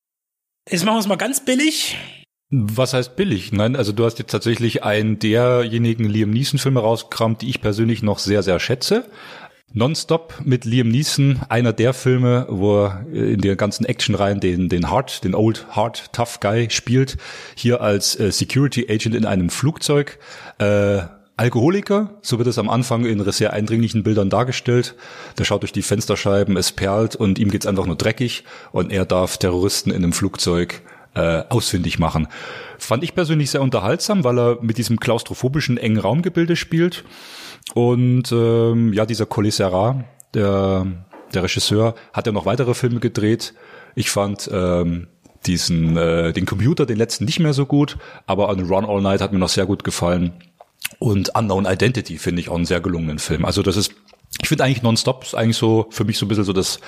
Jetzt machen wir es mal ganz billig. Was heißt billig? Nein, also du hast jetzt tatsächlich einen derjenigen Liam Neeson-Filme rausgekramt, die ich persönlich noch sehr, sehr schätze. Nonstop mit Liam Neeson, einer der Filme, wo er in der ganzen Actionreihen den, den Hard, den Old Hard Tough Guy spielt. Hier als äh, Security Agent in einem Flugzeug. Äh, Alkoholiker, so wird es am Anfang in sehr eindringlichen Bildern dargestellt. Der schaut durch die Fensterscheiben, es perlt und ihm geht's einfach nur dreckig und er darf Terroristen in einem Flugzeug äh, ausfindig machen. Fand ich persönlich sehr unterhaltsam, weil er mit diesem klaustrophobischen engen Raumgebilde spielt. Und ähm, ja, dieser Collet Serra, der, der Regisseur, hat ja noch weitere Filme gedreht. Ich fand ähm, diesen äh, den Computer, den letzten nicht mehr so gut, aber an Run All Night hat mir noch sehr gut gefallen. Und Unknown Identity finde ich auch einen sehr gelungenen Film. Also das ist, ich finde eigentlich Nonstop ist eigentlich so für mich so ein bisschen so das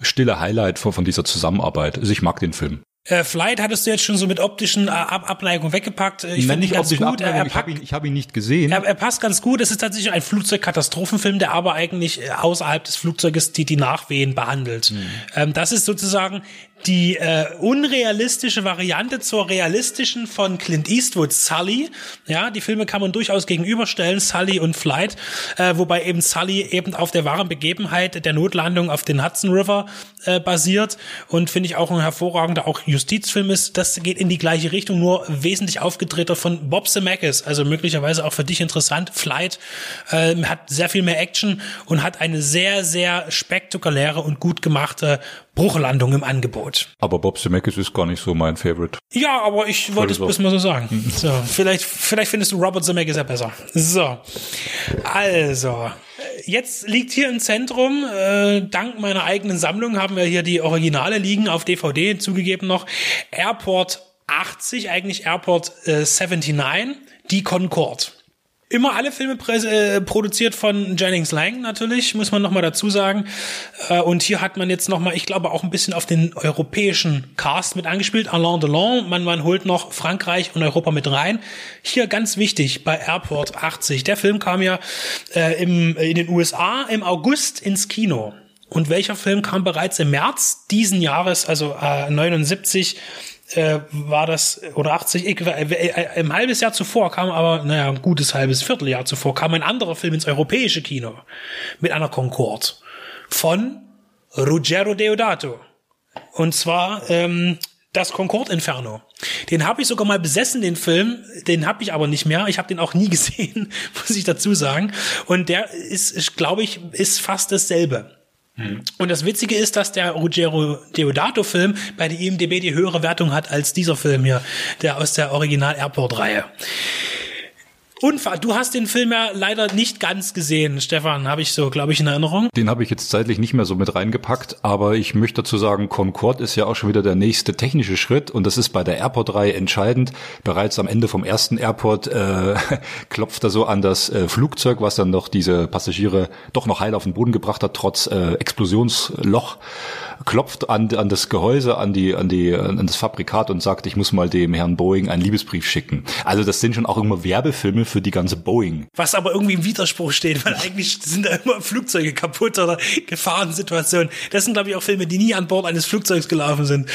stille Highlight von, von dieser Zusammenarbeit. Also ich mag den Film. Äh, Flight hattest du jetzt schon so mit optischen äh, Ab Abneigungen weggepackt. Äh, ich finde ihn ganz gut. Er, er ich habe ihn, ich hab ihn nicht gesehen. Er, er, passt ganz gut. Es ist tatsächlich ein Flugzeugkatastrophenfilm, der aber eigentlich außerhalb des Flugzeuges die, die Nachwehen behandelt. Mhm. Ähm, das ist sozusagen die äh, unrealistische Variante zur realistischen von Clint Eastwood, Sully. Ja, die Filme kann man durchaus gegenüberstellen, Sully und Flight, äh, wobei eben Sully eben auf der wahren Begebenheit der Notlandung auf den Hudson River äh, basiert und finde ich auch ein hervorragender auch Justizfilm ist. Das geht in die gleiche Richtung, nur wesentlich aufgedrehter von Bob Zemeckis, also möglicherweise auch für dich interessant. Flight äh, hat sehr viel mehr Action und hat eine sehr sehr spektakuläre und gut gemachte Bruchlandung im Angebot. Aber Bob Zemeckis ist gar nicht so mein Favorite. Ja, aber ich wollte es bloß mal so sagen. Mhm. So, vielleicht, vielleicht findest du Robert Zemeckis ja besser. So, also, jetzt liegt hier im Zentrum, äh, dank meiner eigenen Sammlung haben wir hier die Originale liegen auf DVD, zugegeben noch, Airport 80, eigentlich Airport äh, 79, die Concorde. Immer alle Filme äh, produziert von Jennings Lang natürlich, muss man nochmal dazu sagen. Äh, und hier hat man jetzt nochmal, ich glaube, auch ein bisschen auf den europäischen Cast mit angespielt. Alain Delon, man, man holt noch Frankreich und Europa mit rein. Hier ganz wichtig bei Airport 80. Der Film kam ja äh, im, in den USA im August ins Kino. Und welcher Film kam bereits im März diesen Jahres, also äh, 79, äh, war das, oder 80, ich, äh, äh, im halbes Jahr zuvor kam aber, naja, ein gutes halbes Vierteljahr zuvor, kam ein anderer Film ins europäische Kino mit einer Concorde von Ruggero Deodato. Und zwar ähm, das Concorde Inferno. Den habe ich sogar mal besessen, den Film. Den habe ich aber nicht mehr. Ich habe den auch nie [laughs] gesehen, muss ich dazu sagen. Und der ist, glaube ich, ist fast dasselbe. Und das Witzige ist, dass der Ruggero Deodato-Film bei der IMDb die höhere Wertung hat als dieser Film hier, der aus der Original-Airport-Reihe. Unfall. Du hast den Film ja leider nicht ganz gesehen, Stefan, habe ich so, glaube ich, in Erinnerung. Den habe ich jetzt zeitlich nicht mehr so mit reingepackt, aber ich möchte dazu sagen, Concorde ist ja auch schon wieder der nächste technische Schritt und das ist bei der Airport-Reihe entscheidend. Bereits am Ende vom ersten Airport äh, [laughs] klopft er so an das äh, Flugzeug, was dann noch diese Passagiere doch noch heil auf den Boden gebracht hat, trotz äh, Explosionsloch klopft an, an das Gehäuse, an die, an die, an das Fabrikat und sagt, ich muss mal dem Herrn Boeing einen Liebesbrief schicken. Also das sind schon auch immer Werbefilme für die ganze Boeing. Was aber irgendwie im Widerspruch steht, weil eigentlich sind da immer Flugzeuge kaputt oder Gefahrensituationen. Das sind, glaube ich, auch Filme, die nie an Bord eines Flugzeugs gelaufen sind.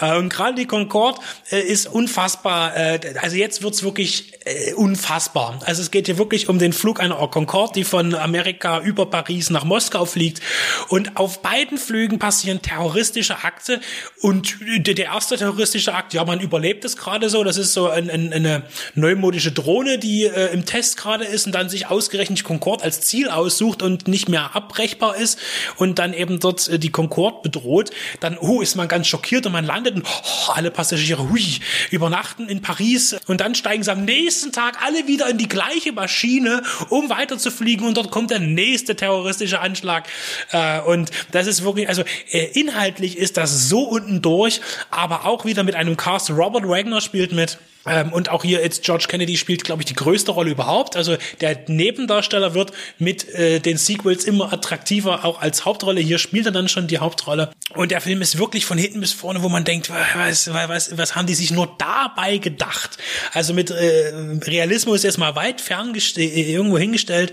Äh, und gerade die Concorde äh, ist unfassbar, äh, also jetzt wird's wirklich unfassbar. Also es geht hier wirklich um den Flug einer Concorde, die von Amerika über Paris nach Moskau fliegt. Und auf beiden Flügen passieren terroristische Akte. Und der erste terroristische Akt, ja, man überlebt es gerade so. Das ist so ein, ein, eine neumodische Drohne, die äh, im Test gerade ist und dann sich ausgerechnet Concorde als Ziel aussucht und nicht mehr abbrechbar ist und dann eben dort äh, die Concorde bedroht. Dann, oh, ist man ganz schockiert und man landet und oh, alle Passagiere, hui, übernachten in Paris und dann steigen sie am nächsten Tag alle wieder in die gleiche Maschine, um weiterzufliegen und dort kommt der nächste terroristische Anschlag. Äh, und das ist wirklich, also äh, inhaltlich ist das so unten durch, aber auch wieder mit einem Cast. Robert Wagner spielt mit. Ähm, und auch hier jetzt George Kennedy spielt, glaube ich, die größte Rolle überhaupt. Also der Nebendarsteller wird mit äh, den Sequels immer attraktiver, auch als Hauptrolle. Hier spielt er dann schon die Hauptrolle. Und der Film ist wirklich von hinten bis vorne, wo man denkt, was, was, was haben die sich nur dabei gedacht? Also mit äh, Realismus jetzt mal weit fern irgendwo hingestellt.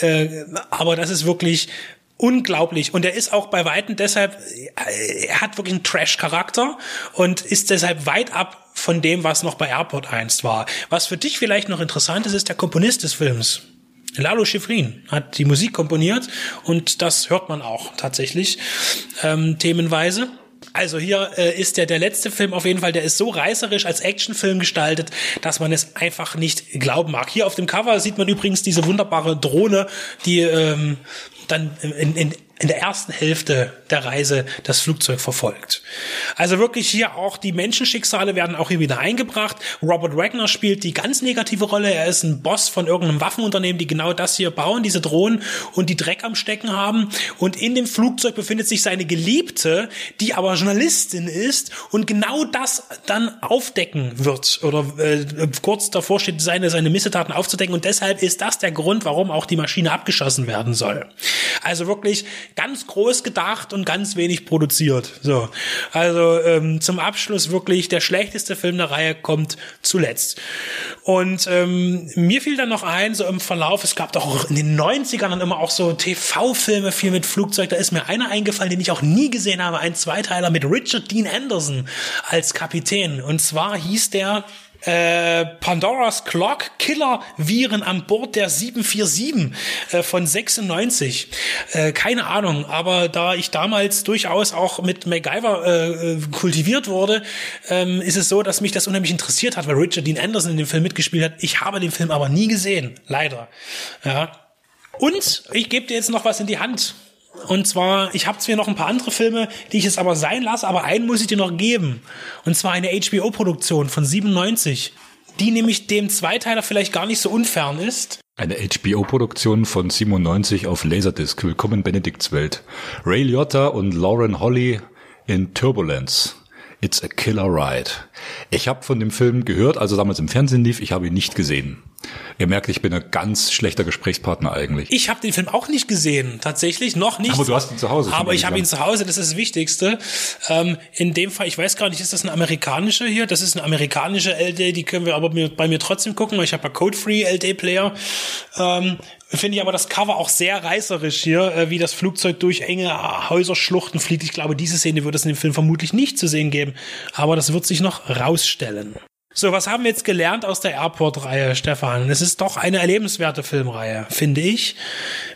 Äh, aber das ist wirklich unglaublich. Und er ist auch bei Weitem deshalb, er hat wirklich einen Trash-Charakter und ist deshalb weit ab von dem, was noch bei Airport 1 war. Was für dich vielleicht noch interessant ist, ist der Komponist des Films. Lalo Schifrin hat die Musik komponiert und das hört man auch tatsächlich ähm, themenweise. Also hier äh, ist der der letzte Film auf jeden Fall, der ist so reißerisch als Actionfilm gestaltet, dass man es einfach nicht glauben mag. Hier auf dem Cover sieht man übrigens diese wunderbare Drohne, die ähm, dann in, in, in der ersten Hälfte der Reise das Flugzeug verfolgt. Also wirklich hier auch die Menschenschicksale werden auch hier wieder eingebracht. Robert Wagner spielt die ganz negative Rolle. Er ist ein Boss von irgendeinem Waffenunternehmen, die genau das hier bauen, diese Drohnen und die Dreck am Stecken haben. Und in dem Flugzeug befindet sich seine Geliebte, die aber Journalistin ist und genau das dann aufdecken wird oder äh, kurz davor steht, seine, seine Missetaten aufzudecken. Und deshalb ist das der Grund, warum auch die Maschine abgeschossen werden soll. Also wirklich ganz groß gedacht und ganz wenig produziert. So, also ähm, zum Abschluss wirklich der schlechteste Film der Reihe kommt zuletzt. Und ähm, mir fiel dann noch ein, so im Verlauf, es gab doch auch in den 90ern dann immer auch so TV-Filme viel mit Flugzeug. Da ist mir einer eingefallen, den ich auch nie gesehen habe, ein Zweiteiler mit Richard Dean Anderson als Kapitän. Und zwar hieß der äh, Pandora's Clock, Killer-Viren an Bord der 747 äh, von 96. Äh, keine Ahnung, aber da ich damals durchaus auch mit MacGyver äh, kultiviert wurde, ähm, ist es so, dass mich das unheimlich interessiert hat, weil Richard Dean Anderson in dem Film mitgespielt hat. Ich habe den Film aber nie gesehen, leider. Ja. Und ich gebe dir jetzt noch was in die Hand Und zwar, ich habe zwar noch ein paar andere Filme, die ich jetzt aber sein lasse, aber einen muss ich dir noch geben. Und zwar eine HBO-Produktion von 97, die nämlich dem Zweiteiler vielleicht gar nicht so unfern ist. Eine HBO-Produktion von 97 auf Laserdisc. Willkommen Benedikts Welt. Ray Liotta und Lauren Holly in Turbulence. It's a Killer Ride. Ich habe von dem Film gehört, als er damals im Fernsehen lief. Ich habe ihn nicht gesehen. Ihr merkt, ich bin ein ganz schlechter Gesprächspartner eigentlich. Ich habe den Film auch nicht gesehen, tatsächlich noch nicht. Aber du hast ihn zu Hause. Aber ich habe ihn zu Hause, das ist das Wichtigste. Ähm, in dem Fall, ich weiß gar nicht, ist das eine amerikanische hier? Das ist eine amerikanische LD, die können wir aber bei mir trotzdem gucken, weil ich habe ja Code-Free LD-Player. Ähm, Finde ich aber das Cover auch sehr reißerisch hier, äh, wie das Flugzeug durch enge Häuserschluchten fliegt. Ich glaube, diese Szene wird es in dem Film vermutlich nicht zu sehen geben, aber das wird sich noch rausstellen. So, was haben wir jetzt gelernt aus der Airport-Reihe, Stefan? Es ist doch eine erlebenswerte Filmreihe, finde ich,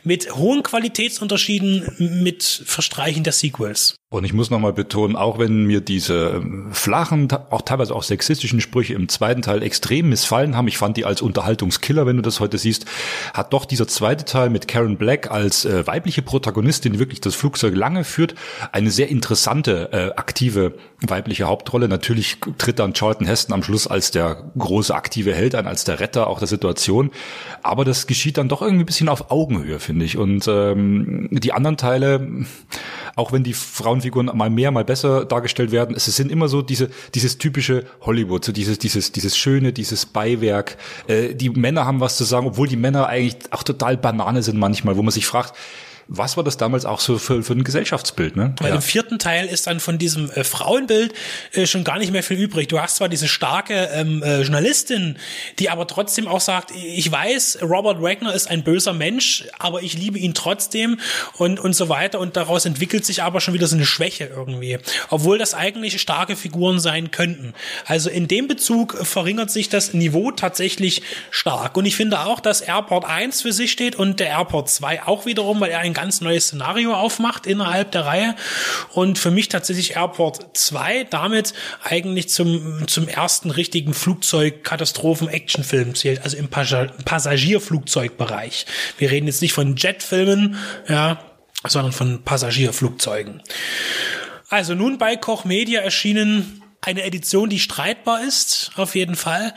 mit hohen Qualitätsunterschieden mit Verstreichen der Sequels. Und ich muss nochmal betonen, auch wenn mir diese ähm, flachen, auch teilweise auch sexistischen Sprüche im zweiten Teil extrem missfallen haben, ich fand die als Unterhaltungskiller, wenn du das heute siehst, hat doch dieser zweite Teil mit Karen Black als äh, weibliche Protagonistin, die wirklich das Flugzeug lange führt, eine sehr interessante, äh, aktive weibliche Hauptrolle. Natürlich tritt dann Charlton Heston am Schluss als der große aktive Held ein, als der Retter auch der Situation. Aber das geschieht dann doch irgendwie ein bisschen auf Augenhöhe, finde ich. Und ähm, die anderen Teile, auch wenn die Frauenfiguren mal mehr, mal besser dargestellt werden, es sind immer so diese, dieses typische Hollywood, so dieses, dieses, dieses schöne, dieses Beiwerk. Äh, die Männer haben was zu sagen, obwohl die Männer eigentlich auch total Banane sind manchmal, wo man sich fragt, was war das damals auch so für, für ein Gesellschaftsbild? Ne? Weil ja. im vierten Teil ist dann von diesem äh, Frauenbild äh, schon gar nicht mehr viel übrig. Du hast zwar diese starke ähm, äh, Journalistin, die aber trotzdem auch sagt, ich weiß, Robert Wagner ist ein böser Mensch, aber ich liebe ihn trotzdem und, und so weiter. Und daraus entwickelt sich aber schon wieder so eine Schwäche irgendwie. Obwohl das eigentlich starke Figuren sein könnten. Also in dem Bezug verringert sich das Niveau tatsächlich stark. Und ich finde auch, dass Airport 1 für sich steht und der Airport 2 auch wiederum, weil er ein ganz neues Szenario aufmacht innerhalb der Reihe. Und für mich tatsächlich Airport 2 damit eigentlich zum, zum ersten richtigen Flugzeug-Katastrophen-Actionfilm zählt, also im Passagierflugzeugbereich. Wir reden jetzt nicht von Jetfilmen, ja, sondern von Passagierflugzeugen. Also nun bei Koch Media erschienen eine Edition, die streitbar ist, auf jeden Fall,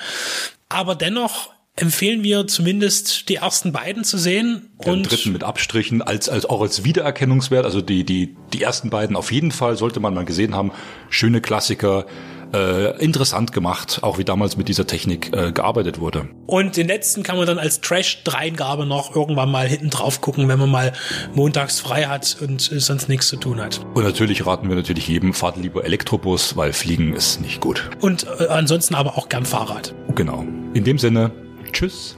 aber dennoch empfehlen wir zumindest die ersten beiden zu sehen. Den und dritten mit Abstrichen als, als auch als Wiedererkennungswert. Also die, die, die ersten beiden auf jeden Fall sollte man mal gesehen haben. Schöne Klassiker. Äh, interessant gemacht, auch wie damals mit dieser Technik äh, gearbeitet wurde. Und den letzten kann man dann als Trash-Dreingabe noch irgendwann mal hinten drauf gucken, wenn man mal montags frei hat und äh, sonst nichts zu tun hat. Und natürlich raten wir natürlich jedem, fahrt lieber Elektrobus, weil Fliegen ist nicht gut. Und äh, ansonsten aber auch gern Fahrrad. Genau. In dem Sinne, Tschüss.